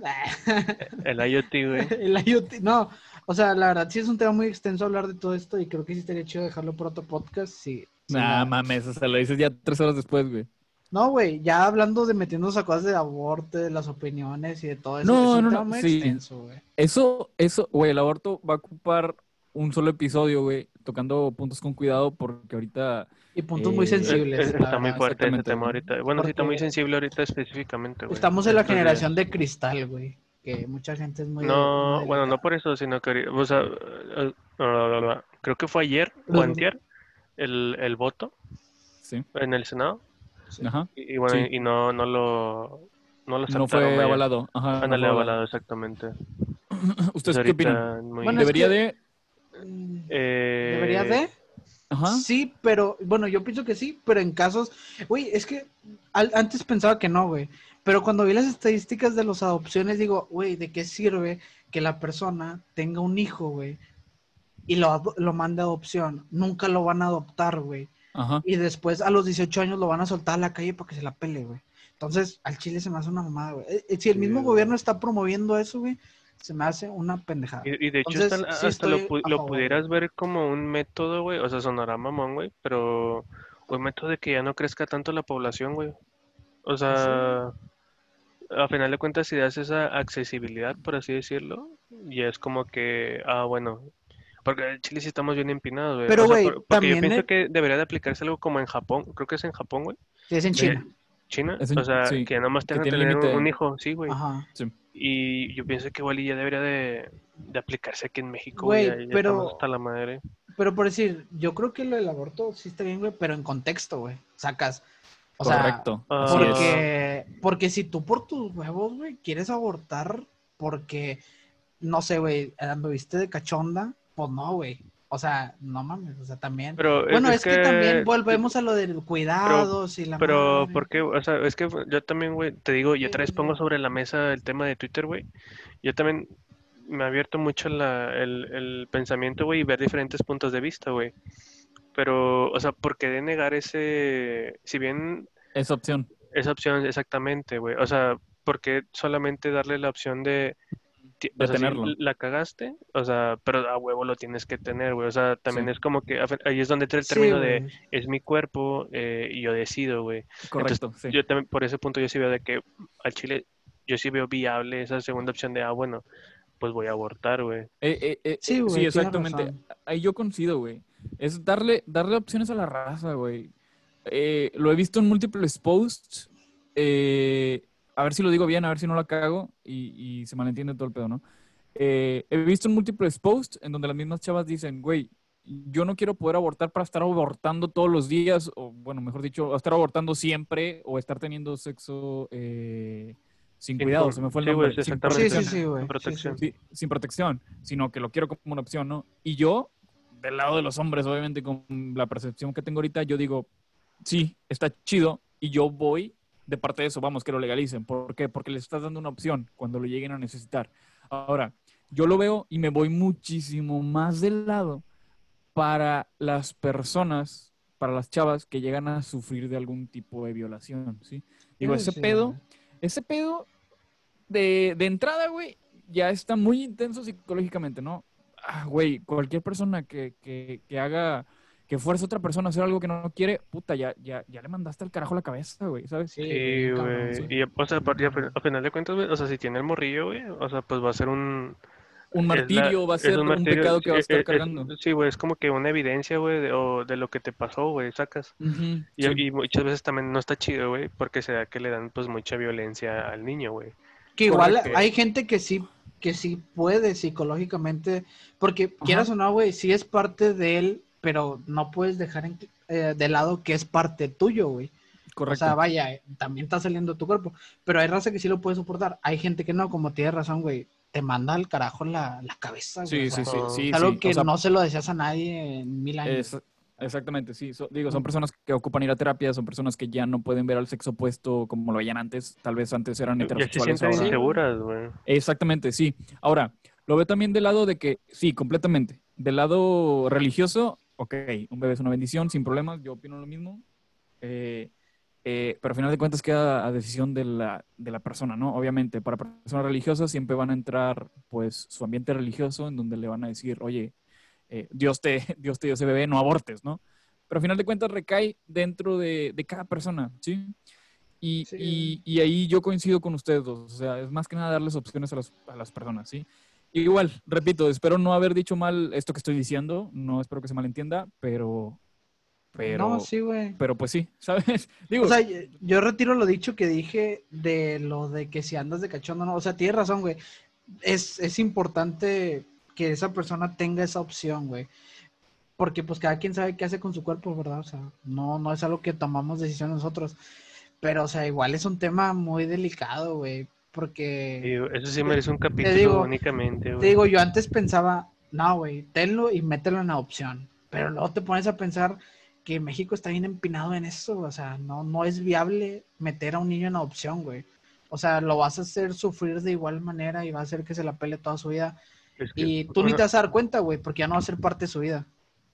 el IoT, güey. el IoT, no, o sea, la verdad sí es un tema muy extenso hablar de todo esto y creo que sí estaría chido dejarlo por otro podcast. Sí. Nah, mames, o sea, lo dices ya tres horas después, güey. No, güey, ya hablando de metiéndonos a cosas de aborto, de las opiniones y de todo eso. No, es un no, tema no, muy sí. extenso, güey. Eso, eso, güey, el aborto va a ocupar un solo episodio, güey, tocando puntos con cuidado porque ahorita... Y puntos muy Eh, sensibles. Está muy fuerte ese tema ahorita. Bueno, sí está muy sensible ahorita específicamente, güey. Estamos en la generación de cristal, güey. Que mucha gente es muy. No, muy bueno, no por eso, sino que, o sea, eh, creo que fue ayer o antier el, el voto Sí, en el Senado Sí. ajá. y, y bueno, Sí. y no, no lo, no lo No fue avalado. Ajá, no fue avalado, exactamente. ¿Ustedes Pues qué opinan? muy- Bueno, es ¿Debería que- de...? Eh, ¿Debería de? Ajá. Sí, pero bueno, yo pienso que sí, pero en casos, güey, es que al- antes pensaba que no, güey, pero cuando vi las estadísticas de las adopciones digo, güey, ¿de qué sirve que la persona tenga un hijo, güey, y lo, lo mande a adopción? Nunca lo van a adoptar, güey, Ajá. y después a los 18 años lo van a soltar a la calle para que se la pele, güey. Entonces, al Chile se me hace una mamada, güey. Eh, eh, Si el Sí, mismo güey. gobierno está promoviendo eso, güey, se me hace una pendejada. Y, y de hecho Entonces, hasta, sí hasta lo, pudieras ver como un método, güey, o sea, sonará mamón, güey, pero un método de que ya no crezca tanto la población, güey. O sea, a final de cuentas, si das esa accesibilidad, por así decirlo, y es como que, ah, bueno, porque en Chile sí estamos bien empinados, güey. Pero, O sea, güey, porque también yo pienso el- que debería de aplicarse algo como en Japón, creo que es en Japón, güey. Sí, es en de- China. China, Es en- o sea, sí, que nada más tengan que tener un, un hijo, sí, güey. Ajá. Y yo pienso que igual y ya debería de, de aplicarse aquí en México, Güey, güey. ya- ya pero- hasta la madre. Pero por decir, yo creo que lo del aborto sí está bien, güey, pero en contexto, güey. Sacas. O sea, Correcto. ah, es. porque, porque si tú por tus huevos, güey, quieres abortar porque, no sé, güey, anduviste de cachonda, pues no, güey. O sea, no mames, o sea, también. Pero es- bueno, es es, que, también volvemos a lo del cuidados y la Pero, madre. ¿por qué? O sea, es que yo también, güey, te digo, yo otra vez pongo sobre la mesa el tema de Twitter, güey. Yo también me ha abierto mucho la- el, el pensamiento, güey, y ver diferentes puntos de vista, güey. Pero, o sea, ¿por qué de negar ese, si bien Esa opción. esa opción exactamente, güey? O sea, ¿por qué solamente darle la opción de... De o sea, si tenerlo. la cagaste, o sea, pero a huevo lo tienes que tener, güey. O sea, también Sí. es como que ahí es donde entra el Sí, término de es mi cuerpo eh, y yo decido, güey. Correcto, sí. Yo también, por ese punto, yo sí veo de que al Chile, yo sí veo viable esa segunda opción de, ah, bueno, pues voy a abortar, güey. Eh, eh, eh, Sí, güey, sí, exactamente. Ahí yo coincido, güey. Es darle, darle opciones a la raza, güey. Eh, lo he visto en múltiples posts. eh, a ver si lo digo bien, a ver si no la cago y, y se malentiende todo el pedo, ¿no? Eh, he visto en múltiples posts en donde las mismas chavas dicen, güey, yo no quiero poder abortar para estar abortando todos los días, o bueno, mejor dicho, estar abortando siempre o estar teniendo sexo eh, sin Sin cuidado, se me fue el sí, nombre. sin exactamente. Sí, protección sí, sí. Sin protección. sí. sí, sin protección, sino que lo quiero como una opción, ¿no? Y yo, del lado de los hombres, obviamente con la percepción que tengo ahorita, yo digo, sí, está chido y yo voy de parte de eso, vamos, que lo legalicen. ¿Por qué? Porque les estás dando una opción cuando lo lleguen a necesitar. Ahora, yo lo veo y me voy muchísimo más del lado para las personas, para las chavas que llegan a sufrir de algún tipo de violación, ¿sí? Digo, ese pedo, ese pedo de, de entrada, güey, ya está muy intenso psicológicamente, ¿no? Ah, güey, cualquier persona que, que, que haga, que fuerce a otra persona a hacer algo que no quiere, puta, ya, ya, ya le mandaste el carajo la cabeza, güey, ¿sabes? Sí, cabrón, güey. sí. Y, o sea, a fin- a final de cuentas, güey, o sea, si tiene el morrillo, güey, o sea, pues va a ser un... Un es la- martirio va a ser un, martirio, pecado que va a eh, estar eh, es- cargando. sí, güey, es como que una evidencia, güey, de, o de lo que te pasó, güey, sacas. Y, sí. y muchas veces también no está chido, güey, porque se da que le dan, pues, mucha violencia al niño, güey. Que igual hay gente que sí, que sí puede psicológicamente, porque quieras o no, güey, sí es parte de él, pero no puedes dejar en- eh, de lado que es parte tuyo, güey. Correcto. O sea, vaya, eh, también está saliendo tu cuerpo, pero hay raza que sí lo puede soportar. Hay gente que no, como tienes razón, güey, te manda al carajo la, la cabeza, güey. sí, o sí, sea, sí, algo sí. que O sea, no se lo deseas a nadie en mil años. es- exactamente, sí. So- digo, son personas que ocupan ir a terapia, son personas que ya no pueden ver al sexo opuesto como lo veían antes. Tal vez antes eran Ya se heterosexuales. ahora- inseguras, güey. Exactamente, sí. Ahora, lo veo también del lado de que, sí, completamente. Del lado religioso, ok, un bebé es una bendición, sin problemas, yo opino lo mismo. Eh, eh, pero al final de cuentas queda a decisión de la, de la persona, ¿no? Obviamente, para personas religiosas siempre van a entrar, pues, su ambiente religioso en donde le van a decir, oye, eh, Dios, te, Dios te dio ese bebé, no abortes, ¿no? Pero al final de cuentas recae dentro de, de cada persona, ¿sí? Y, Sí. y- y ahí yo coincido con ustedes dos. O sea, es más que nada darles opciones a las, a las personas, ¿sí? Igual, repito, espero no haber dicho mal esto que estoy diciendo. No espero que se malentienda, pero. Pero. no, sí, güey. Pero pues sí, ¿sabes? Digo, O sea, yo, retiro lo dicho que dije de lo de que si andas de cachondo, no. O sea, tienes razón, güey. Es, es importante que esa persona tenga esa opción, güey. Porque pues cada quien sabe qué hace con su cuerpo, ¿verdad? O sea, no, no es algo que tomamos decisión nosotros. Pero, o sea, igual es un tema muy delicado, güey. Porque, eso sí merece un capítulo digo- únicamente, te digo, yo antes pensaba, no, güey, tenlo y mételo en adopción. Pero luego te pones a pensar que México está bien empinado en eso. O sea, no, no es viable meter a un niño en adopción, güey. O sea, lo vas a hacer sufrir de igual manera y va a hacer que se la pele toda su vida. Es que, Y tú ni te vas a dar cuenta, güey, porque ya no va a ser parte de su vida.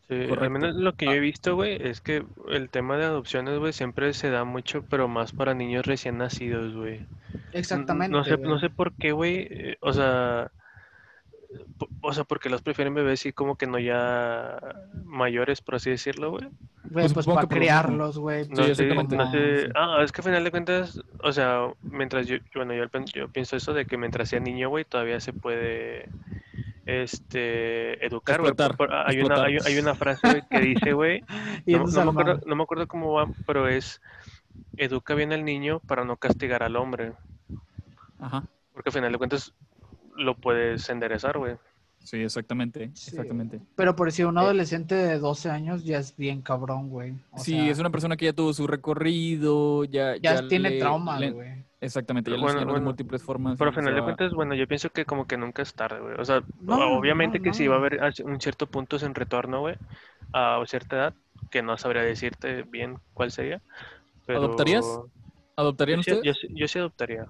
Sí, al menos lo que yo Ah. he visto, güey, es que el tema de adopciones, güey, siempre se da mucho, pero más para niños recién nacidos, güey. Exactamente. No sé, güey. no sé por qué, güey, eh, o sea, o sea, porque los prefieren bebés sí como que no ya mayores, por así decirlo, güey. Güey, Pues pues, para criarlos, güey. No Sí, sé, exactamente. no sé-. Ah, es que al final de cuentas, o sea, mientras yo, bueno, yo pienso eso de que mientras sea niño, güey, todavía se puede, este, educar, güey. Hay una, hay, hay una frase, que dice, güey, no, me al acuerdo, no me acuerdo cómo va, pero es, educa bien al niño para no castigar al hombre, Ajá. porque al final de cuentas lo puedes enderezar, güey. Sí, exactamente. Sí, Exactamente. Pero por si un Eh, adolescente de 12 años ya es bien cabrón, güey. O sí, sea, es una persona que ya tuvo su recorrido, ya. ya, tiene le- trauma, güey. Exactamente, ya Bueno, enseñaron de bueno, múltiples formas. Pero al final de va- cuentas, bueno, yo pienso que como que nunca es tarde, güey. O sea, No, obviamente no, que sí no. va a haber a- un cierto punto en retorno, güey, a cierta edad, que no sabría decirte bien cuál sería. Pero ¿Adoptarías? ¿Adoptarían Yo sí, ustedes? yo, sí- yo sí adoptaría.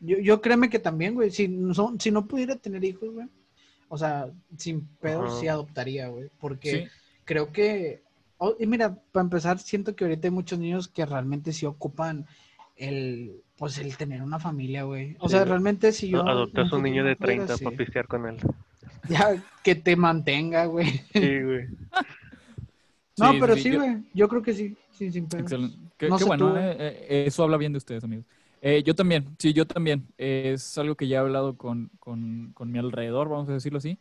Yo, yo créeme que también, güey. Si no, si no pudiera tener hijos, güey. O sea, sin pedo sí adoptaría, güey. Porque Sí. creo que. oh, y mira, para empezar, siento que ahorita hay muchos niños que realmente sí ocupan el. Pues el tener una familia, güey. O Sí, sea, realmente si yo. Adoptas un niño de pudiera, 30 sí. para pistear con él. Ya, que te mantenga, güey. Sí, güey. No, Sí, pero sí, yo- güey. Yo creo que sí. Sí, sin. Excelente. Qué, No qué sé bueno, tú, eh, eh, eso habla bien de ustedes, amigos. Eh, yo también, sí, yo también. Eh, es algo que ya he hablado con, con, con mi alrededor, vamos a decirlo así.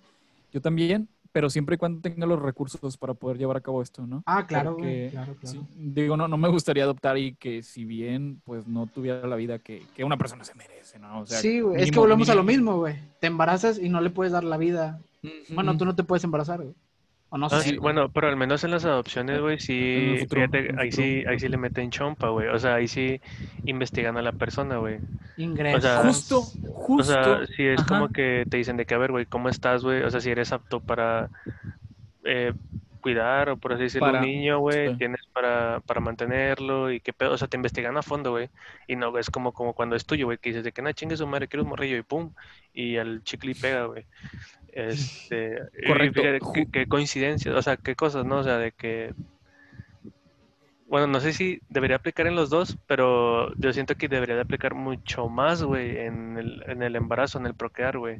Yo también, pero siempre y cuando tenga los recursos para poder llevar a cabo esto, ¿no? Ah, claro. Porque, Claro, claro. sí, digo, no, no me gustaría adoptar y que si bien, pues no tuviera la vida que, que una persona se merece, ¿no? O sea, sí, güey. Es que mínimo- volvemos a lo mismo, güey. Te embarazas y no le puedes dar la vida. Bueno, tú no te puedes embarazar, güey. O no Ah, sé. sí, bueno, pero al menos en las adopciones, güey, sí, futuro, fíjate, ahí sí, ahí sí le meten chompa, güey. O sea, ahí sí investigan a la persona, güey. Ingresos. o sea, Justo, O justo. sea, si es como que te dicen de que, a ver, güey, ¿cómo estás, güey? O sea, si eres apto para eh, cuidar o por así decirlo, Para- un niño, güey, sí. tienes, para, para mantenerlo y qué pedo, o sea, te investigan a fondo, güey. Y no, es como, como cuando es tuyo, güey, que dices de que no chingue su madre, quiero un morrillo y pum, y al chicle pega, güey. Este, Correcto. qué, qué coincidencias, o sea, qué cosas, ¿no? O sea, de que bueno, no sé si debería aplicar en los dos, pero yo siento que debería de aplicar mucho más, güey, en el, en el embarazo, en el procrear, güey.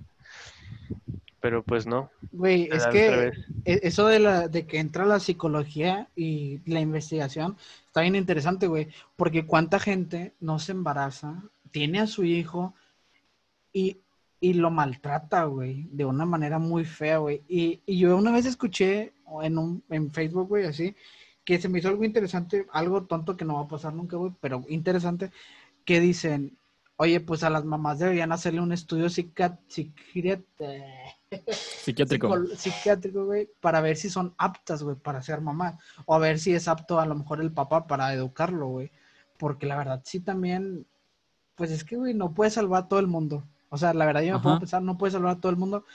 Pero pues no. Güey, es que e- eso de, la, de que entra la psicología y la investigación está bien interesante, güey, porque cuánta gente no se embaraza, tiene a su hijo y, y lo maltrata, güey, de una manera muy fea, güey. Y, y yo una vez escuché en, un, en Facebook, güey, así, que se me hizo algo interesante, algo tonto que no va a pasar nunca, güey, pero interesante, que dicen, oye, pues a las mamás deberían hacerle un estudio psiquiat- Psiquiátrico. psiquiátrico, güey, para ver si son aptas, güey, para ser mamá. O a ver si es apto a lo mejor el papá para educarlo, güey. Porque la verdad, sí también, pues es que, güey, no puede salvar a todo el mundo. O sea, la verdad yo me Ajá. puedo pensar, no puede salvar a todo el mundo,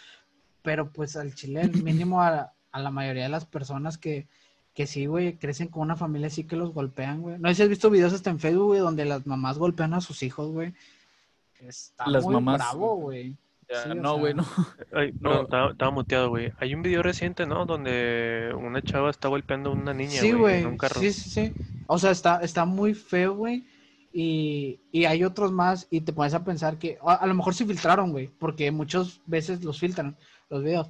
pero pues al chile, el mínimo a, a la mayoría de las personas que, que sí, güey, crecen con una familia así que los golpean, güey. No sé si has visto videos hasta en Facebook, güey, donde las mamás golpean a sus hijos, güey. Está Las muy mamás- bravo, güey. Ya, Sí, o no, sea, güey, no. Ay, No. estaba, estaba muteado, güey. Hay un video reciente, ¿no? Donde una chava está golpeando a una niña, Sí, güey, en un carro. Sí, sí, sí. O sea, está, está muy feo, güey. Y, y hay otros más y te pones a pensar que a, a lo mejor sí filtraron, güey, porque muchas veces los filtran los videos.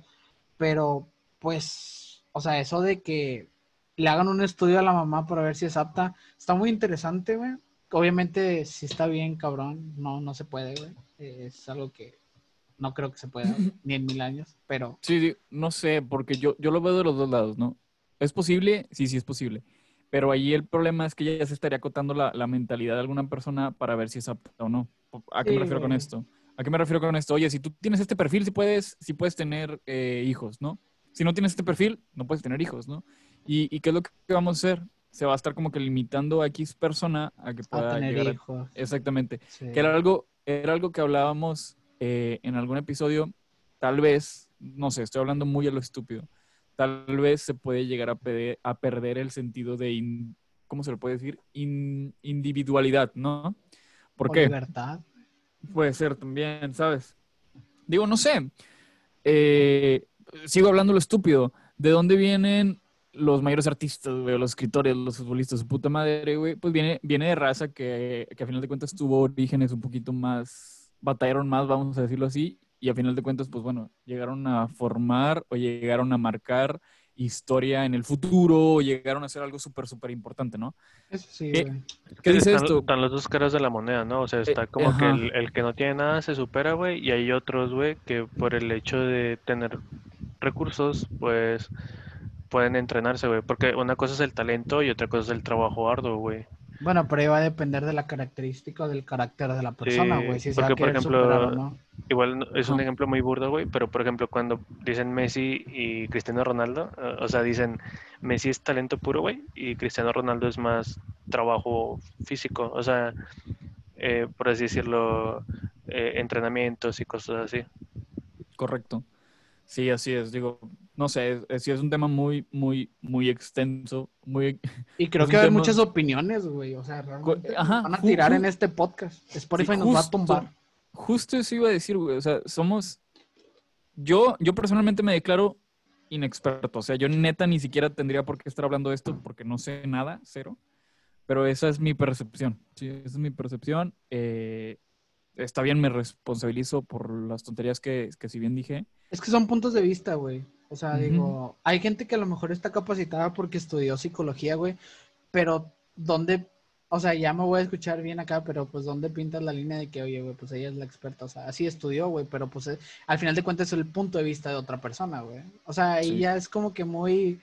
Pero, pues, o sea, eso de que le hagan un estudio a la mamá para ver si es apta, está muy interesante, güey. Obviamente, si está bien, cabrón, no, no se puede, güey. Es algo que no creo que se pueda, ni en mil años, pero Sí, sí, no sé, porque yo, yo lo veo de los dos lados, ¿no? ¿Es posible? Sí, sí es posible. Pero ahí el problema es que ya se estaría acotando la, la mentalidad de alguna persona para ver si es apta o no. ¿A qué Sí, me refiero con esto? ¿A qué me refiero con esto? Oye, si tú tienes este perfil, sí puedes, sí puedes tener eh, hijos, ¿no? Si no tienes este perfil, no puedes tener hijos, ¿no? ¿Y, y qué es lo que vamos a hacer? Se va a estar como que limitando a X persona a que a pueda tener llegar a... hijos. Exactamente. sí. Que era algo, era algo que hablábamos eh, en algún episodio. Tal vez, no sé, estoy hablando muy a lo estúpido. Tal vez se puede llegar a, perder el sentido de, in- ¿cómo se le puede decir? In- individualidad, ¿no? ¿Por O qué? libertad. Puede ser también, ¿sabes? Digo, no sé. Eh, sigo hablando lo estúpido. ¿De dónde vienen los mayores artistas, güey? Los escritores, los futbolistas, su puta madre, güey. Pues viene, viene de raza que, que a final de cuentas tuvo orígenes un poquito más, batallaron más, vamos a decirlo así. Y a final de cuentas, pues bueno, llegaron a formar o llegaron a marcar historia en el futuro o llegaron a hacer algo súper, súper importante, ¿no? Eso sí, ¿Qué? güey. ¿Qué dice están, esto? Están las dos caras de la moneda, ¿no? O sea, está Eh, como que el, el que no tiene nada se supera, güey, y hay otros, güey, que por el hecho de tener recursos, pues pueden entrenarse, güey. Porque una cosa es el talento y otra cosa es el trabajo arduo, güey. Bueno, pero ahí va a depender de la característica o del carácter de la persona, güey. si se va a porque, por ejemplo, superar no. Igual es un ejemplo muy burdo, güey, pero por ejemplo cuando dicen Messi y Cristiano Ronaldo, eh, o sea, dicen Messi es talento puro, güey, y Cristiano Ronaldo es más trabajo físico, o sea, eh, por así decirlo, eh, entrenamientos y cosas así. Correcto. Sí, así es. Digo, no sé, es- sí es un tema muy, muy, muy extenso, muy... Y creo que hay tema- muchas opiniones, güey. O sea, realmente ajá, van a tirar en este podcast. Spotify Sí, nos va a tumbar. Justo eso iba a decir, güey. O sea, somos... Yo, yo personalmente me declaro inexperto. O sea, yo neta ni siquiera tendría por qué estar hablando de esto porque no sé nada, cero. Pero esa es mi percepción. Sí, esa es mi percepción. Eh, está bien, me responsabilizo por las tonterías que, que si bien dije. Es que son puntos de vista, güey. O sea, digo, hay gente que a lo mejor está capacitada porque estudió psicología, güey. Pero, ¿dónde? O sea, ya me voy a escuchar bien acá, pero pues, ¿dónde pintas la línea de que, oye, güey, pues ella es la experta? O sea, así estudió, güey, pero pues al final de cuentas es el punto de vista de otra persona, güey. O sea, ahí Sí. ya es como que muy.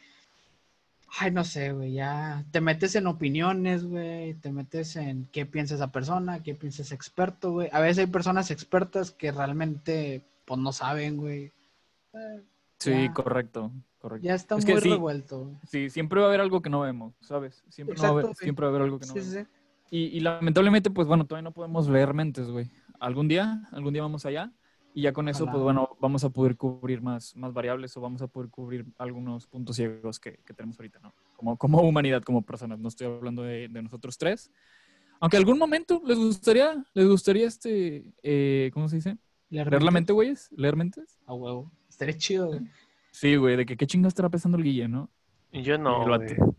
Ay, no sé, güey, ya te metes en opiniones, güey, te metes en qué piensa esa persona, qué piensa ese experto, güey. A veces hay personas expertas que realmente, pues, no saben, güey. Eh, Sí, Ya. correcto, correcto. Ya está Es muy que revuelto. Sí, siempre va a haber algo que no vemos, ¿sabes? Siempre, no va a haber, siempre va a haber algo que no Sí, vemos. sí, sí. Y, y lamentablemente, pues bueno, todavía no podemos leer mentes, güey. Algún día, algún día vamos allá. Y ya con eso, Ojalá. pues bueno, vamos a poder cubrir más, más variables o vamos a poder cubrir algunos puntos ciegos que, que tenemos ahorita, ¿no? Como, como humanidad, como personas. No estoy hablando de, de nosotros tres. Aunque algún momento les gustaría, les gustaría este, eh, ¿cómo se dice? Leer Leer la mente, güeyes. Leer mentes. A huevo. Estaría chido, güey. Sí, güey, de que qué chingas estará pensando el Guille, ¿no? Y yo no, El vato. güey.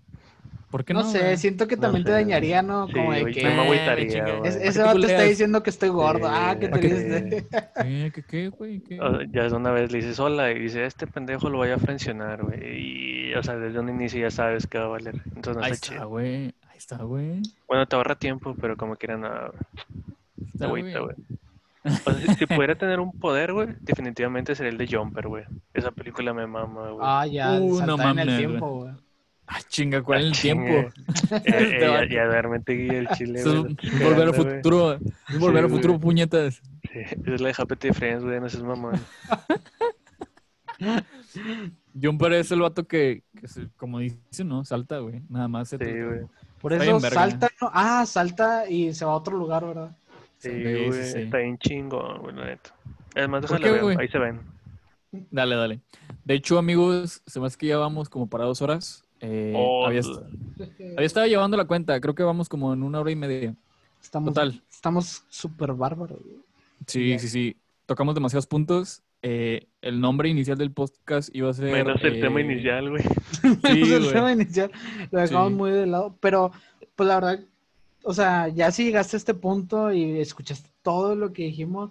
¿Por qué No, no? sé, güey? siento que No también te sé. dañaría, ¿no? Sí, Como de que... me agüitaría. Es- ¿Para ese vato está culeas? diciendo que estoy gordo. Sí. Ah, qué ¿Para qué- triste. ¿Qué, qué, qué, güey? ¿Qué? O- Ya una vez le dices hola y dice, este pendejo lo voy a frencionar, güey. Y, o sea, desde un inicio ya sabes que va a valer. Entonces no Ahí está está, chido. güey. Ahí está, güey. Bueno, te ahorra tiempo, pero como quieran, nada. Está, Agüita, güey. güey. O sea, si, pudiera tener un poder, güey, definitivamente sería el de Jumper, güey. Esa película me mama, güey. Ah, ya, Uh, no en el mames, tiempo, güey. Ah, chinga, ¿cuál es el Chingue. tiempo? Eh, eh, ya, ya duérmete, el chile, es volver al futuro. Es volver Sí, al futuro, güey. puñetas. Sí, es la de Happy Friends, güey, no seas mamón. Jumper es el vato que, que se- como dice, ¿no? Salta, güey. Nada más. se Sí, güey. Por eso salta, ¿no? Ah, salta y se va a otro lugar, ¿verdad? Sí, Sí, güey, sí, sí. está bien chingón, güey, la neta. Además, ¿Por déjale ver, güey? ahí se ven. Dale, dale. De hecho, amigos, se me hace que ya vamos como para dos horas. Eh, Oh, había, había estado llevando la cuenta. Creo que vamos como en una hora y media. Estamos, Total. Estamos súper bárbaros. güey. Sí, sí, sí. Tocamos demasiados puntos. Eh, el nombre inicial del podcast iba a ser. Menos el tema eh, inicial, güey. Sí, el tema inicial lo dejamos Sí. muy de lado, pero pues la verdad, o sea, ya si llegaste a este punto y escuchaste todo lo que dijimos,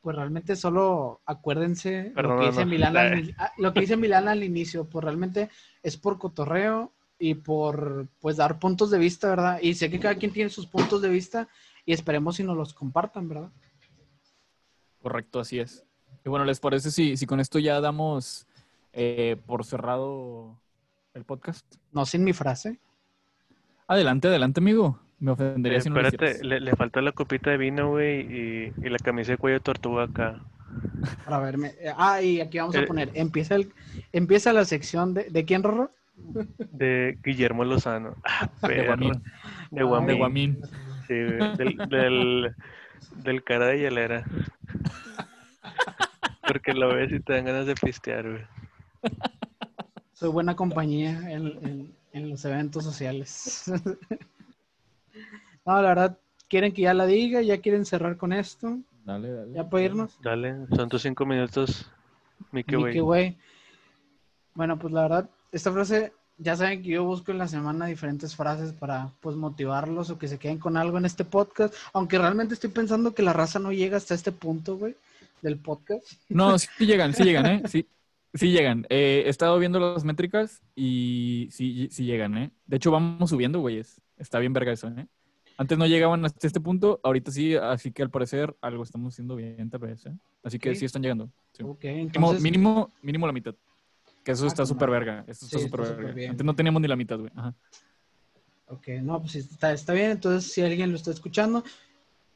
pues realmente solo acuérdense lo que dice Perdónanos. Milán al, ah, lo que dice Milán al inicio, pues realmente es por cotorreo y por pues dar puntos de vista, ¿verdad? Y sé que cada quien tiene sus puntos de vista y esperemos si nos los compartan, ¿verdad? Correcto, así es. Y bueno, ¿les parece si, si con esto ya damos eh, por cerrado el podcast? No sin mi frase. Adelante, adelante, amigo. Me ofendería Eh, si no lo espérate, le, le faltó la copita de vino, güey, y, y la camisa de cuello de tortuga acá. Para verme. Eh, Ah, y aquí vamos a Eh. poner, empieza el, empieza la sección de, ¿de quién, Rorro? De Guillermo Lozano. Ah, De. Guamín. De Guamín. De Guamín. Sí, del, del cara de hielera. Porque lo ves y te dan ganas de pistear, güey. Soy buena compañía en, en- en los eventos sociales. no, la verdad, quieren que ya la diga, ya quieren cerrar con esto, Dale, dale. ya para irnos. Dale, son tus cinco minutos, Mickey, Mickey, güey. güey. Bueno, pues la verdad, esta frase, ya saben que yo busco en la semana diferentes frases para pues motivarlos o que se queden con algo en este podcast, aunque realmente estoy pensando que la raza no llega hasta este punto, güey, del podcast. No, sí llegan, sí llegan, ¿eh? Sí, sí llegan. Eh, he estado viendo las métricas y sí, sí llegan, ¿eh? De hecho, vamos subiendo, güeyes. Está bien verga eso, ¿eh? Antes no llegaban hasta este punto, ahorita sí, así que al parecer algo estamos haciendo bien, tal vez, ¿eh? Así que Sí. sí están llegando. sí. Ok, Mínimo, entonces... mínimo, mínimo la mitad. Que eso Ah, está súper verga. Eso Sí, está súper súper verga. bien. Antes no teníamos ni la mitad, güey. Ajá. Ok, no, pues está, está bien. Entonces, si alguien lo está escuchando,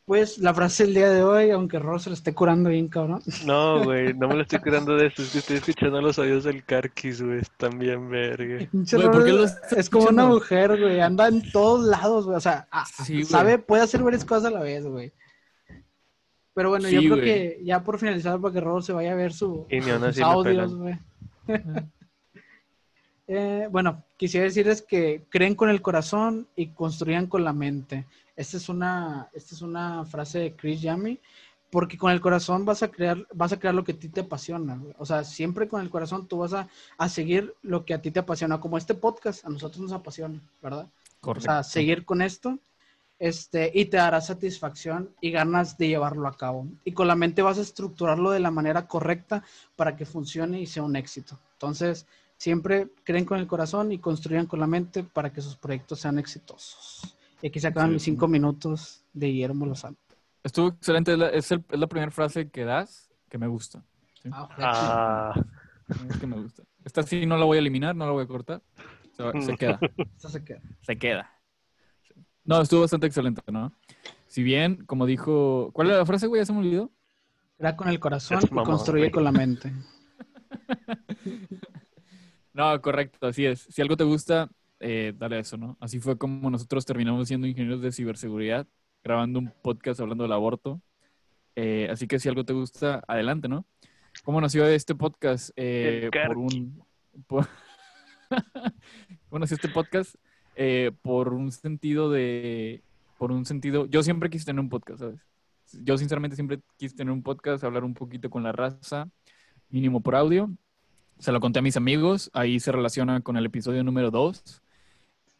pues la frase del día de hoy, aunque Ross se lo esté curando bien, cabrón. No, güey, no me lo estoy curando de eso. Es que estoy escuchando los audios del Carquis, güey. Están bien verga. Pinche Güey, ¿por qué Ross lo estás es como una mujer, güey. Anda en todos lados, güey. O sea, ah, Sí, sabe, puede hacer varias cosas a la vez, güey. Pero bueno, Sí, yo creo que ya por finalizar, para que Ross se vaya a ver su, Y ni aún sus audios, güey. Eh, bueno, quisiera decirles que creen con el corazón y construyan con la mente. Esta es una, esta es una frase de Chris Yami, porque con el corazón vas a crear, vas a crear lo que a ti te apasiona. O sea, siempre con el corazón tú vas a, a seguir lo que a ti te apasiona, como este podcast a nosotros nos apasiona, ¿verdad? O Correcto. sea, seguir con esto, este, y te dará satisfacción y ganas de llevarlo a cabo. Y con la mente vas a estructurarlo de la manera correcta para que funcione y sea un éxito. Entonces, siempre creen con el corazón y construyan con la mente para que sus proyectos sean exitosos. Y aquí se acaban Sí, mis sí. cinco minutos de Guillermo Lozano. Estuvo excelente. Es la, es el- es la primera frase que das que me gusta. Ah, Es que me gusta. Esta sí no la voy a eliminar, no la voy a cortar. Se, va- se queda. Esta se queda. Se queda. No, estuvo bastante excelente, ¿no? Si bien, como dijo. ¿Cuál era la frase, güey? Ya se me olvidó. Crea con el corazón y construye con la mente. No, correcto, así es. Si algo te gusta, eh, dale a eso, ¿no? Así fue como nosotros terminamos siendo ingenieros de ciberseguridad, grabando un podcast hablando del aborto. Eh, así que si algo te gusta, adelante, ¿no? ¿Cómo nació este podcast? Eh, por un... por- ¿Cómo nació este podcast? Eh, por un sentido de... Por un sentido... Yo siempre quise tener un podcast, ¿sabes? Yo sinceramente siempre quise tener un podcast, hablar un poquito con la raza, mínimo por audio. Se lo conté a mis amigos, ahí se relaciona con el episodio número 2.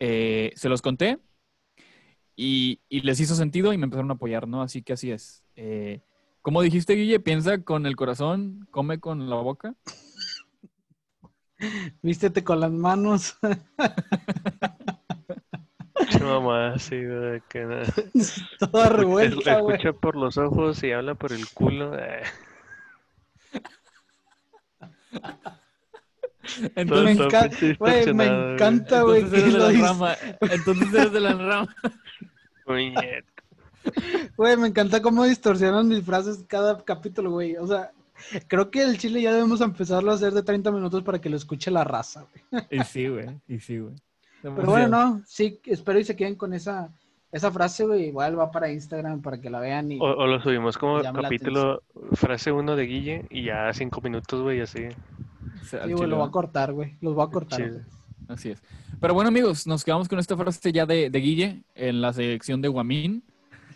Se los conté y, y les hizo sentido y me empezaron a apoyar, ¿no? Así que así es. Eh, como dijiste, Guille, piensa con el corazón, come con la boca. Vístete con las manos. Mamá, sí, güey, que nada. Toda revuelta, güey. Escucha por los ojos y habla por el culo. eh. Entonces, Me pinche güey, me encanta, güey, entonces que eres de lo la rama. Entonces eres de la rama. Puñet. Güey, me encanta cómo distorsionan mis frases cada capítulo, güey. O sea, creo que el chile ya debemos empezarlo a hacer de 30 minutos para que lo escuche la raza, güey. Y sí, güey. Y sí, güey. Pero bueno, no, sí, espero y se queden con esa, esa frase, güey. Igual va para Instagram para que la vean y... O, o lo subimos como capítulo, frase uno de Guille y ya cinco minutos, güey, así. Sí, güey, lo voy a cortar, güey. Los voy a cortar. Así es. Pero bueno, amigos, nos quedamos con esta frase ya de, de Guille en la sección de Guamín.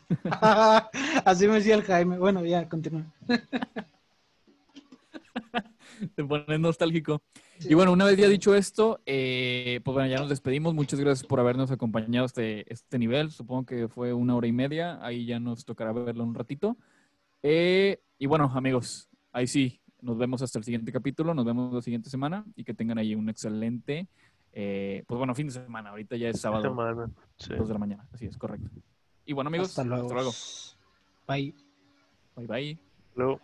Así me decía el Jaime. Bueno, ya, continúa. Te pones nostálgico. Sí. Y bueno, una vez ya dicho esto, eh, pues bueno, ya nos despedimos. Muchas gracias por habernos acompañado este, este nivel. Supongo que fue una hora y media. Ahí ya nos tocará verlo un ratito. Eh, y bueno, amigos, ahí sí, nos vemos hasta el siguiente capítulo. Nos vemos la siguiente semana y que tengan ahí un excelente, eh, pues bueno, fin de semana. Ahorita ya es sábado, Semana. Sí. 2 de la mañana. Así es, correcto. Y bueno, amigos, Hasta luego. Hasta luego. Bye. Bye bye. Luego.